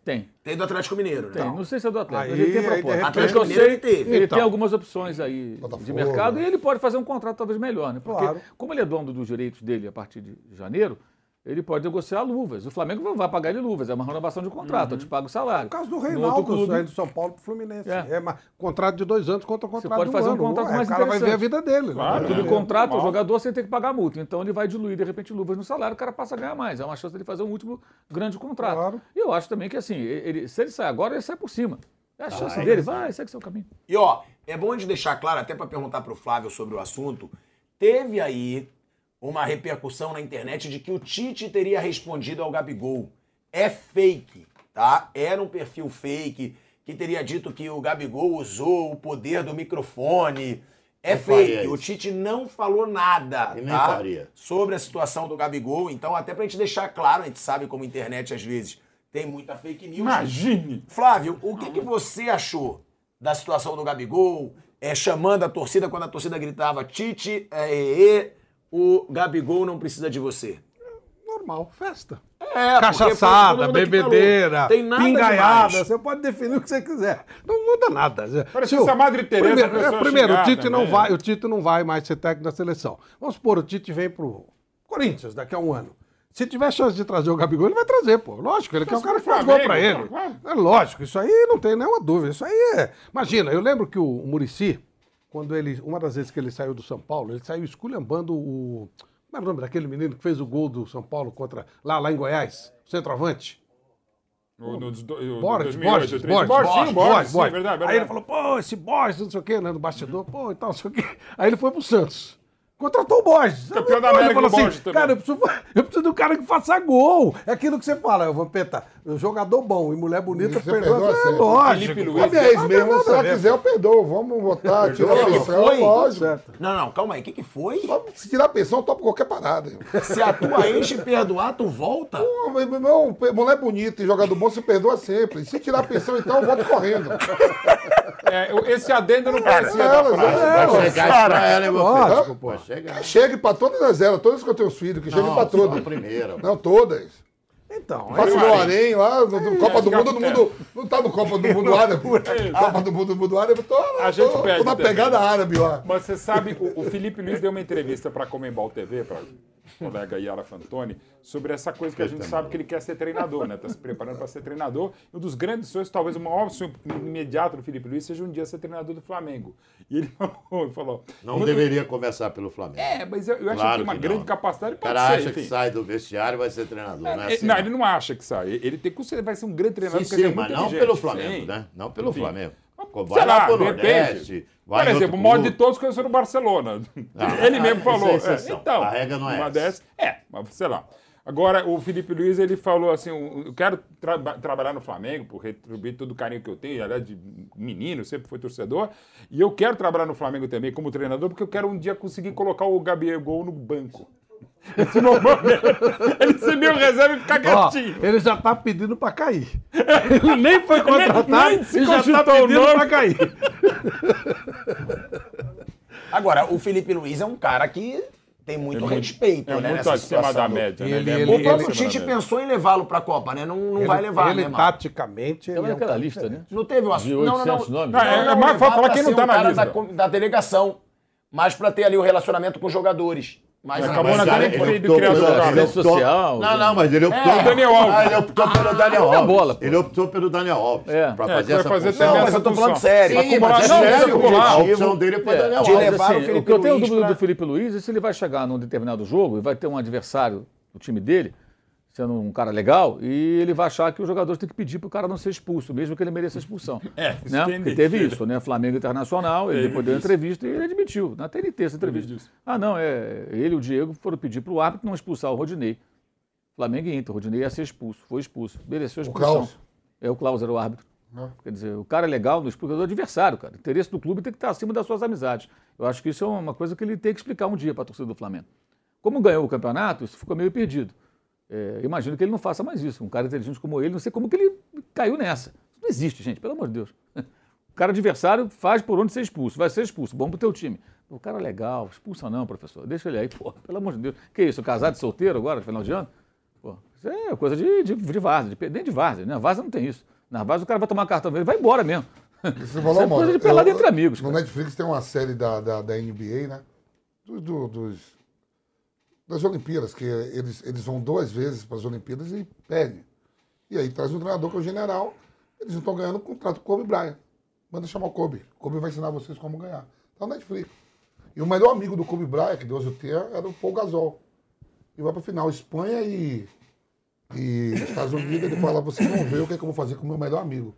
A: Tem.
B: Tem do Atlético Mineiro, né?
A: Tem. Não sei se é do Atlético, mas
L: Aí-
A: ele tem
L: de
A: proposta.
L: repente-
A: eu
B: Atlético
A: sei,
B: Mineiro ele teve.
A: ele
L: Então.
A: tem algumas opções aí de
C: Botafogo,
A: mercado
C: né?
A: e ele pode fazer um contrato talvez melhor, né? Porque
L: Claro.
A: como ele é dono dos direitos dele a partir de janeiro, ele pode negociar luvas. O Flamengo não vai pagar ele luvas, é uma renovação de contrato, eu te pago o salário.
L: No caso do Reinaldo,
A: clube-
L: saindo do São Paulo pro Fluminense.
A: É.
L: É, mas contrato de dois anos contra contrato
A: Você pode
L: de um
A: fazer um
L: ano.
A: contrato
L: Ué,
A: mais
L: O cara vai ver a vida dele.
A: Claro,
L: né?
A: tudo
L: É.
A: contrato, o jogador você tem que pagar multa. Então ele vai diluir, de repente, luvas no salário, o cara passa a ganhar mais. É uma chance dele fazer um último grande contrato. E eu acho também que assim, ele, se ele sai agora, ele sai por cima. É a chance
B: Vai,
A: dele,
B: vai.
A: segue seu caminho.
B: E ó, é bom de deixar claro, até para perguntar pro Flávio sobre o assunto, teve aí uma repercussão na internet de que o Tite teria respondido ao Gabigol. É fake, tá? Era um perfil fake que teria dito que o Gabigol usou o poder do microfone. É
E: Não
B: fake. O Tite não falou nada tá? sobre a situação do Gabigol. Então, até pra gente deixar claro, a gente sabe como a internet às vezes tem muita fake news.
D: Imagine!
B: Flávio, o que, que você achou da situação do Gabigol, é, chamando a torcida quando a torcida gritava Tite, é, é, é, o Gabigol não precisa de você?
L: Normal, festa.
B: É,
L: Cachaçada, bebedeira,
B: falou. Tem nada
L: pingaiada,
B: demais.
L: você pode definir o que você quiser. Não muda nada.
D: Parecia
L: Se o-
D: essa Madre Teresa, a
L: Primeiro, é, primeiro o
D: xingada,
L: Tite não
D: né?
L: vai, o Tite não vai mais ser técnico da seleção. Vamos supor, o Tite vem pro Corinthians daqui a um ano. Se tiver chance de trazer o Gabigol, ele vai trazer, pô. Lógico, ele quer o cara que faz gol pra ele. É lógico, isso aí não tem nenhuma dúvida. Isso aí é. Imagina, eu lembro que o Murici, quando ele. Uma das vezes que ele saiu do São Paulo, ele saiu esculhambando o. Como era o nome daquele menino que fez o gol do São Paulo contra. Lá, lá em Goiás, o centroavante?
D: O, no, do-
L: Borges,
D: 2008,
L: Borges,
D: 2003.
L: Borges,
D: Borges,
L: Borges,
D: Borges, sim,
L: Borges.
D: verdade,
L: Aí ele falou, pô, esse Borges, não sei o quê, né, no bastidor, pô, e tal, não sei o quê. Aí ele foi pro Santos. Contratou o Borges.
D: Campeão da América
L: falou
D: do
L: assim,
D: Borges
L: cara, eu preciso, eu preciso de um cara que faça gol. É aquilo que você fala, eu vou petar. Jogador bom e mulher bonita,
C: Você
L: perdoa.
C: perdoa
L: É lógico.
C: Felipe Luiz, Aliás, mesmo, se ela quiser, eu perdoo. Vamos votar, tirar a pensão,
B: foi?
C: lógico.
B: Não, não, calma aí, o que, que foi?
C: Se tirar a pensão, eu topo qualquer parada.
B: Se a tua ex te perdoar, tu volta?
C: Pô, meu irmão, mulher bonita e jogador bom se perdoa sempre. Se tirar a pensão, então, eu volto correndo.
D: É, esse adendo eu não conhecia
C: Ela,
D: da frase.
C: ela,
E: Vai chegar pra ela, meu filho?
C: Lógico, pô.
E: Vai chegar.
C: Chegue pra todas as elas, todas que eu tenho filhos, que
E: Não,
C: pra
E: só
C: todas.
E: a primeira.
C: Não, todas.
L: Então,
C: Faço no Arém lá, no, no Copa do Mundo, todo mundo. Não tá no Copa do Mundo árabe. Copa do Mundo, mundo árabe, tô, lá,
D: A gente
C: tô, tô na
D: também.
C: pegada árabe lá.
D: Mas você sabe, o, o Felipe Luiz deu uma entrevista para a Comembol TV, para a colega Yara Fantoni, sobre essa coisa que a gente sabe que ele quer ser treinador, né? Está se preparando para ser treinador. Um dos grandes sonhos, talvez o maior sonho imediato do Felipe Luiz, seja um dia ser treinador do Flamengo. E ele falou, ele falou
E: Não
D: "Quando-
E: deveria começar pelo Flamengo.
D: É, mas eu, eu acho
E: Claro
D: que tem uma
E: que
D: grande
E: não.
D: capacidade.
E: O
D: Pode
E: cara
D: ser,
E: acha
D: enfim.
E: que sai do vestiário e vai ser treinador, não é
D: É,
E: assim?
D: não, ele não acha que sai. Ele tem que ser, vai ser um grande treinador.
E: Sim, sim,
D: é
E: mas não pelo Flamengo,
D: Sim.
E: né? Não pelo
D: Enfim.
E: Flamengo.
D: Sei
E: Vai
D: lá,
E: lá pro
D: de
E: Nordeste,
D: Por
E: em
D: exemplo, o maior de todos conheceu no Barcelona.
E: Ah,
D: ele mesmo
E: é
D: falou. é, então,
E: A regra não é
D: uma
E: essa.
D: dessas- É, mas sei lá. Agora, o Felipe Luiz, ele falou assim, eu quero tra- trabalhar no Flamengo por retribuir todo o carinho que eu tenho, aliás, de menino, sempre foi torcedor, e eu quero trabalhar no Flamengo também como treinador, porque eu quero um dia conseguir colocar o Gabigol no banco. Esse momento, ele ser meu reserva e ficar
L: Ó,
D: quietinho.
L: ele já tá pedindo pra cair. Ele nem foi contratado
D: Nem- nem se
L: e já tá
D: o
L: pedindo
D: nome.
L: pra cair.
B: Agora, o Felipe Luiz é um cara que tem muito
D: É muito-
B: respeito,
D: é
B: né?
D: muito
B: nessa
D: acima
B: situação
D: da média, né?
L: Ele-
D: Ele é
L: ele-
D: muito
B: O próprio Tite pensou em levá-lo pra Copa, né? Não, não
L: Ele-
B: vai levar,
L: Ele,
B: né, mano?
L: taticamente... ele é
A: naquela
L: cara
A: lista, né?
B: Não teve o assunto. Não, não,
A: 800
B: não.
A: nomes.
D: É- é mais falar quem não tá
B: um
D: na lista.
B: Da, da delegação, mas pra ter ali o relacionamento com os jogadores. Mas
D: Acabou
B: mas,
D: na
B: cara,
E: optou
D: criou
E: pelo-
D: jogador.
E: ele
A: Rede social,
E: Não, não, mas ele optou.
B: É.
D: Daniel Alves.
E: Ah, ele optou pelo Daniel
A: Joga
E: Alves.
A: bola.
E: Ele optou pelo Daniel Alves.
A: É.
E: Pra
D: É,
E: fazer
D: que vai
E: essa
D: fazer
E: função.
B: Não, mas eu tô falando sério.
E: Sim, mas é
D: não,
E: sério, a opção dele foi
A: É,
E: Daniel
B: de
E: Alves.
B: levar o
A: assim,
B: Felipe
A: o que eu tenho dúvida
B: pra-
A: do Felipe Luiz é se ele vai chegar num determinado jogo e vai ter um adversário do time dele, sendo um cara legal, e ele vai achar que os jogadores têm que pedir para o cara não ser expulso, mesmo que ele mereça expulsão.
D: É, isso
A: né? Porque teve isso, né? Flamengo Internacional, ele depois deu uma entrevista e ele admitiu, na TNT essa entrevista. Ah, não, é, ele e o Diego foram pedir para o árbitro não expulsar o Rodinei. Flamengo e Inter, o Rodinei ia ser expulso, foi expulso, mereceu a
C: O
A: expulsão.
C: Klaus.
A: É, o Klaus era o árbitro.
C: Ah.
A: Quer dizer, o cara é legal no expulso do adversário, cara. O interesse do clube tem que estar acima das suas amizades. Eu acho que isso é uma coisa que ele tem que explicar um dia para a torcida do Flamengo. Como ganhou o campeonato, isso ficou meio perdido. É, imagino que ele não faça mais isso. Um cara inteligente como ele, não sei como que ele caiu nessa. Isso não existe, gente, pelo amor de Deus. O cara adversário faz por onde ser expulso, vai ser expulso, bom pro teu time. O cara é legal, expulsa não, professor, deixa ele aí, pô, pelo amor de Deus. Que isso, casado e solteiro agora, no final de ano? Pô, isso é coisa de, de, de várzea, de, nem de várzea, né? Várzea não tem isso. Na várzea o cara vai tomar cartão vermelho e vai embora mesmo. Isso
C: falou,
A: é coisa de pelada
C: eu-
A: entre amigos.
C: No
A: cara.
C: Netflix tem uma série da, da, da NBA, né? Do- do- dos, das Olimpíadas, que eles, eles vão duas vezes para as Olimpíadas e perdem. E aí traz um treinador que é o general, eles não estão ganhando contrato com o Kobe Bryant. Manda chamar o Kobe. O Kobe vai ensinar vocês como ganhar. Tá na Netflix. E o melhor amigo do Kobe Bryant, que Deus o tenha, era o Paul Gasol. E vai pra final Espanha e, e Estados Unidos. Ele fala, vocês vão ver o que, é que eu vou fazer com o meu melhor amigo.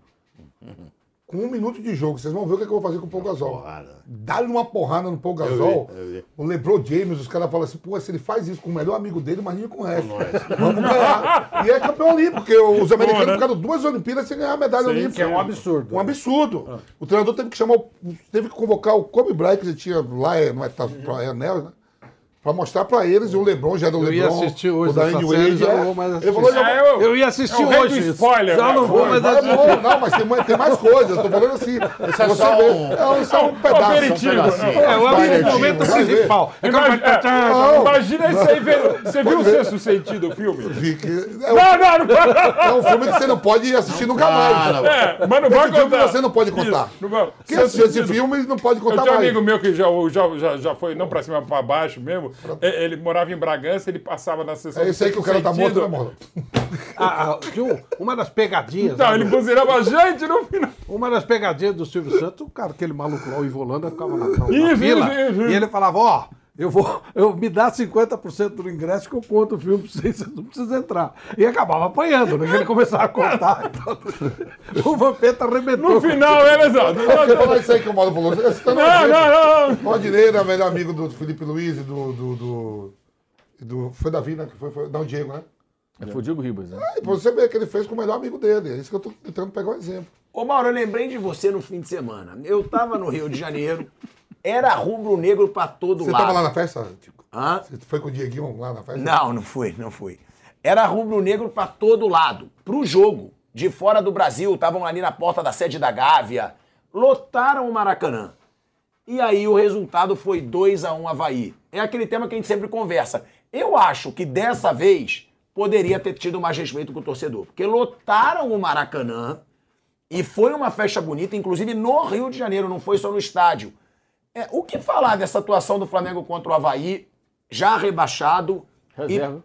C: Com um minuto de jogo, vocês vão ver o que, é que eu vou fazer com o Paul Gasol. Dá-lhe uma porrada no Paul Gasol.
E: vi, eu vi.
C: O LeBron James, os caras falam assim, pô, se ele faz isso com o melhor amigo dele, imagina com o resto. Vamos ganhar. E é campeão olímpico, porque os americanos
L: né?
C: ficaram duas Olimpíadas sem ganhar a medalha
L: Sim,
C: olímpica.
L: que é um absurdo.
C: Um absurdo. O treinador teve que chamar, o- teve que convocar o Kobe Bryant, que ele tinha lá, é, não é, tá, é anel, né? Pra mostrar pra eles, e o LeBron já era o
L: Eu ia
C: LeBron.
L: assistir hoje
C: o Wade,
L: série, já
C: é.
L: não vou mais
C: Ele falou,
L: assistir.
C: já-
L: É, eu- eu ia assistir
C: É
L: hoje
C: spoiler,
L: Já
C: né?
L: não vou mais assistir.
C: bom, Não, mas tem, mais- tem mais coisas. Eu tô falando assim.
E: Esse é só um-
C: é um- só um pedaço.
D: aperitivo,
C: um pedacinho.
D: né?
L: É, o
C: Aperitivo,
L: momento principal. É
D: Imagina, é,
C: Não.
D: isso aí. vendo- Você viu o sexto sentido, o filme?
C: Vi que- é
D: Não,
C: um-
D: não, não.
C: É um filme que você não pode assistir nunca mais.
D: É, mas não vai contar.
C: você não pode contar.
D: Não.
C: Quem assistiu esse filme não pode
D: Eu
C: contar
D: tinha um
C: mais.
D: amigo meu que já, já, já, já foi, não pra cima, pra baixo mesmo. É, Ele morava em Bragança, ele passava na sessão
C: É esse aí que o cara tá morto, né, morto?
L: Ah, ah, viu? Uma das pegadinhas.
D: Então,
L: né,
D: ele buzinava a gente no final.
L: Uma das pegadinhas do Silvio Santos, o cara, aquele maluco lá, o Ivolanda, ficava na, na, na
D: Isso,
L: fila.
D: isso, isso.
L: E ele falava, ó, eu vou, eu me dá 50% do ingresso que eu conto o filme pra vocês, vocês não precisam entrar. E acabava apanhando, né? Ele começava a contar. Então, o Vampeta arrebentou.
D: No final.
C: É falar isso aí que o Mauro falou. Você tá
D: Não,
C: exemplo.
D: não, não.
C: Rodinei era melhor amigo do Felipe Luiz e do. do, do, do- foi Davi, né? Que foi, foi, não, o Diego, né?
A: Foi o Diego Ribas, né?
C: E pra você ver que ele fez com o melhor amigo dele. É isso que eu tô tentando pegar um exemplo.
B: Ô Mauro, eu lembrei de você no fim de semana. Eu tava no Rio de Janeiro, era rubro-negro pra todo
C: Você
B: lado.
C: tava lá na festa? Tico?
B: Hã?
C: Você foi com o Dieguinho lá na festa?
B: Não, não fui, não fui. Era rubro-negro pra todo lado. Pro jogo, de fora do Brasil, estavam ali na porta da sede da Gávea, lotaram o Maracanã. E aí o resultado foi 2 a 1 Havaí. É aquele tema que a gente sempre conversa. Eu acho que dessa vez poderia ter tido mais respeito com o torcedor, porque lotaram o Maracanã e foi uma festa bonita, inclusive no Rio de Janeiro, não foi só no estádio. É, o que falar dessa atuação do Flamengo contra o Havaí, já rebaixado,
A: Reserva.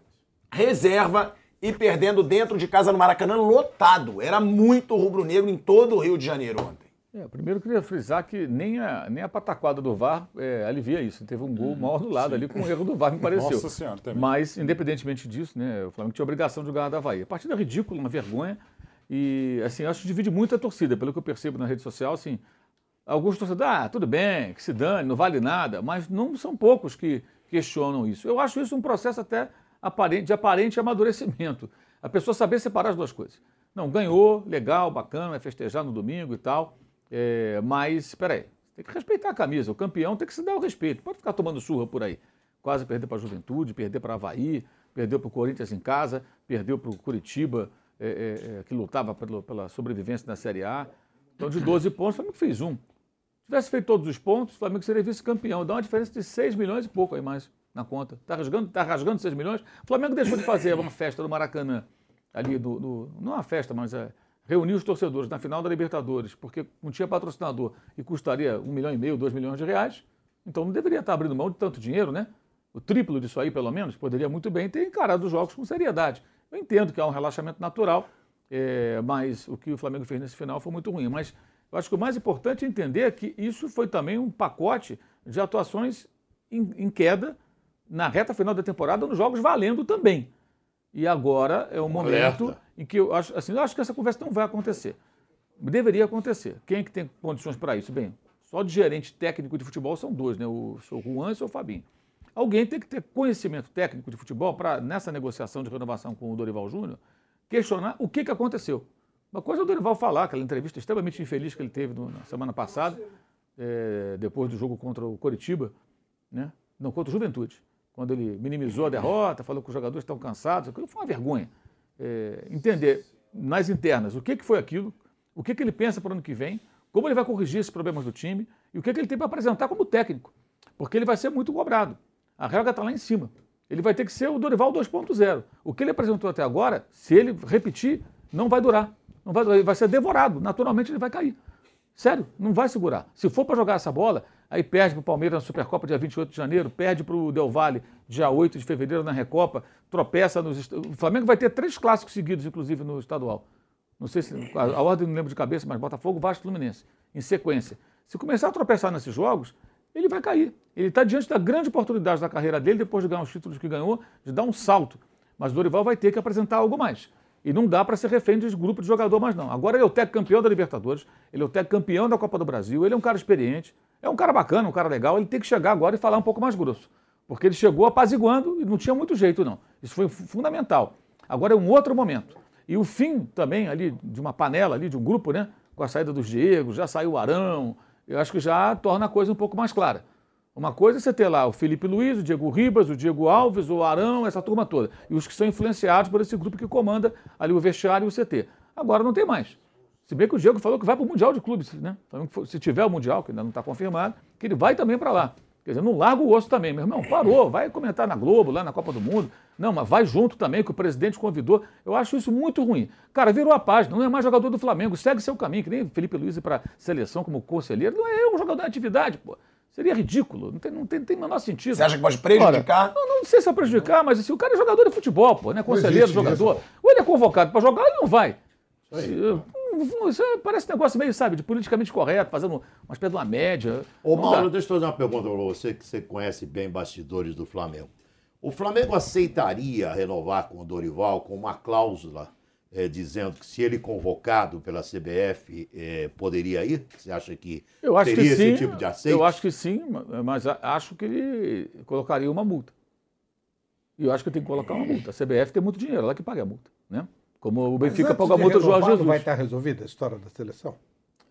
B: e, reserva e perdendo dentro de casa no Maracanã lotado. Era muito rubro-negro em todo o Rio de Janeiro ontem.
A: É, primeiro eu queria frisar que nem a, nem a pataquada do VAR é, alivia isso. Teve um gol mal do lado ali com o erro do VAR, me pareceu.
D: Nossa Senhora, também.
A: Mas, independentemente disso, né, o Flamengo tinha a obrigação de ganhar da Havaí. A partida ridícula, uma vergonha. E, assim, acho que divide muito a torcida, pelo que eu percebo na rede social, assim, alguns torcedores, ah, tudo bem, que se dane, não vale nada, mas não são poucos que questionam isso. Eu acho isso um processo até aparente, de aparente amadurecimento. A pessoa saber separar as duas coisas. Não, ganhou, legal, bacana, vai festejar no domingo e tal, é, mas, espera aí, tem que respeitar a camisa, o campeão tem que se dar o respeito, pode ficar tomando surra por aí. Quase perder para a Juventude, perder para Havaí, perdeu para o Corinthians em casa, perdeu para o Curitiba, é, é, que lutava pelo- pela sobrevivência na Série A. Então, de 12 pontos, o Flamengo fez um. Se tivesse feito todos os pontos, o Flamengo seria vice-campeão. Dá uma diferença de 6 milhões e pouco aí mais na conta. Está rasgando, tá rasgando 6 milhões. O Flamengo deixou de fazer uma festa no Maracanã, ali do. do- não uma festa, mas é, reunir os torcedores na final da Libertadores, porque não tinha patrocinador e custaria um milhão e meio, dois milhões de reais. Então não deveria estar abrindo mão de tanto dinheiro, né? O triplo disso aí, pelo menos, poderia muito bem ter encarado os jogos com seriedade. Eu entendo que há um relaxamento natural, é, mas o que o Flamengo fez nesse final foi muito ruim. Mas eu acho que o mais importante é entender que isso foi também um pacote de atuações em, em queda na reta final da temporada, nos jogos valendo também. E agora é o momento
E: Alerta.
A: em que eu acho, assim, eu acho que essa conversa não vai acontecer. Deveria acontecer. Quem é que tem condições para isso? Bem, só de gerente técnico de futebol são dois, né? O seu Juan e o Fabinho. Alguém tem que ter conhecimento técnico de futebol para, nessa negociação de renovação com o Dorival Júnior, questionar o que, que aconteceu. Uma coisa é o Dorival falar, aquela entrevista extremamente infeliz que ele teve no- na semana passada, eh, depois do jogo contra o Coritiba, né? não, contra o Juventude, quando ele minimizou a derrota, falou que os jogadores estão cansados, aquilo foi uma vergonha. Eh, entender nas internas o que, que foi aquilo, o que, que ele pensa para o ano que vem, como ele vai corrigir esses problemas do time e o que, que ele tem para apresentar como técnico, porque ele vai ser muito cobrado. A regra está lá em cima. Ele vai ter que ser o Dorival 2.0. O que ele apresentou até agora, se ele repetir, não vai durar. Não vai, ele vai ser devorado. Naturalmente ele vai cair. Sério, não vai segurar. Se for para jogar essa bola, Aí perde para o Palmeiras na Supercopa dia 28 de janeiro, perde para o Del Valle dia 8 de fevereiro na Recopa, tropeça nos. O Flamengo vai ter três clássicos seguidos, inclusive, no estadual. Não sei se. A, ordem não lembro de cabeça, mas Botafogo, Vasco Fluminense, em sequência. Se começar a tropeçar nesses jogos, ele vai cair. Ele está diante da grande oportunidade da carreira dele, depois de ganhar os títulos que ganhou, de dar um salto. Mas o Dorival vai ter que apresentar algo mais. E não dá para ser refém de grupo de jogador mais não. Agora ele é o técnico campeão da Libertadores, ele é o técnico campeão da Copa do Brasil, ele é um cara experiente, é um cara bacana, um cara legal, ele tem que chegar agora e falar um pouco mais grosso. Porque ele chegou apaziguando e não tinha muito jeito não. Isso foi fu- fundamental. Agora é um outro momento. E o fim também ali de uma panela ali, de um grupo, né? Com a saída dos Diego, já saiu o Arão, eu acho que já torna a coisa um pouco mais clara. Uma coisa é você ter lá o Felipe Luiz, o Diego Ribas, o Diego Alves, o Arão, essa turma toda. E os que são influenciados por esse grupo que comanda ali o vestiário e o CT. Agora não tem mais. Se bem que o Diego falou que vai para o Mundial de Clubes, né? Que Se tiver o Mundial, que ainda não está confirmado, que ele vai também para lá. Quer dizer, não larga o osso também, meu irmão. Parou, vai comentar na Globo, lá na Copa do Mundo. Não, mas vai junto também, que o presidente convidou. Eu acho isso muito ruim. Cara, virou a página, não é mais jogador do Flamengo, segue seu caminho, que nem Felipe Luiz para seleção como conselheiro. Não é um jogador de atividade, pô. Seria ridículo, não tem, não tem, tem o menor sentido.
B: Você acha que pode prejudicar?
A: Ora, não, não sei se é prejudicar, mas assim, o cara é jogador de futebol, pô, né? Conselheiro, jogador.
C: isso.
A: Ou ele é convocado para jogar, ou ele não vai. Se- Isso, isso é- parece um negócio meio, sabe, de politicamente correto, fazendo uma espécie de uma média.
E: Ô,
A: Não
E: Mauro,
A: dá.
E: deixa eu fazer uma pergunta para você, que você conhece bem bastidores do Flamengo. O Flamengo aceitaria renovar com o Dorival com uma cláusula eh, dizendo que se ele convocado pela CBF eh, poderia ir? Você acha que
A: Eu acho
E: teria
A: que sim.
E: esse tipo de aceite?
A: Eu acho que sim, ma- mas acho que ele colocaria uma multa. E eu acho que tem que colocar uma multa. A CBF tem muito dinheiro, ela que paga a multa, né? Como o Benfica paga a multa do Jorge
L: renovar,
A: Jesus.
L: Não vai estar resolvida a história da seleção?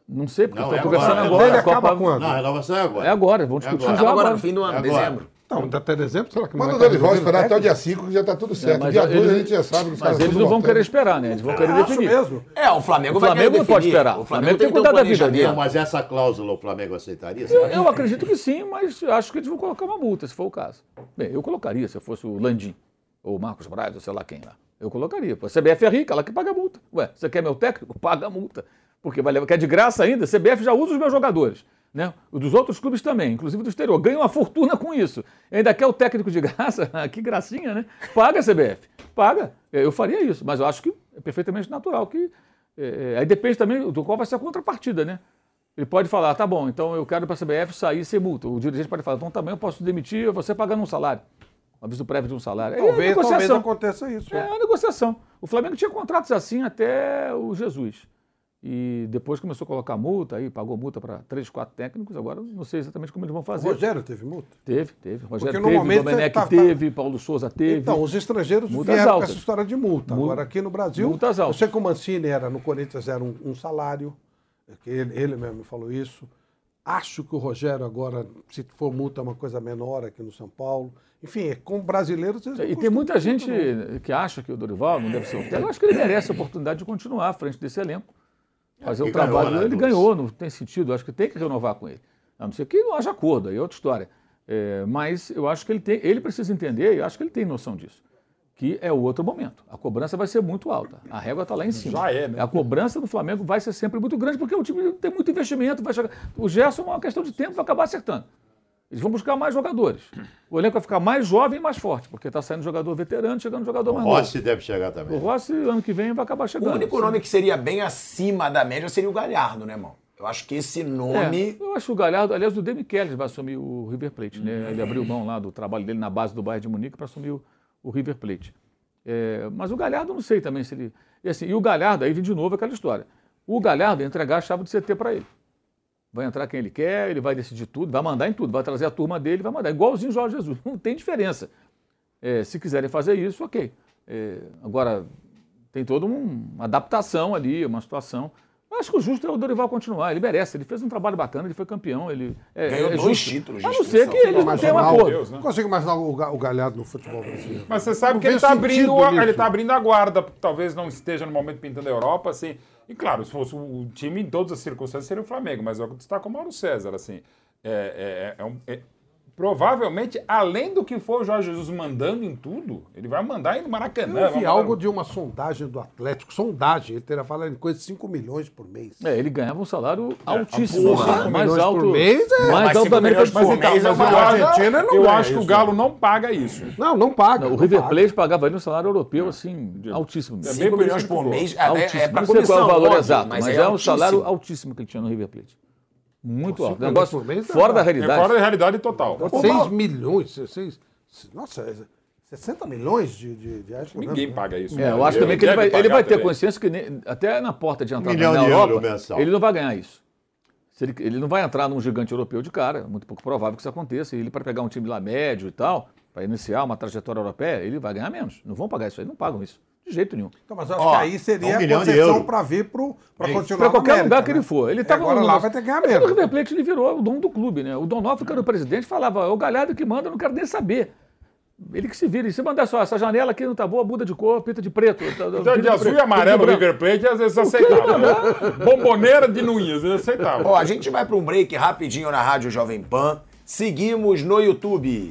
A: Não sei, porque estão
E: é
A: conversando
E: agora.
A: agora.
L: Ele
A: a Copa-
L: acaba quando?
E: Não, a renovação é agora.
A: É agora, vão discutir
E: agora.
A: já
B: Agora,
A: agora.
B: no fim do ano,
E: É agora.
B: dezembro.
L: Não, até dezembro, será que não
C: Manda o Dorival esperar até o dia 5 que já tá tudo certo. dia 2
A: eles-
C: a gente já sabe que os
A: Mas eles não vão querer esperar, né? Eles vão querer
L: Acho
A: definir.
L: mesmo.
B: É, o Flamengo
A: O
B: vai
A: Flamengo
B: querer
A: não pode
B: definir.
A: esperar.
B: O Flamengo tem que
A: cuidar da vida
E: Não,
B: planejamento.
E: mas essa cláusula o Flamengo aceitaria?
A: Eu, eu acredito que sim, mas acho que eles vão colocar uma multa, se for o caso. Bem, eu colocaria, se eu fosse o Landim, ou o Marcos Braz, ou sei lá quem lá. Eu colocaria. A CBF é rica, ela que paga a multa. Ué, você quer meu técnico? Paga a multa. Porque vai levar, quer de graça ainda? A CBF já usa os meus jogadores. Né? Dos outros clubes também, inclusive do exterior. Ganha uma fortuna com isso. Ainda quer o técnico de graça? que gracinha, né? Paga a CBF. Paga. Eu faria isso, mas eu acho que é perfeitamente natural que. é, é, aí depende também do qual vai ser a contrapartida, né? Ele pode falar, tá bom, então eu quero para a CBF sair sem multa. O dirigente pode falar, então também eu posso demitir você pagando um salário. Um aviso prévio de um salário. É
L: Talvez, talvez
A: negociação.
L: aconteça isso.
A: É a negociação. O Flamengo tinha contratos assim até o Jesus. E depois começou a colocar multa, aí pagou multa para três, quatro técnicos. Agora não sei exatamente como eles vão
L: O
A: fazer.
L: Rogério teve multa?
A: Teve, teve. Rogério
L: Porque
A: teve,
L: normalmente
A: Domenech
L: tá- tá-
A: teve, Paulo Souza teve.
L: Então, os estrangeiros
A: Multas
L: vieram
A: altas.
L: com essa história de multa.
A: Mul-
L: Agora, aqui no Brasil,
A: Multas altas.
L: eu sei que o Mancini era, no Corinthians era um, um salário, que ele, ele mesmo falou isso. Acho que o Rogério agora, se for multa, é uma coisa menor aqui no São Paulo. Enfim, com brasileiros...
A: E tem muita gente
L: multa, não.
A: que acha que o Dorival não deve ser o técnico. Eu acho que ele merece a oportunidade de continuar à frente desse elenco. Fazer o trabalho
E: ganhou, né.
A: Ele
E: Dulce?
A: ganhou, não tem sentido. Eu acho que tem que renovar com ele. A não ser que não haja acordo, aí é outra história. É, mas eu acho que ele tem, ele precisa entender, e eu acho que ele tem noção disso, que é o outro momento. A cobrança vai ser muito alta. A régua está lá em cima.
D: Já é, né?
A: A cobrança do Flamengo vai ser sempre muito grande, porque o time tem muito investimento. Vai chegar... O Gerson é uma questão de tempo, vai acabar acertando. Eles vão buscar mais jogadores. O elenco vai ficar mais jovem e mais forte, porque está saindo jogador veterano, chegando jogador
E: O
A: mais novo.
E: Rossi deve chegar
A: O
E: também.
A: Rossi, ano que vem, vai acabar
B: O
A: chegando.
B: único nome que seria bem acima da média seria o Galhardo, né, irmão? Eu acho que esse
A: É,
B: nome.
A: eu acho que o Galhardo, aliás, o Demi Kelly vai assumir o River Plate, né? Ele abriu mão lá do trabalho dele na base do Bayern de Munique para assumir o, o River Plate. É, mas o Galhardo, eu não sei também se ele. E, assim, e o Galhardo, aí vem de novo aquela história. O Galhardo ia entregar a chave do CT para ele. Vai entrar quem ele quer, ele vai decidir tudo, vai mandar em tudo, vai trazer a turma dele, vai mandar. Igualzinho Jorge Jesus. Não tem diferença. É, se quiserem fazer isso, ok. É, agora, tem toda um- uma adaptação ali, uma situação. Eu acho que o justo é o Dorival continuar, ele merece. Ele fez um trabalho bacana, ele foi campeão. Ele é,
B: Ganhou
A: é
B: dois
A: justo.
B: títulos de
A: A não ser que eles não um
L: Imaginar o-
A: acordo.
D: Deus, né?
L: Não consigo imaginar o, o Galhardo no futebol brasileiro.
D: Mas você sabe
L: Não
D: que ele está abrindo, ele tá abrindo a guarda, porque talvez não esteja no momento pintando a Europa, assim. E claro, se fosse o time em todas as circunstâncias seria o Flamengo, mas é o que destaca o Mauro César, assim. É, é- é um- é- provavelmente, além do que for o Jorge Jesus mandando em tudo, ele vai mandar aí no Maracanã.
L: Eu vi algo
D: mandar-
L: de uma sondagem do Atlético, sondagem, ele teria falado em coisa de 5 milhões por mês.
A: É, ele ganhava um salário altíssimo,
L: porra, cinco
A: mais
L: milhões
A: alto,
L: por mês é-
A: mais
L: Mas
A: alto da América do
L: mês é
D: Mas
L: uma
D: eu acho,
L: Argentina não
D: eu
L: ganha
D: acho que o
L: isso.
D: Galo não paga isso.
L: Não, não paga.
A: O
L: não
A: River
L: paga.
A: Plate pagava ele um salário europeu, assim, altíssimo.
B: Cinco Cinco milhões por mês, é- é-
A: altíssimo.
B: é pra
A: Não sei qual é o valor
B: óbvio,
A: exato,
B: mas
A: mas,
B: é
A: é, um salário
B: altíssimo.
A: altíssimo que ele tinha no River Plate. Muito alto. Negócio
L: milhões por mês,
A: fora
L: não.
A: da
L: É
A: realidade.
D: Fora da realidade total.
L: 6 milhões, 6, nossa, é 60 milhões de, de, de reais por
D: Ninguém
L: ano, né?
D: paga isso.
A: É, eu acho também que ele vai, ele vai ter consciência que ne- até na porta de entrada
E: milhão
A: na
E: de
A: Europa, ele não vai ganhar isso. Se ele, ele não vai entrar num gigante europeu de cara, é muito pouco provável que isso aconteça. E ele, para pegar um time lá médio e tal, para iniciar uma trajetória europeia, ele vai ganhar menos. Não vão pagar isso aí, não pagam isso. De jeito nenhum.
L: Então, mas eu acho
E: Ó,
L: que aí seria
E: um
L: a
E: de
L: concessão para vir para continuar
A: Para qualquer
L: América,
A: lugar que
L: né?
A: ele for. Ele tava
L: agora
A: no
L: lá vai ter que ganhar.
A: No River Plate ele virou o dono do clube, né? O Donofrio, que era o presidente, falava, é o Galhardo que manda, eu não quero nem saber. Ele que se vira. E se mandar só, essa janela aqui não tá boa, muda de cor, pinta de preto. tá-
D: Então,
A: pinta
D: de azul
A: preto,
D: e amarelo, o
A: de.
D: River Plate, às vezes aceitava.
A: mandar?
D: Bomboneira de Nunes, eles aceitavam.
B: Ó, a gente vai para um break rapidinho na Rádio Jovem Pan. Seguimos no YouTube.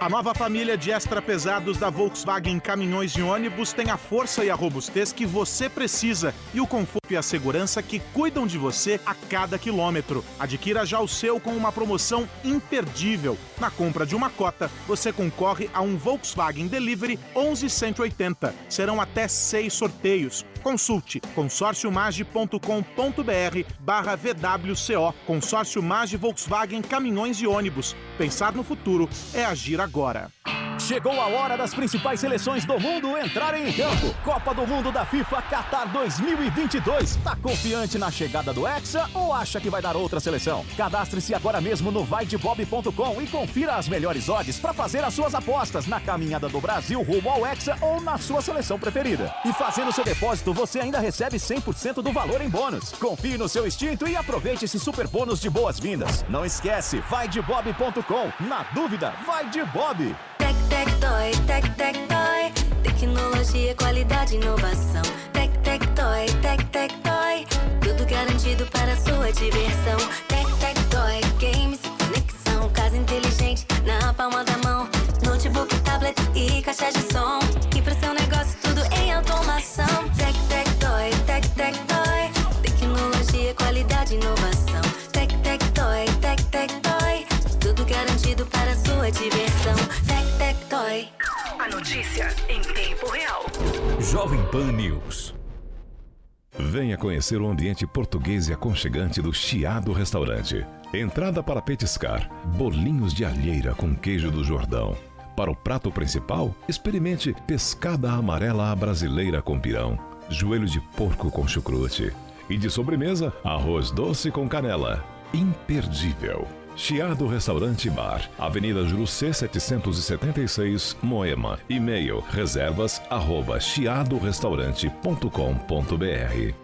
M: A nova família de extra pesados da Volkswagen Caminhões e Ônibus tem a força e a robustez que você precisa e o conforto e a segurança que cuidam de você a cada quilômetro. Adquira já o seu com uma promoção imperdível. Na compra de uma cota, você concorre a um Volkswagen Delivery 11180. Serão até seis sorteios. Consulte consórciomage.com.br barra VWCO. Consórcio Mage Volkswagen Caminhões e Ônibus. Pensar no futuro é agir agora.
K: Chegou a hora das principais seleções do mundo entrarem em campo. Copa do Mundo da FIFA Qatar 2022. Tá confiante na chegada do Hexa ou acha que vai dar outra seleção? Cadastre-se agora mesmo no vaidebob.com e confira as melhores odds para fazer as suas apostas na caminhada do Brasil rumo ao Hexa ou na sua seleção preferida. E fazendo seu depósito, você ainda recebe 100% do valor em bônus. Confie no seu instinto e aproveite esse super bônus de boas-vindas. Não esquece, vaidebob.com. Na dúvida, vai de Bob.
G: Tec, tec, toy, tec, tec, toy. Tecnologia, qualidade, inovação. Tec, tec, toy, tec, tec, toy. Tudo garantido para a sua diversão. Tec, tec, toy, games, conexão. Casa inteligente na palma da mão. Notebook, tablet e caixa de som. E para seu negócio, tec, toy. Tudo garantido para a sua diversão. Tec, tec, toy.
N: A notícia em tempo real.
I: Jovem Pan News. Venha conhecer o ambiente português e aconchegante do Chiado Restaurante. Entrada para petiscar, bolinhos de alheira com queijo do Jordão. Para o prato principal, experimente pescada amarela à brasileira com pirão, joelho de porco com chucrute. E de sobremesa, arroz doce com canela. Imperdível. Chiado Restaurante Bar, Avenida Jurucê 776, Moema. E-mail reservas arroba chiadorestaurante.com.br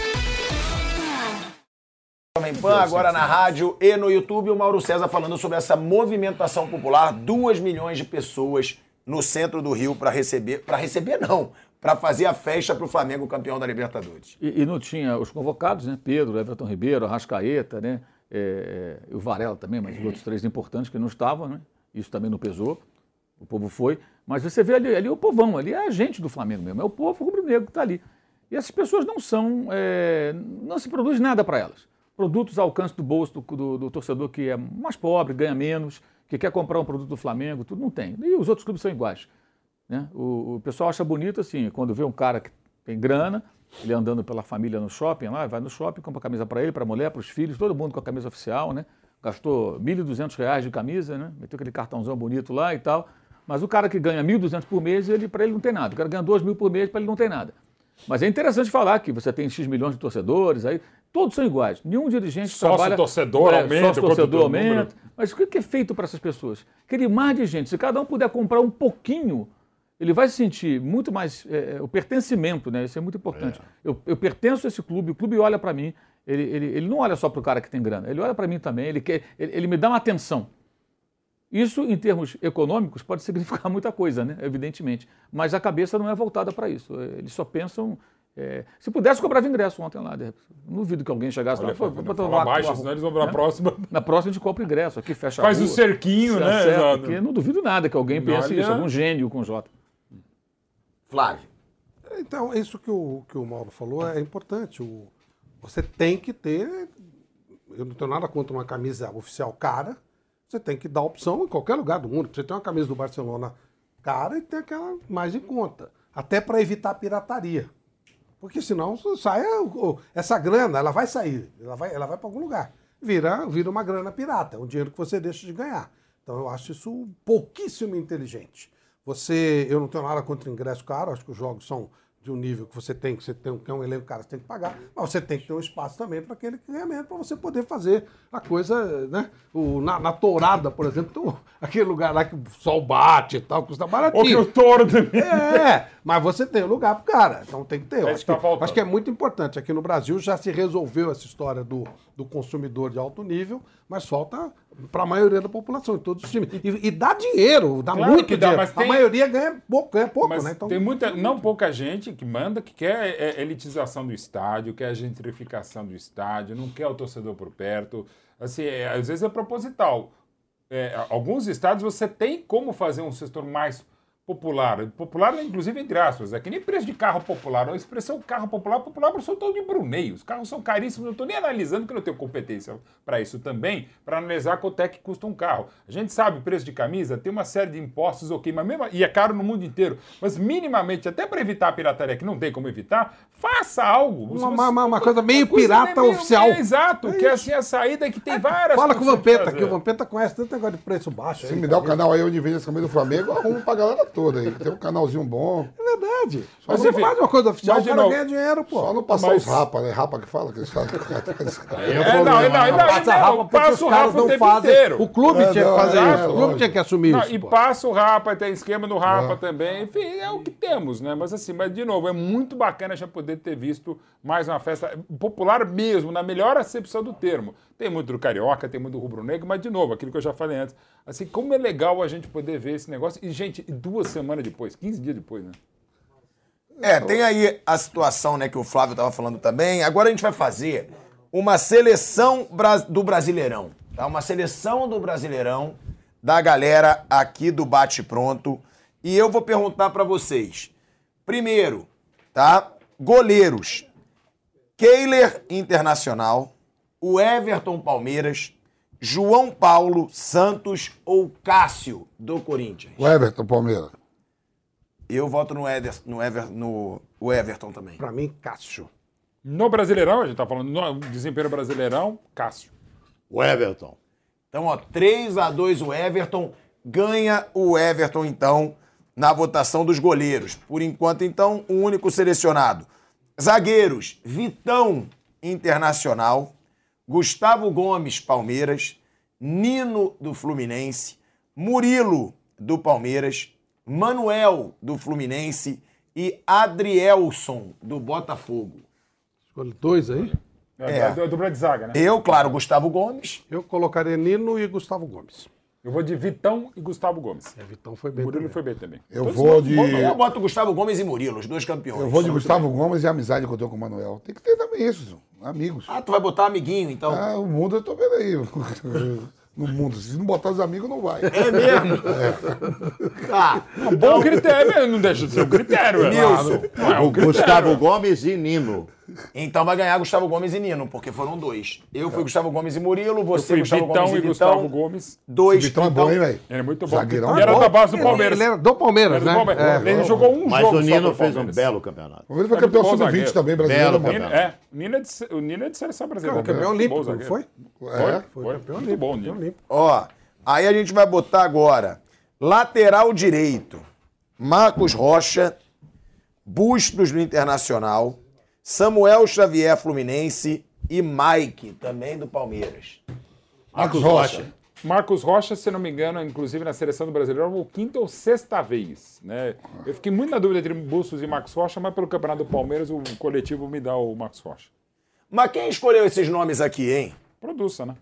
B: Jovem Pan, agora na rádio e no YouTube, o Mauro César falando sobre essa movimentação popular, 2 milhões de pessoas no centro do Rio para receber, para receber não, para fazer a festa para o Flamengo campeão da Libertadores.
A: E, e não tinha os convocados, né? Pedro, Everton Ribeiro, Arrascaeta, né? É, é, o Varela também, mas os outros três importantes que não estavam, né? Isso também não pesou. O povo foi. Mas você vê ali, ali o povão, ali é a gente do Flamengo mesmo, é o povo rubro-negro que está ali. E essas pessoas não são. é, não se produz nada para elas. Produtos ao alcance do bolso do, do- do torcedor que é mais pobre, ganha menos, que quer comprar um produto do Flamengo, tudo não tem. E os outros clubes são iguais. Né? O, o pessoal acha bonito assim, quando vê um cara que tem grana, ele andando pela família no shopping lá, vai no shopping, compra camisa para ele, para a mulher, para os filhos, todo mundo com a camisa oficial, né? Gastou 1.200 reais de camisa, né? Meteu aquele cartãozão bonito lá e tal. Mas o cara que ganha 1.200 por mês, ele, para ele não tem nada. O cara ganha 2 mil por mês, para ele não tem nada. Mas é interessante falar que você tem X milhões de torcedores, aí todos são iguais. Nenhum dirigente
D: Sócio
A: trabalha...
D: torcedor aumenta,
A: Sócio torcedor
D: número.
A: aumenta. Mas o que é feito para essas pessoas? Aquele mar de gente, se cada um puder comprar um pouquinho, ele vai se sentir muito mais. é, é, o pertencimento, né? Isso é muito importante. Eu, eu pertenço a esse clube, o clube olha para mim, ele, ele, ele não olha só para o cara que tem grana, ele olha para mim também, ele, quer, ele, ele me dá uma atenção. Isso, em termos econômicos, pode significar muita coisa, né? evidentemente. Mas a cabeça não é voltada para isso. Eles só pensam. é, Se pudesse, cobrava ingresso ontem lá. Não duvido que alguém chegasse
D: Olha,
A: lá. "Pô,
D: não
A: vou
D: fala
A: tomar-
D: baixo, senão eles vão pra próxima.
A: Na próxima a gente compra ingresso. Aqui fecha a
D: Faz
A: rua,
D: o cerquinho, né,
A: acerta,
D: Exato.
A: porque não duvido nada que alguém pense
D: Olha.
A: isso, algum gênio com J.
B: Flávio.
L: Então, isso que o, que o Mauro falou é importante. O, você tem que ter. Eu não tenho nada contra uma camisa oficial cara. Você tem que dar opção em qualquer lugar do mundo. Você tem uma camisa do Barcelona cara e tem aquela mais em conta. Até para evitar pirataria. Porque senão sai essa grana, ela vai sair, ela vai, ela vai para algum lugar. Vira, vira uma grana pirata, um dinheiro que você deixa de ganhar. Então eu acho isso pouquíssimo inteligente. Você, eu não tenho nada contra ingresso caro, acho que os jogos são de um nível que você tem, que você tem, que é um elenco caro, você tem que pagar, mas você tem que ter um espaço também para aquele que ganha menos, para você poder fazer a coisa, né? O, na, na tourada, por exemplo, aquele lugar lá que o sol bate e tal, custa baratinho.
D: Ou que o touro também.
L: É, mas você tem um lugar pro cara, então tem que ter.
D: É
L: acho,
D: que tá
L: acho que é muito importante. Aqui no Brasil já se resolveu essa história do, do consumidor de alto nível, mas falta para a maioria da população, em todos os times. E, e dá dinheiro, dá
D: Claro
L: muito
D: dá,
L: dinheiro.
D: tem-
L: A maioria ganha pouco, ganha pouco
D: Mas
L: né? Então,
D: tem muita, não pouca gente que manda que quer é, elitização do estádio, quer a gentrificação do estádio, não quer o torcedor por perto. Assim, é, às vezes é proposital. É, alguns estádios você tem como fazer um setor mais popular. Popular, inclusive, entre aspas. É que nem preço de carro popular. A expressão carro popular, popular, eu sou todo de Brunei. Os carros são caríssimos. Eu não estou nem analisando, que eu não tenho competência para isso também, para analisar quanto é que custa um carro. A gente sabe o preço de camisa, tem uma série de impostos, ok, mas mesmo, e é caro no mundo inteiro. Mas minimamente, até para evitar a pirataria, que não tem como evitar, faça algo.
L: Uma-
D: você-
L: uma- uma coisa meio
D: coisa
L: pirata
D: meio-
L: oficial.
D: É, exato,
L: É
D: que é assim a saída que tem várias
L: Fala com o Vampeta, que o Vampeta conhece tanto negócio de preço baixo.
C: Se
L: aí,
C: me der o canal aí onde vende essa camisa do Flamengo, eu arrumo pra galera toda aí. Tem um canalzinho bom.
L: É verdade.
C: Só
L: Mas
C: não
L: você faz uma coisa oficial,
C: mas
L: o cara
C: novo,
L: ganha dinheiro, pô.
C: Só não passar
L: Mas-
C: os rapa, né? Rapa que fala, que eles falam.
L: Aí
D: É, não, não, não, não,
L: passa
D: não,
L: rapa
D: passa o rapa
L: não
D: o tempo
L: fazem.
D: inteiro.
L: O clube
C: É,
L: tinha que
C: não,
L: fazer
C: é,
L: isso. O clube tinha que assumir
D: Não,
L: isso.
D: e
L: pô.
D: passa o Rapa, tem esquema do Rapa
C: É.
D: também. Enfim, é o que temos, né? Mas assim, mas de novo, é muito bacana já poder ter visto mais uma festa popular mesmo, na melhor acepção do termo. Tem muito do Carioca, tem muito do Rubro Negro, mas de novo, aquilo que eu já falei antes. Assim, como é legal a gente poder ver esse negócio. E, gente, duas semanas depois, 15 dias depois, né?
B: É, tem aí a situação né, que o Flávio estava falando também. Agora a gente vai fazer uma seleção do Brasileirão. Tá? Uma seleção do Brasileirão da galera aqui do Bate Pronto. E eu vou perguntar para vocês. Primeiro, tá? Goleiros. Keiler Internacional, o Everton Palmeiras, João Paulo Santos ou Cássio do Corinthians?
C: O Everton, Palmeiras.
B: Eu voto no, Eder, no, Ever, no o Everton também.
L: Pra mim, Cássio.
D: No Brasileirão, a gente tá falando no desempenho Brasileirão, Cássio.
E: O Everton.
B: Então, ó, 3 a 2 o Everton. Ganha o Everton, então, na votação dos goleiros. Por enquanto, então, o único selecionado. Zagueiros, Vitão, Internacional. Gustavo Gomes, Palmeiras. Nino, do Fluminense. Murilo, do Palmeiras. Manuel, do Fluminense. E Adrielson, do Botafogo.
L: Escolhe dois aí.
D: É,
B: É.
D: dupla de zaga, né?
B: Eu, claro, Gustavo Gomes.
L: Eu colocaria Nino e Gustavo Gomes.
D: Eu vou de Vitão e Gustavo Gomes.
L: É, Vitão foi bem.
D: Murilo
L: também.
D: foi bem também.
C: Eu
D: Todos
C: vou de.
B: Eu boto Gustavo Gomes e Murilo, os dois campeões.
C: Eu vou de Gustavo Gomes e a amizade que eu tenho com o Manuel. Tem que ter também isso, amigos.
B: Ah, tu vai botar amiguinho, então?
C: Ah, o mundo eu tô vendo aí. No mundo. Se não botar os amigos, não vai.
B: É mesmo? Tá.
D: Um bom critério, não deixa de ser um critério. é.
B: Nilson.
D: Não é um.
E: Gustavo Gomes e Nino.
B: Então vai ganhar Gustavo Gomes e Nino, porque foram dois. Eu fui Gustavo Gomes e Murilo, você Gustavo
D: Vitão
B: Gomes e
D: e
B: Vitão.
D: Gustavo Gomes.
B: Dois.
C: Vitão é bom, hein, velho?
D: Ele é muito bom.
C: Zagueirão.
D: Ele era da base do
L: Ele-
D: Palmeiras.
L: Ele era do Palmeiras,
D: Era do
L: né?
D: Palmeiras.
L: É.
D: Ele jogou um
E: Mas
D: jogo
E: o
D: só
E: Nino fez um belo campeonato.
C: Ele foi
D: É
C: campeão
D: muito bom
C: sub-20
D: zagueiro.
C: também, brasileiro,
E: Belo.
D: Nino, é, o Nino é, de, o Nino é de seleção brasileira.
L: Campeão
D: Bom
L: olímpico, não
D: zagueiro.
L: foi?
C: É.
D: Foi, campeão olímpico. Bom, Nino.
B: Ó, aí a gente vai botar agora lateral direito, Marcos Rocha, Bustos do Internacional, Samuel Xavier Fluminense e Mike, também do Palmeiras.
C: Marcos Rocha.
D: Marcos Rocha, se não me engano, inclusive na seleção do brasileiro, foi quinta ou sexta vez. Né? Eu fiquei muito na dúvida entre Bustos e Marcos Rocha, mas pelo Campeonato do Palmeiras, o coletivo me dá o Marcos Rocha.
B: Mas quem escolheu esses nomes aqui, hein?
D: Produça, né?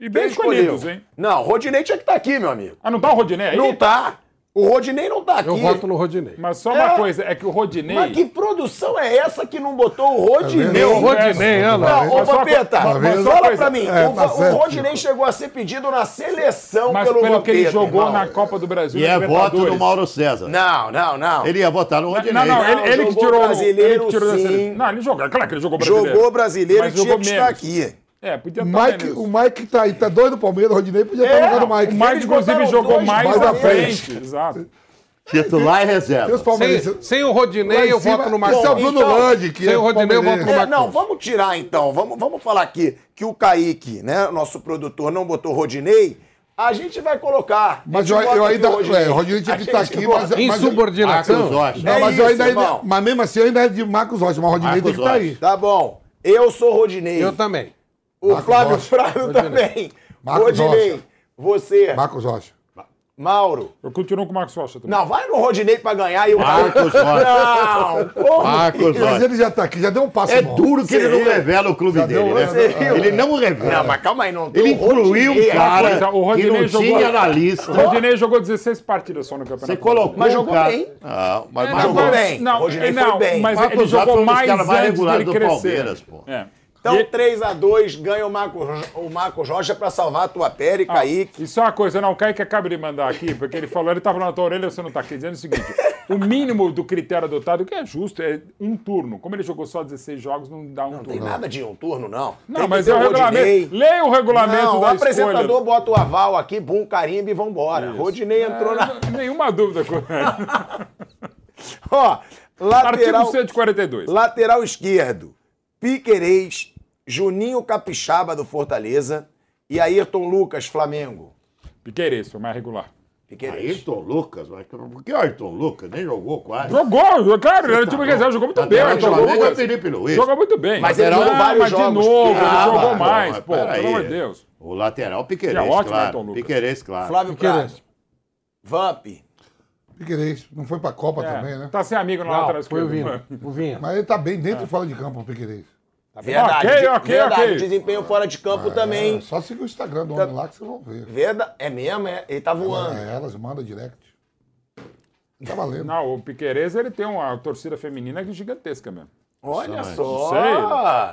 D: E
B: Quem
D: bem
B: escolheu?
D: escolhidos, hein?
B: Não, Rodinei tinha que estar aqui, meu amigo.
D: Ah, não tá o Rodinei aí?
B: Não tá. O Rodinei não tá aqui.
L: Eu voto no Rodinei.
D: Mas só
B: É.
D: uma coisa, é que o Rodinei...
B: Mas que produção é essa que não botou o Rodinei?
L: O Rodinei, lá.
B: Não, ô
D: Mas mas uma
B: fala pra mim.
C: É,
B: o,
C: tá
B: o
C: certo.
B: Rodinei chegou a ser pedido na seleção
D: Mas
B: pelo
D: pelo que ele
B: Vampeta,
D: jogou
B: irmão.
D: na Copa do Brasil
E: E é voto do. Mauro César.
B: Não, não, não.
E: Ele ia votar no Rodinei.
D: Não, não, ele,
B: Não,
D: ele que
B: jogou
D: tirou
B: brasileiro,
D: ele que tirou
B: sim.
D: Não, ele jogou, claro que ele jogou brasileiro.
B: Jogou brasileiro e
D: Mas
B: tinha que estar aqui.
D: É, podia estar
C: Mike,
D: menos.
C: o Mike tá aí, tá doido do Palmeiras, o Rodinei podia estar
B: É,
C: jogando o Mike.
D: O Mike,
B: Eles
D: inclusive, jogou mais
C: mais
D: à
C: frente.
D: frente. Exato.
E: Titular e reserva.
C: Os
L: Sem, sem o Rodinei, eu voto no
C: esse é o
L: Marcos.
C: Bruno
B: Então,
C: Landi, que
L: sem
C: é
L: o Rodinei, eu voto no
C: palmeirense.
B: É,
L: Marcos.
B: não, vamos tirar então. Vamos, vamos falar aqui que o Kaique, né, nosso produtor, não botou Rodinei. A gente vai colocar.
C: Mas eu, eu ainda.
B: o Rodinei.
C: É, o Rodinei tinha que estar aqui, mas.
L: Insubordinação.
E: Marcos Rocha.
C: Não,
B: É
C: mas eu
B: isso,
C: ainda. Mas mesmo assim, eu ainda é de Marcos Rocha, mas o Rodinei
E: Marcos
C: tem que estar aí.
B: Tá bom. Eu sou Rodinei.
L: Eu também.
B: O
C: Marcos
B: Flávio
C: Rocha.
B: Prado também.
C: Marcos
B: Rodinei.
C: Rocha.
B: Você.
C: Marcos Rocha.
B: Mauro.
D: Eu continuo com o Marcos Rocha também.
B: Não, vai no Rodinei pra ganhar e o
E: Marcos Rocha.
B: Não, como?
E: Marcos
C: Mas
E: Rocha.
C: ele já tá aqui, já deu um passo
E: É
C: bom.
E: duro que ele não revela o clube
C: Já
E: dele,
C: deu-
E: né? Ele não revela.
B: Não, mas calma aí, não.
E: Ele incluiu um cara
D: Coisa, o
E: que
D: Rodinei
E: não
D: jogou-
E: tinha na lista.
D: O Rodinei jogou 16 partidas só no campeonato.
E: Você colocou
B: Mas jogou
E: cara...
B: bem.
E: Ah, mas,
D: É,
E: mas
B: jogou
E: jogou
B: bem.
D: Não,
B: Rodinei
D: não,
B: foi bem.
D: mas
E: Marcos
D: ele
E: Rocha
D: jogou
E: foi dos
D: mais
E: mais
D: antes
E: regulares
D: dele
E: do
D: crescer.
E: Palmeiras, pô.
D: É.
B: Então,
D: E-
B: 3x2, ganha o Marcos, o Marcos Rocha pra salvar a tua pele,
D: Ah,
B: Kaique.
D: Isso é uma coisa, não, o Kaique acaba de mandar aqui, porque ele falou, ele tava na tua orelha, você não tá aqui, dizendo o seguinte, o mínimo do critério adotado, que é justo, é um turno. Como ele jogou só 16 jogos, não dá um
B: Não
D: turno.
B: tem nada de um turno, não.
D: Não,
B: Tem
D: mas é o regulamento. Leia o regulamento
B: Não, o
D: da
B: apresentador
D: escolha.
B: bota o aval aqui, bum, carimbo e vambora. Rodinei entrou na...
D: É, Nenhuma dúvida com
B: Ó, lateral,
D: Artigo 142.
B: lateral esquerdo, Piquerez, Juninho Capixaba do Fortaleza e Ayrton Lucas, Flamengo.
D: Piqueires, foi mais regular.
B: Piquerez.
E: Ayrton Lucas, mas por que Ayrton Lucas? Nem jogou quase.
D: Jogou, claro, era
E: tá
D: time reserva, jogou muito
E: Lateral
D: bem. Jogou,
E: é
D: muito-
E: Felipe Luiz.
D: jogou muito bem.
B: Mas ele
D: não,
B: jogou vários
D: mas
B: jogos.
D: de novo,
B: Ah,
D: ele jogou
B: mas,
D: mais,
E: mas
D: pô, pelo amor de Deus.
E: O lateral Piquerez,
D: Que é ótimo,
E: claro.
D: Ayrton Lucas.
E: Piquerez, claro.
B: Flávio. Prado. Vamp.
C: Piquerez. Não foi pra Copa
D: É,
C: também, né?
D: Tá sem amigo na lateral
L: foi o
D: esquerda.
L: Vinha. O Vinha.
C: Mas ele tá bem dentro e fora de campo, o Piquerez.
B: Verdade.
D: Ok, ok,
B: verdade.
D: ok.
B: Desempenho fora de campo também.
C: É, só seguir o Instagram do homem lá que vocês vão ver.
B: Verdade. É mesmo, é. Ele tá voando.
C: É, elas mandam direct. Tá valendo.
D: Não, o Piqueires, ele tem uma torcida feminina gigantesca mesmo.
B: Olha
E: Sei.
B: só.
D: Sei.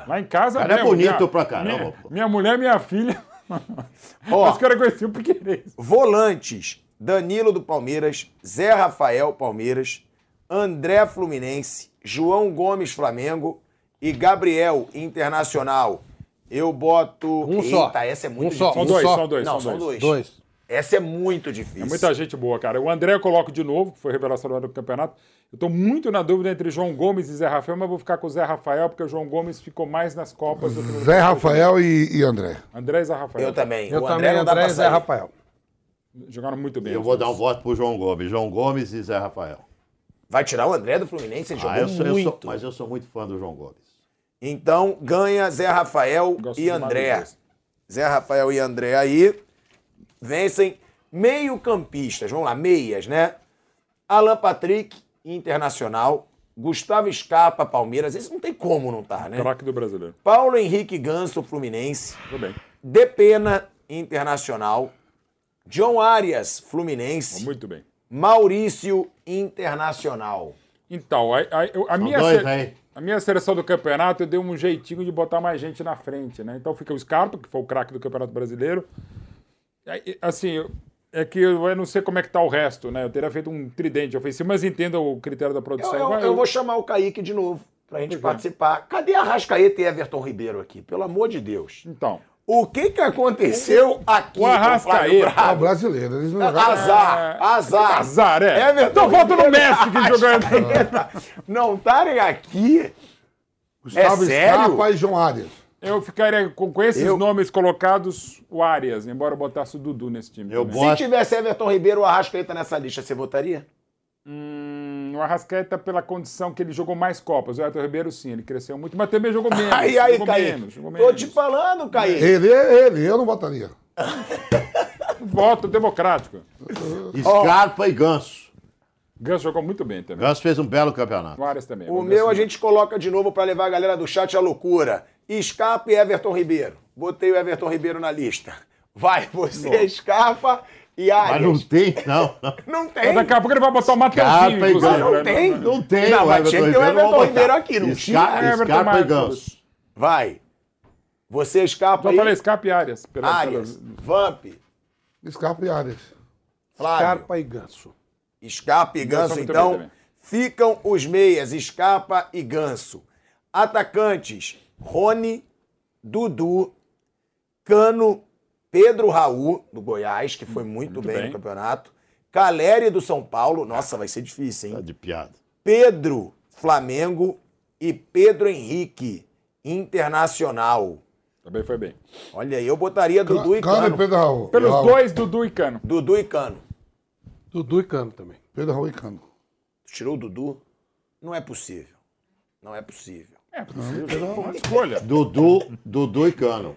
D: Lá em casa
E: Cara, é bonito
D: minha-
E: pra caramba,
D: Minha,
E: pô.
D: minha mulher e minha filha.
B: Ó.
D: Os caras conheciam o Piqueires.
B: Volantes: Danilo do Palmeiras, Zé Rafael Palmeiras, André Fluminense, João Gomes Flamengo e Gabriel Internacional. Eu boto.
L: Um só.
B: Eita, essa é muito
L: Um só.
B: difícil.
L: Um dois,
D: só. são dois,
B: Não,
D: são
B: são dois.
L: Dois.
B: Essa é muito difícil.
D: É muita gente boa, cara. O André eu coloco de novo, que foi revelação do campeonato. Eu tô muito na dúvida entre João Gomes e Zé Rafael, mas vou ficar com o Zé Rafael, porque o João Gomes ficou mais nas Copas do que no
C: Zé Rafael e, e André.
D: André e Zé Rafael.
B: Eu também.
L: Eu
B: o
L: também,
B: não dá
L: André
B: pra
L: e Zé. Rafael.
D: Jogaram muito bem.
E: Eu vou
D: dois.
E: dar um voto pro João Gomes. João Gomes e Zé Rafael.
B: Vai tirar o André do Fluminense? Ele jogou
E: Ah, eu sou, eu
B: muito.
E: sou- mas eu sou muito fã do João Gomes.
B: Então ganha Zé Rafael
D: Gosto
B: e André. Zé Rafael e André aí vencem meio-campistas. Vamos lá, meias, né? Alan Patrick, Internacional. Gustavo Scarpa, Palmeiras. Esse não tem como não tá, né?
D: Craque do brasileiro.
B: Paulo Henrique Ganso, Fluminense.
D: Tudo bem.
B: Depena, Internacional. John Arias, Fluminense.
D: Muito bem.
B: Maurício, Internacional.
D: Então, a, a- a minha,
E: dois,
D: se-
E: né?
D: A minha seleção do campeonato, eu dei um jeitinho de botar mais gente na frente, né? Então fica o Scarpa, que foi o craque do Campeonato Brasileiro. Assim, eu- é que eu não sei como é que tá o resto, né? Eu teria feito um tridente ofensivo, mas entenda o critério da
B: Eu,
D: produção.
B: eu-
D: Vai,
B: eu vou chamar o Kaique de novo. pra gente participar. Cadê a Rascaeta e Everton Ribeiro aqui? Pelo amor de Deus.
D: Então.
B: O que que aconteceu aqui?
D: O Arrascaeta.
B: com o
C: É brasileiro. Eles não
B: Bravo? Azar, azar.
D: Azar, é.
B: Everton
D: Então volta no Messi que jogou.
B: Arrascaeta Não estarem aqui.
C: Gustavo
B: é sério?
C: Scarpa e João Arias.
D: Eu ficaria com, com esses
B: Eu-
D: nomes colocados, o Arias, embora eu botasse o Dudu nesse time.
E: Eu.
B: Se tivesse Everton Ribeiro ou Arrascaeta nessa lista, você votaria?
D: Hum, o Arrascaeta, pela condição que ele jogou mais Copas. O Everton Ribeiro, sim, ele cresceu muito, mas também jogou menos.
B: Aí, aí,
D: jogou
B: Caí.
D: menos, jogou
B: Tô
D: menos.
B: te falando, Caí.
C: Ele ele, eu não votaria.
D: Voto democrático.
E: Scarpa e Ganso.
D: Ganso jogou muito bem também.
E: Ganso fez um belo campeonato.
D: O também.
B: O meu a gente coloca de novo pra levar a galera do chat à loucura. Scarpa e Everton Ribeiro. Botei o Everton Ribeiro na lista. Vai, você, Scarpa e Arias.
E: Mas não tem, não. não.
B: Não
D: Mas
B: tem.
D: Daqui a pouco ele vai botar o Mateuzinho,
E: Scarpa e
D: inclusive.
E: Ganso.
B: Não tem.
E: Não tem.
B: Não, mas tinha que ter o
E: não
B: Everton Ribeiro aqui, não tinha.
D: Everton
E: e. Ganso.
B: Vai. Você, Scarpa
D: Já
B: e
D: falei Scarpa e. Pela,
B: Arias.
D: pela-
B: Vamp.
C: Scarpa e Arias.
B: Flávio.
L: Scarpa e Ganso.
B: Scarpa e
D: Ganso
B: Ganso,
D: muito
B: então,
D: também.
B: ficam os meias, Scarpa e Ganso. Atacantes, Rony, Dudu, Cano, Pedro Raul, do Goiás, que foi muito, bem,
D: bem.
B: no campeonato. Caleri, do São Paulo. Nossa, vai ser difícil,
E: Tá
B: hein?
E: de piada.
B: Pedro, Flamengo. E Pedro Henrique, Internacional.
D: Também foi bem.
B: Olha aí, eu botaria Dudu e
C: Cano e
B: Cano.
C: Pedro Raul.
D: Pelos
C: Raul.
D: dois, Dudu e Cano.
B: Dudu e Cano.
L: Dudu e Cano também.
C: Pedro Raul e Cano.
B: Tirou o Dudu? Não é possível. Não é possível.
D: É possível. Uma escolha.
E: Dudu, Dudu e Cano.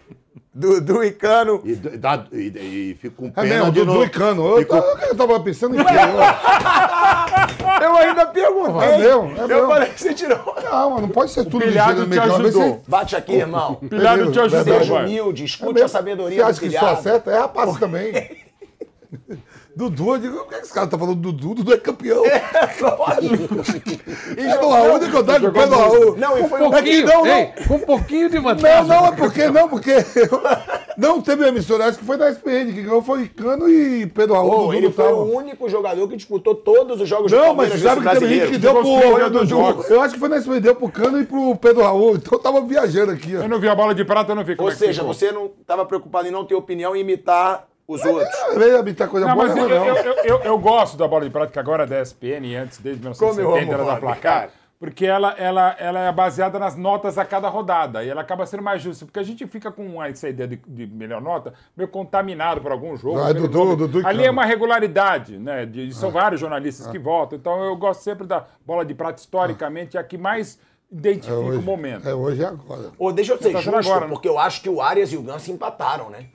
B: Dudu e Cano.
E: E, dá- e- e fico com
C: É
E: pena
C: mesmo,
E: de
C: Dudu
E: não...
C: e Cano. Eu,
E: Fico-
C: eu, eu tava pensando em quê? Eu-
B: Eu ainda perguntei.
C: É meu, é
B: eu
C: meu.
B: falei que você tirou.
C: Não, mas não pode ser tudo
D: pilhado
C: ligeiro no
D: te ajudou.
C: Esse-
B: Bate aqui, irmão.
D: Pilhado te ajudou,
B: Seja humilde, escute
C: É
B: a sabedoria
C: Você
B: do
C: acha que só
B: pilhado.
C: acerta? É rapaz também. Dudu, eu digo, por que esse cara tá falando do Dudu? Dudu é campeão.
B: E
C: É do Raul, onde que eu tava com o pé do Raul?
B: Não, e foi
L: Um
C: É que não, não.
L: Ei, com um pouquinho de
C: Não,
L: vantagem.
C: não, é porque, não, porque não teve emissora, acho que foi da SPN, que ganhou foi Cano e Pedro Raul. Dudu
B: ele
C: não
B: foi
C: tava.
B: o único jogador que disputou todos os jogos do
C: Não, mas
B: Palmeiras
C: sabe que teve gente que deu pro.
D: 50 dos jogos.
C: Eu acho que foi na SPN, deu pro Cano e pro Pedro Raul. Então eu tava viajando aqui, ó.
D: Eu não vi a bola de prata, eu não vi como
B: Ou
D: é que
B: seja, você não estava preocupado em não ter opinião e imitar os outros.
C: Eu ia habitar coisa
D: Não,
C: boa,
D: mas
C: não,
D: eu,
C: não.
D: eu, eu, eu- eu gosto da bola de prata, que agora é da ESPN, e antes, desde
B: Como eu
D: 1970,
B: amo
D: era da placar. Porque ela, ela, ela é baseada nas notas a cada rodada. E ela acaba sendo mais justa. Porque a gente fica com essa ideia de, de melhor nota meio contaminado por algum jogo.
C: Não, é Dudu,
D: jogo.
C: Dudu
D: Ali é uma regularidade, né? De, e são vários jornalistas que votam. Então eu gosto sempre da bola de prata, historicamente, é a que mais identifica
C: É hoje,
D: o momento.
C: É hoje e agora.
B: Ou deixa eu ser
D: Tá
B: justo,
D: agora, né?
B: porque eu acho que o Arias e o Ganso empataram, né?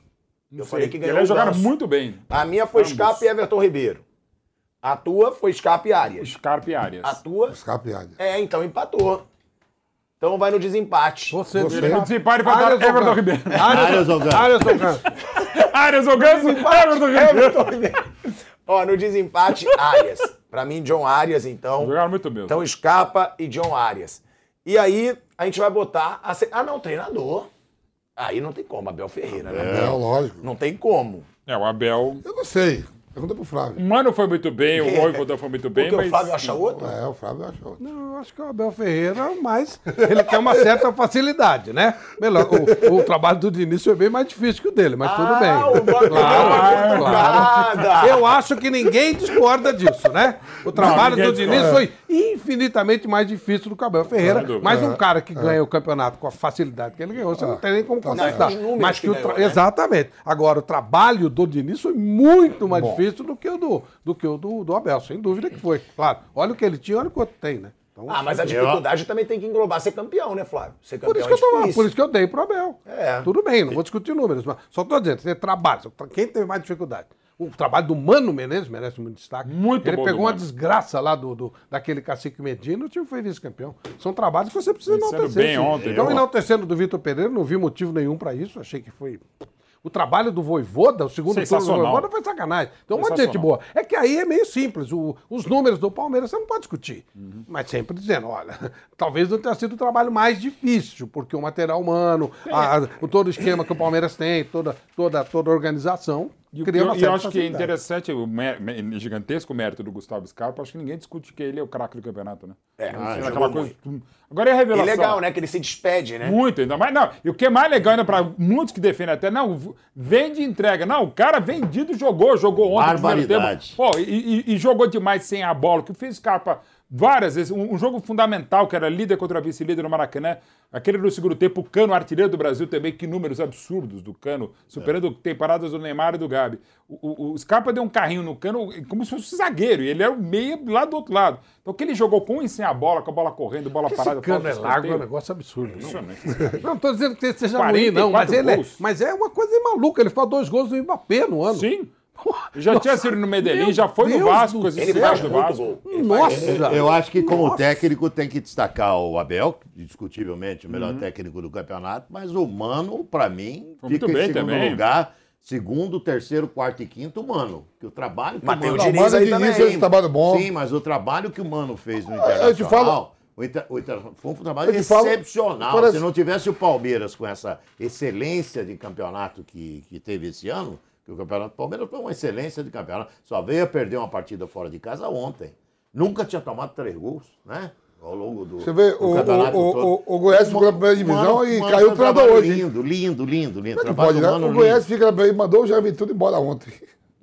B: Eu falei que ganhou
D: Eles jogaram muito bem.
B: A minha foi
D: Ambos.
B: Scarpa e Everton Ribeiro. A tua foi Scarpa e Arias.
D: Scarpa e Arias.
B: A tua...
C: Escape Águia.
B: É, então empatou. Então vai no desempate.
L: Você,
C: Você.
D: No desempate vai
L: Arias
D: dar
L: ou
D: Everton? Ribeiro.
E: Arias ou Ganso?
L: Arias ou Ganso?
D: Arias ou Ganso? Everton Ribeiro.
B: Ó, no desempate, Arias. Pra mim, John Arias, então.
D: Jogaram muito bem.
B: Então, Scarpa e John Arias. E aí, a gente vai botar... A... Ah, não, treinador. Aí não tem como, Abel Ferreira, né?
C: É, lógico.
B: Não tem como.
D: É, o Abel.
C: Eu não sei. Pergunta pro Flávio.
D: O Mano foi muito bem, o Voivoda foi muito bem,
B: Porque
D: mas.
B: o Flávio acha outro?
C: É, o Flávio achou.
L: Não, eu acho que o Abel Ferreira, mas ele tem uma certa facilidade, né? Melhor, o, o trabalho do Diniz foi bem mais difícil que o dele, mas tudo bem.
B: Ah, o
L: Claro,
B: não
L: claro.
B: nada.
L: Eu acho que ninguém discorda disso, né? O trabalho
D: ninguém
L: do Diniz
D: discorda.
L: foi infinitamente mais difícil do que o Abel Ferreira,
D: dúvida.
L: mas um cara que ganha o campeonato com a facilidade que ele ganhou, você não tem nem como contestar.
B: os números
L: Mas
B: que
L: que o
B: ganhou, né?
L: Exatamente. Agora, o trabalho do Diniz foi muito mais difícil do que o do, do, que o do, do Abel, sem dúvida que foi. Claro, olha o que ele tinha, olha o que o outro tem, né? Então,
B: Ah, mas a dificuldade também tem que englobar ser campeão, né, Flávio? Ser campeão
L: Por isso, que eu tô,
B: é difícil.
L: por isso que eu dei pro Abel.
B: É.
L: Tudo bem, não vou discutir números, mas só tô dizendo, você trabalha. Quem teve mais dificuldade? O trabalho do Mano Menezes merece muito destaque.
D: Muito
L: Ele
D: bom
L: pegou uma
D: Mano.
L: desgraça lá do, do- daquele cacique Medina, o time foi vice-campeão. São trabalhos que você precisa enaltecer.
D: bem ontem,
L: então, enaltecendo do Vitor Pereira, não vi motivo nenhum pra isso. Achei que foi. O trabalho do Voivoda, o segundo turno do. Voivoda foi sacanagem. Então, um monte de gente boa. É que aí é meio simples. O- os números do Palmeiras você não pode discutir.
D: Uhum.
L: Mas sempre dizendo, olha, talvez não tenha sido o trabalho mais difícil, porque o material humano, a- o todo o esquema que o Palmeiras tem, toda, toda, toda a organização,
D: E,
L: cria
D: eu,
L: uma
D: e eu acho que é interessante, o gigantesco mérito do Gustavo Scarpa, acho que ninguém discute que ele é o craque do campeonato, né?
B: É, ah, jogou
D: aquela coisa.
B: muito.
D: Agora é a
B: E
D: revelação.
B: legal, né? Que ele se despede, né?
D: Muito, ainda mais. Não, e o que é mais legal ainda para muitos que defendem até, não, vende e entrega. Não, o cara vendido jogou, jogou ontem no primeiro
E: Barbaridade.
D: tempo. Pô, e, e- e jogou demais sem a bola, o que fez Scarpa várias vezes. Um, um jogo fundamental, que era líder contra vice-líder no Maracanã. Aquele no segundo tempo, o Cano, artilheiro do Brasil também, que números absurdos do Cano, superando temporadas do Neymar e do Gabi. O, o- o Scarpa deu um carrinho no Cano como se fosse zagueiro, e ele era o meia lá do outro lado. Então, que ele jogou com e sem a bola, com a bola correndo, bola parada.
L: Esse cano é largo, é um negócio absurdo. Não,
D: Impressionante.
L: não tô dizendo que ele seja ruim, não,
D: 44
L: mas ele é, mas é uma coisa maluca. Ele faz dois gols no Mbappé no ano.
D: Sim. Já tinha sido no Medellín,
L: Meu
D: já foi no
L: Deus
D: Vasco,
L: céu.
D: assim,
L: Ele faz
D: do Vasco.
L: gol. Nossa!
E: Eu acho que como
L: Nossa.
E: técnico tem que destacar o Abel, indiscutivelmente o
D: Uhum.
E: melhor técnico do campeonato, mas o Mano, pra mim,
D: Foi
E: fica
D: muito
E: em segundo
D: também.
E: lugar. Segundo, terceiro, quarto e quinto, o Mano. Que o trabalho que
B: Mas
E: o
B: tem o
E: Mano...
B: Diniz aí
C: Diniz
B: também.
C: fez um trabalho bom.
E: Sim, mas o trabalho que o Mano fez no
C: eu te
E: Internacional...
C: falo-
E: o Inter- o Inter- foi um trabalho
C: te falo-
E: excepcional.
C: parece-
E: Se não tivesse o Palmeiras com essa excelência de campeonato que, que teve esse ano, que o campeonato do Palmeiras foi uma excelência de campeonato, só veio a perder uma partida fora de casa ontem. Nunca tinha tomado três gols, né? Ao longo do,
C: Você vê,
E: do
C: o-
E: campeonato
C: o-
E: todo.
C: o- o Goiás ficou na primeira divisão e
E: Mano
C: caiu
E: trabalho
C: hoje?
E: Lindo, lindo, lindo, lindo.
C: Como é pode, né?
E: Mano
C: O
E: lindo.
C: Goiás fica bem, mandou o Jair tudo embora ontem.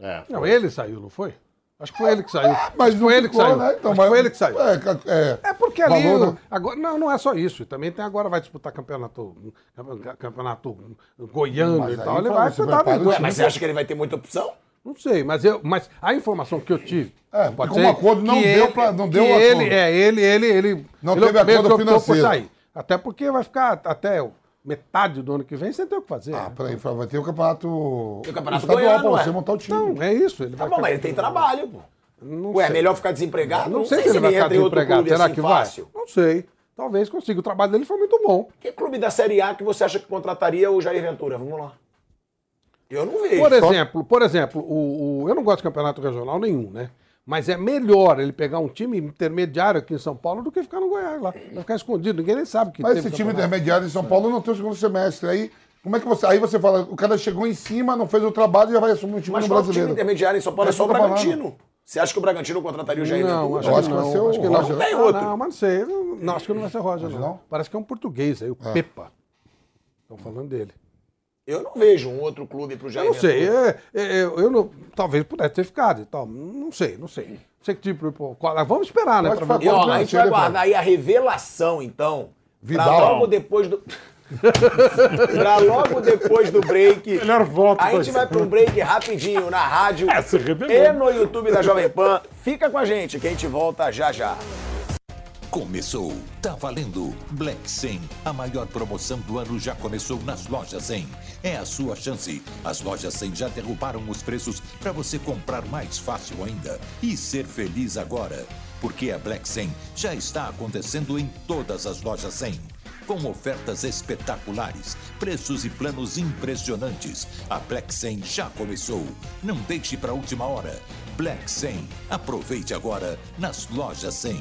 E: É,
L: Não, ele saiu, não foi? Acho que foi ele que saiu.
C: Mas
L: foi ele que saiu.
C: né? Então, mas-
L: foi ele que saiu.
C: É, ca- é,
L: É porque ali.
C: valor, né?
L: agora, não, não é só isso. Também tem agora vai disputar campeonato, campeonato goiano
C: Mas
L: e tal. Ele vai.
B: Ué, mas você acha que ele vai ter muita opção?
L: Não sei, mas, eu, mas a informação que eu tive.
C: É,
L: pode ser
C: acordo não
L: que
C: deu
L: ele-
C: pra- não deu
L: ele,
C: acordo.
L: É, ele, ele, ele.
C: Não
L: ele
C: teve acordo
L: por
C: financeiro.
L: sair. Até porque vai ficar até metade do ano que vem sem ter o que fazer.
C: Ah,
L: né?
C: peraí, vai ter o campeonato.
B: Tem o campeonato
C: estadual
B: goiano,
C: pra
B: ué.
C: você montar o time.
L: Então, é isso. Ele
B: Tá
L: vai
B: bom, mas ele tem trabalho, pô.
L: Não
B: Ué, é
L: sei.
B: melhor ficar desempregado?
L: Não, sei, se ele vai ficar desempregado. Será
B: assim
L: que
B: fácil.
L: vai? Não sei. Talvez consiga. O trabalho dele foi muito bom.
B: Que clube da Série A que você acha que contrataria o Jair Ventura? Vamos lá. Eu não vejo.
L: Por exemplo, por exemplo, o, o- eu não gosto de campeonato regional nenhum, né? Mas é melhor ele pegar um time intermediário aqui em São Paulo do que ficar no Goiás lá. Vai ficar escondido, ninguém nem sabe que
C: Mas esse time intermediário em São Paulo não tem o segundo semestre. Aí, como é que você. Aí você fala, o cara chegou em cima, não fez o trabalho e já vai assumir um time
B: Mas
C: no
B: time
C: brasileiro.
B: intermediário em São Paulo é
C: É
B: só o Bragantino. Você acha que o Bragantino contrataria o Jair
L: Não, acho,
C: Eu
L: que
C: acho que vai
L: não.
C: ser o
L: acho que
C: Roger.
L: não.
B: Tem
L: Ah,
B: outro.
L: Não, mas não sei. Não, não, acho que não vai ser Roger, não.
C: não?
L: Parece que é um português aí, o Pepa. Estão falando dele.
B: Eu não vejo um outro clube pro
L: Eu
B: Jair
L: não sei. É, é, eu, eu não, talvez pudesse ter ficado e tal. Não sei, não sei. Não sei que tipo. pô, qual- Vamos esperar, né?
C: Eu
L: pra ver
B: E ó, a gente vai guardar aí a revelação, então. Pra
C: Vidal.
B: logo depois do. pra logo depois do break.
D: Melhor volta.
B: A gente vai pra um break rapidinho na rádio
D: É,
B: e no YouTube da Jovem Pan. Fica com a gente que a gente volta já já.
O: Começou, tá valendo. Black 100, a maior promoção do ano já começou nas lojas 100. É a sua chance. As lojas 100 já derrubaram os preços para você comprar mais fácil ainda e ser feliz agora. Porque a Black 100 já está acontecendo em todas as lojas 100. Com ofertas espetaculares, preços e planos impressionantes. A Black 100 já começou. Não deixe para a última hora. Black 100. Aproveite agora nas lojas 100.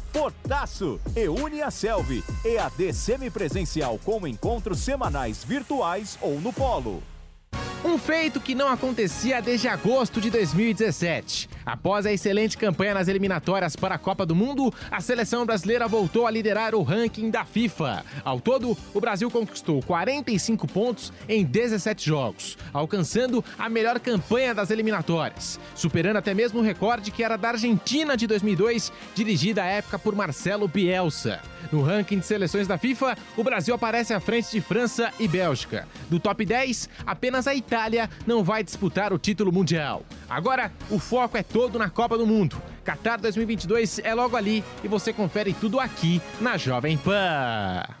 P: fortaço. E une a Selvi, EAD semipresencial com encontros semanais virtuais ou no polo.
Q: Um feito que não acontecia desde agosto de 2017. Após a excelente campanha nas eliminatórias para a Copa do Mundo, a seleção brasileira voltou a liderar o ranking da FIFA. Ao todo, o Brasil conquistou 45 pontos em 17 jogos, alcançando a melhor campanha das eliminatórias, superando até mesmo o recorde que era da Argentina de 2002, dirigida à época por Marcelo Bielsa. No ranking de seleções da FIFA, o Brasil aparece à frente de França e Bélgica. Do top 10, apenas a Itália não vai disputar o título mundial. Agora, o foco é todo na Copa do Mundo. Qatar 2022 é logo ali e você confere tudo aqui na Jovem Pan.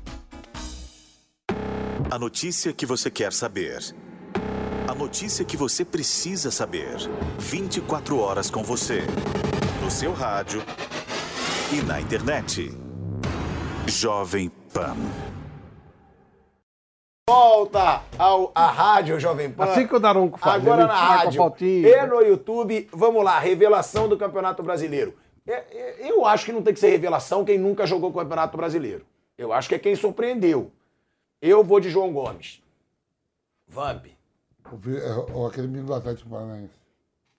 R: A notícia que você quer saber. A notícia que você precisa saber. 24 horas com você. No seu rádio e na internet. Jovem Pan.
B: Volta ao, à rádio Jovem Pan.
L: Assim que o Daronco faz,
B: Agora na rádio e no YouTube. Vamos lá, revelação do Campeonato Brasileiro. É, é, Eu acho que não tem que ser revelação quem nunca jogou o Campeonato Brasileiro. Eu acho que é quem surpreendeu. Eu vou de João Gomes. Vamp.
C: O Vi- é, o- aquele menino do Atlético Paranaense.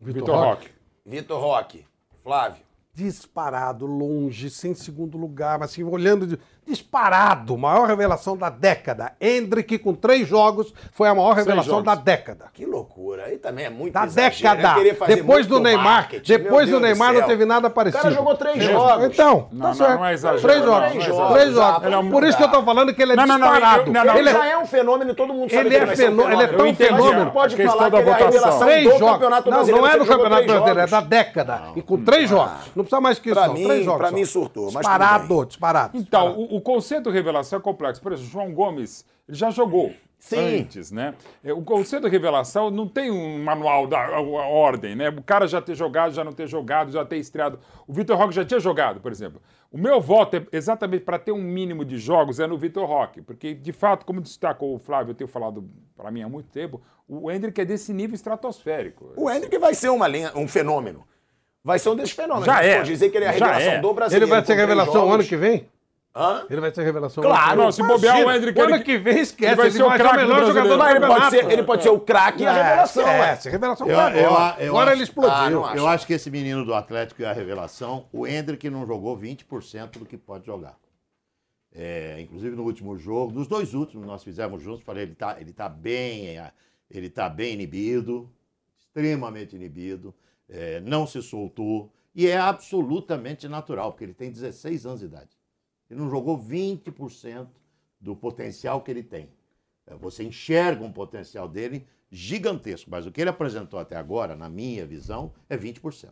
L: Vitor Roque.
B: Vitor Roque. Flávio.
L: Disparado, longe, sem segundo lugar, mas assim, olhando. De... Disparado, maior revelação da década. Hendrick, com três jogos, foi a maior revelação
B: jogos.
L: da década.
B: Que loucura. Aí também é muito
L: Da
B: exagero,
L: década.
B: é querer fazer
L: Depois do Neymar,
B: marketing,
L: depois
B: meu
L: do
B: Deus
L: Neymar não teve nada
B: O
L: parecido.
B: cara jogou três
L: Fez-
B: jogos.
L: Então,
D: Não,
L: tá
D: não,
L: certo.
D: não é exagero,
L: Três
D: não,
L: jogos.
D: é
L: Três jogos.
D: Ele é um-
L: Por isso que eu tô falando que ele é
D: Não,
L: disparado.
D: não, não,
L: ele é
B: já é um fenômeno, todo mundo sabe
L: Ele
B: que
L: é
B: vai ser um
L: fenô- ele é tão fenômeno.
B: Pode falar
D: da
B: que ele é a revelação
L: Três
B: do
L: jogos.
B: Campeonato
L: Não,
B: Brasileiro.
L: não é do Campeonato
B: três
L: Brasileiro, é
B: jogos.
L: da década. E com três jogos. Não precisa mais que isso, não.
B: mim-
L: Três jogos.
B: pra mim surtou,
L: Disparado, disparado.
D: Então, o, conceito de revelação é complexo. Por exemplo, João Gomes, ele já jogou
B: Sim.
D: antes, né? É, O conceito de revelação não tem um manual da a- a ordem, né? O cara já ter jogado, já não ter jogado, já ter estreado. O Vitor Roque já tinha jogado, por exemplo. O meu voto é exatamente para ter um mínimo de jogos é no Vitor Roque, porque de fato, como destacou o Flávio, eu tenho falado para mim há muito tempo, o Hendrick é desse nível estratosférico.
B: O Hendrick vai ser uma linha- um fenômeno. Vai ser um desses fenômenos.
D: Já é.
B: pode dizer que ele é a
D: Já
B: revelação
D: é.
B: do brasileiro.
L: Ele vai ser revelação
B: jogos.
L: ano que vem?
B: Hã?
L: Ele vai ser revelação
B: Claro.
D: Não, se bobear o Hendrick,
L: Ano
D: ele-
L: que vem, esquece.
D: ele vai ser o craque
L: melhor jogador
D: brasileiro.
L: do
B: Mas ele pode, ser, ele pode ser o craque e a
L: É,
B: revelação.
L: É, essa revelação
E: Eu- eu-
L: agora.
E: eu
L: Agora
E: acho-
L: ele explodiu.
B: Ah.
E: Eu acho que esse menino do Atlético é a revelação. O Hendrick não jogou 20% do que pode jogar. É, inclusive no último jogo, nos dois últimos nós fizemos juntos, falei, ele tá, ele tá bem, é, ele tá bem inibido, extremamente inibido, é, não se soltou, e é absolutamente natural, porque ele tem 16 anos de idade. Ele não jogou 20% do potencial que ele tem. É, Você enxerga um potencial dele gigantesco, mas o que ele apresentou até agora, na minha visão, é 20%.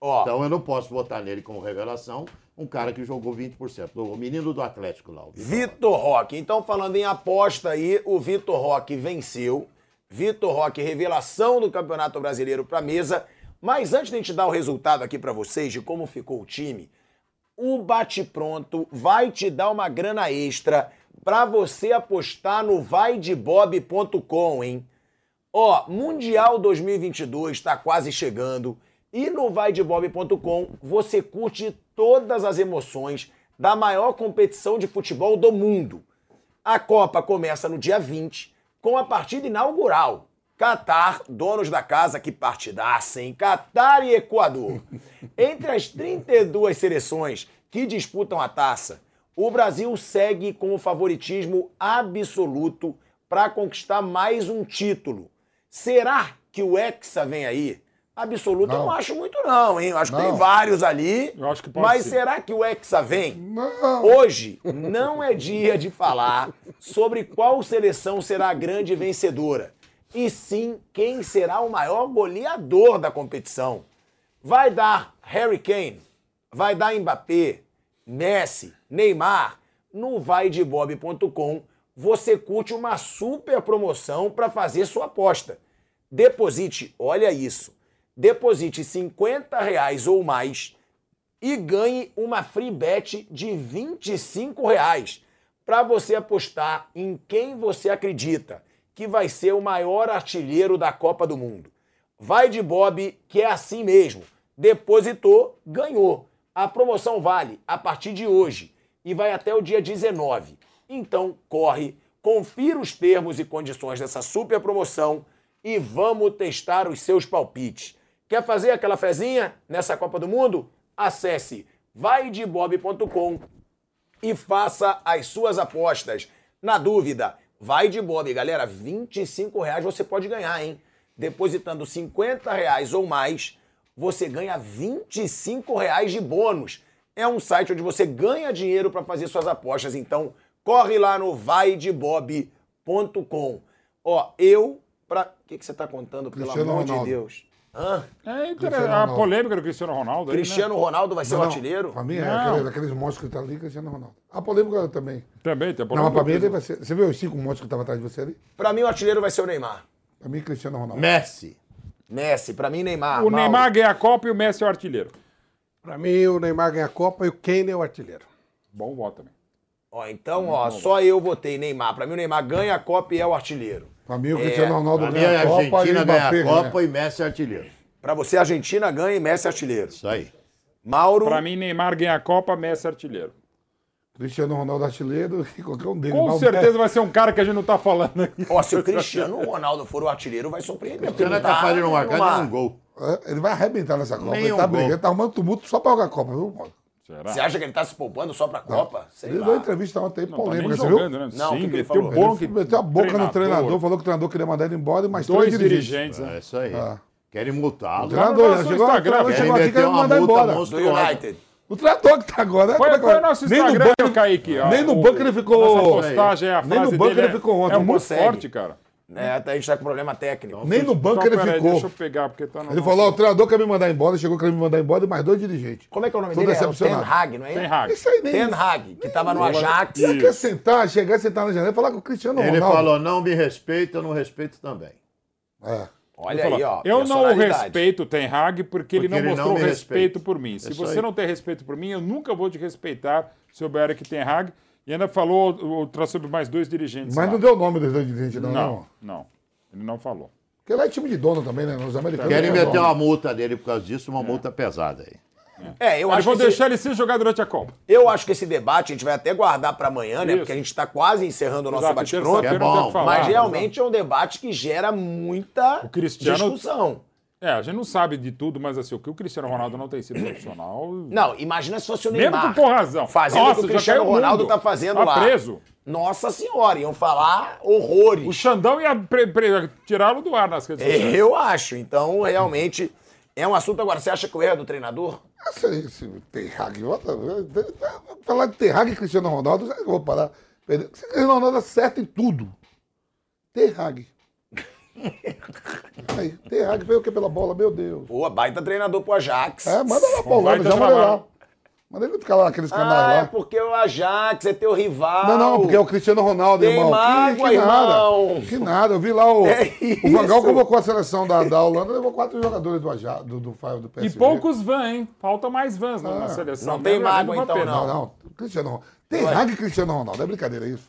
B: Ó,
E: Então eu não posso votar nele como revelação, um cara que jogou 20%. O menino do Atlético lá. o Vitor Roque.
B: Vitor Roque. Então, falando em aposta aí, o Vitor Roque venceu. Vitor Roque, revelação do Campeonato Brasileiro para mesa. Mas antes de a gente dar o resultado aqui para vocês de como ficou o time, o Bate Pronto vai te dar uma grana extra para você apostar no vaidebob.com, hein? Ó, Mundial 2022 está quase chegando e no vaidebob.com você curte todas as emoções da maior competição de futebol do mundo. A Copa começa no dia 20 com a partida inaugural. Catar, donos da casa, que partidaça, hein? Catar e Equador. Entre as 32 seleções que disputam a taça, o Brasil segue com o favoritismo absoluto para conquistar mais um título. Será que o Hexa vem aí? Absoluto eu não acho muito não, hein? Eu acho que tem
C: Não.
B: vários ali.
D: Eu acho que pode
B: mas
D: ser.
B: será que o Hexa vem?
C: Não.
B: Hoje não é dia de falar sobre qual seleção será a grande vencedora. E sim quem será o maior goleador da competição. Vai dar Harry Kane, vai dar Mbappé, Messi, Neymar. No vaidebob.com você curte uma super promoção para fazer sua aposta. Deposite, olha isso, deposite 50 reais ou mais e ganhe uma free bet de 25 reais para você apostar em quem você acredita que vai ser o maior artilheiro da Copa do Mundo. Vai de Bob, que é assim mesmo. Depositou, ganhou. A promoção vale a partir de hoje e vai até o dia 19. Então, corre, confira os termos e condições dessa super promoção e vamos testar os seus palpites. Quer fazer aquela fezinha nessa Copa do Mundo? Acesse vaidebob.com e faça as suas apostas. Na dúvida, vai de Bob, galera. 25 reais você pode ganhar, hein? Depositando 50 reais ou mais, você ganha 25 reais de bônus. É um site onde você ganha dinheiro para fazer suas apostas. Então, corre lá no vaidebob.com. Ó, eu pra. O que, que você tá contando, pelo
C: Cristiano
B: amor
C: Ronaldo.
B: de Deus? Hã?
D: É,
C: Cristiano
D: a polêmica do Cristiano Ronaldo. aí, né?
B: Cristiano Ronaldo vai ser
C: Não,
B: o artilheiro?
C: Pra mim é
D: Não.
C: aqueles, aqueles monstros que tá ali, Cristiano Ronaldo. A polêmica também.
D: Também, tem a
C: Não, mas
D: polêmica.
C: pra mim ele vai ser. Você viu os cinco monstros que estavam atrás de você ali?
B: Pra mim, o artilheiro vai ser o Neymar.
C: Pra mim, Cristiano Ronaldo.
E: Messi.
B: Messi, pra mim, Neymar.
D: O
B: Mauro.
D: Neymar ganha a Copa e o Messi é o artilheiro.
L: Pra mim, o Neymar ganha a Copa e o Kane é o artilheiro.
D: Bom voto também.
B: Ó, então, ó, só eu votei Neymar. Pra mim, o Neymar ganha a Copa e é o artilheiro.
C: Pra mim, o
B: É,
C: Cristiano Ronaldo ganha
E: a
C: a Copa e
E: Argentina
C: o
E: ganha a Copa e Messi é artilheiro.
B: Pra você, a Argentina ganha e Messi é artilheiro.
E: Isso aí.
B: Mauro.
D: Pra mim, Neymar ganha a Copa, Messi é artilheiro.
C: Cristiano Ronaldo artilheiro e qualquer um deles.
D: Com
C: o
D: certeza vai ser um cara que a gente não tá falando aqui.
B: Ó, se o Cristiano Ronaldo for o artilheiro, vai surpreender. porque
E: Cristiano é
B: não tá
E: capaz de não marcar nenhum gol.
C: É, Ele vai arrebentar nessa Copa.
E: Nem
C: Ele tá brigando, ele tá arrumando tumulto só pra jogar a Copa, viu, Paulo?
B: Você acha que ele tá se poupando só pra Copa? Sei
C: Ele
B: lá.
C: deu entrevista ontem
D: Não, tá
C: polêmica,
D: nem
C: você
D: jogando,
C: viu?
D: né?
B: Não, o que
D: Sim,
B: que ele
D: meteu
B: falou?
D: bom
C: Ele meteu a boca no treinador, falou que o treinador queria mandar ele embora e mais
D: Dois
C: três dirigentes.
D: dirigentes, né?
E: É isso aí.
C: Ah.
E: Querem multá-lo.
C: O treinador, já chegou, o
D: Instagram,
C: treinador chegou aqui querendo mandar embora.
B: Do. United.
C: O treinador que tá agora.
D: Qual,
C: como
D: é, qual é o
C: que-
D: nosso
C: nem no
D: Instagram,
C: banco ele-
D: Kaique? ó?
C: Nem no
D: O-
C: banco ele ficou.
D: Nossa postagem, a
C: Nem
D: frase
C: no banco
D: dele
C: ele ficou ontem.
D: É muito forte, cara.
B: É, até a gente tá com problema técnico.
C: Nem no banco
D: Então,
C: ele
D: peraí,
C: ficou.
D: Deixa eu pegar, porque tá no
C: Ele
D: nosso-
C: falou: ó, o treinador quer me mandar embora, chegou querendo me mandar embora e mais dois dirigentes.
B: Como é que é o nome
C: Tô
B: dele? É o Ten
C: decepcionado.
B: Hag, não é?
D: Ten Hag.
C: Isso aí nem.
B: Ten Hag, que tava no Ajax.
C: Você quer sentar, chegar, sentar na janela e falar com o Cristiano
E: Ele
C: Ronaldo?
E: falou, não me respeita, eu não respeito também.
C: É.
B: Olha
D: Ele
B: aí, ó.
D: Eu não
B: personalidade.
D: respeito o Ten Hag porque, ele
E: Porque
D: não
E: ele
D: mostrou
E: não me
D: respeito
E: respeita.
D: por mim. Se
E: Isso
D: você
E: aí.
D: não tem respeito por mim, eu nunca vou te respeitar o Eric Ten Hag. E ainda falou outra sobre mais dois dirigentes.
C: Mas
D: lá.
C: não deu o nome dos dois dirigentes, não.
D: Não,
C: não.
D: Ele não falou.
C: Porque lá é time de dono também, né? Os americanos.
E: Querem
C: é
E: meter
C: dono.
E: uma multa dele por causa disso, uma multa pesada aí.
B: É, eu
D: Mas
B: acho,
D: vou
B: que esse,
D: deixar ele se jogar durante a Copa.
B: eu acho que esse debate a gente vai até guardar pra amanhã, né?
D: Isso.
B: Porque a gente tá quase encerrando o nosso
D: Exato,
B: bate-pronto.
D: terça-feira
E: É bom,
D: falar.
B: Mas realmente é um debate que gera muita
D: O Cristiano-
B: discussão.
D: É, a gente não sabe de tudo, mas assim, o que o Cristiano Ronaldo não tem sido profissional.
B: Não, imagina se fosse o
D: Mesmo
B: Neymar.
D: com com razão.
B: Fazendo o
D: Nossa,
B: que o Cristiano
D: o
B: Ronaldo
D: mundo.
B: tá fazendo
D: Tá
B: lá.
D: preso.
B: Nossa senhora, iam falar horrores.
D: O Xandão ia tirá-lo do ar nas redes sociais.
B: Eu acho. Então, realmente, é um assunto. Agora, você acha que o erro é do treinador?
C: Esse, esse Ten Hag, falar de Ten Hag e Cristiano Ronaldo, eu vou parar? Cristiano Ronaldo acerta em tudo. Ten Hag. Aí, Ten Hag veio o que pela bola, meu Deus.
B: Pô, baita treinador pro Ajax.
C: É, manda lá pra Holanda, já manda lá. Manda ele ficar lá naqueles canais
B: Ah, é
C: lá.
B: porque o Ajax é teu rival.
C: Não, não, porque é o Cristiano Ronaldo,
B: Tem
C: irmão.
B: mágoa,
C: que, que nada.
B: irmão.
C: Que nada. Eu vi lá o.
B: É
C: o Vangal convocou a seleção da, da Holanda, levou quatro jogadores do, Aja, do, do, do, do
D: E
C: PSG.
D: poucos vans, hein? Faltam mais vans na- na
C: Ah,
D: seleção.
B: não tem
D: Mesmo,
B: mágoa,
D: não
B: então,
D: ter.
C: Não, não. Cristiano Ronaldo. Tem Hag e Cristiano Ronaldo. É brincadeira isso.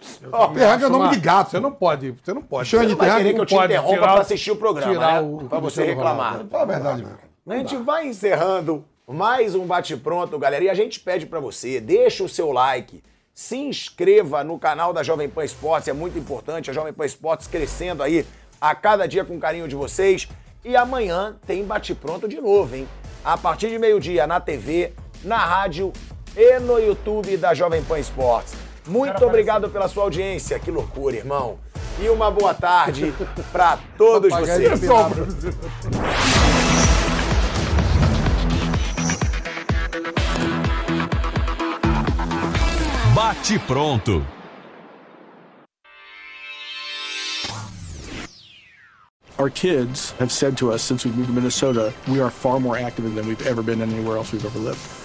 C: Tem Hag é nome de gato.
L: Você não pode, você não pode.
B: Você não vai querer que eu te interrompa
L: o-
B: assistir o programa, né?
L: o
B: pra você reclamar.
C: Fala a verdade, velho.
B: A gente vai encerrando mais um bate-pronto, galera. E a gente pede pra você, deixa o seu like, se inscreva no canal da Jovem Pan Esportes, é muito importante. A Jovem Pan Esportes crescendo aí a cada dia com carinho de vocês. E amanhã tem bate-pronto de novo, hein? A partir de meio-dia na TV, na rádio e no YouTube da Jovem Pan Esportes. Muito obrigado pela sua audiência. Que loucura, irmão. E uma boa tarde pra todos vocês.
R: Bate pronto.
S: our kids have said to us since we've moved to Minnesota, we are far more active than we've ever been anywhere else we've ever lived.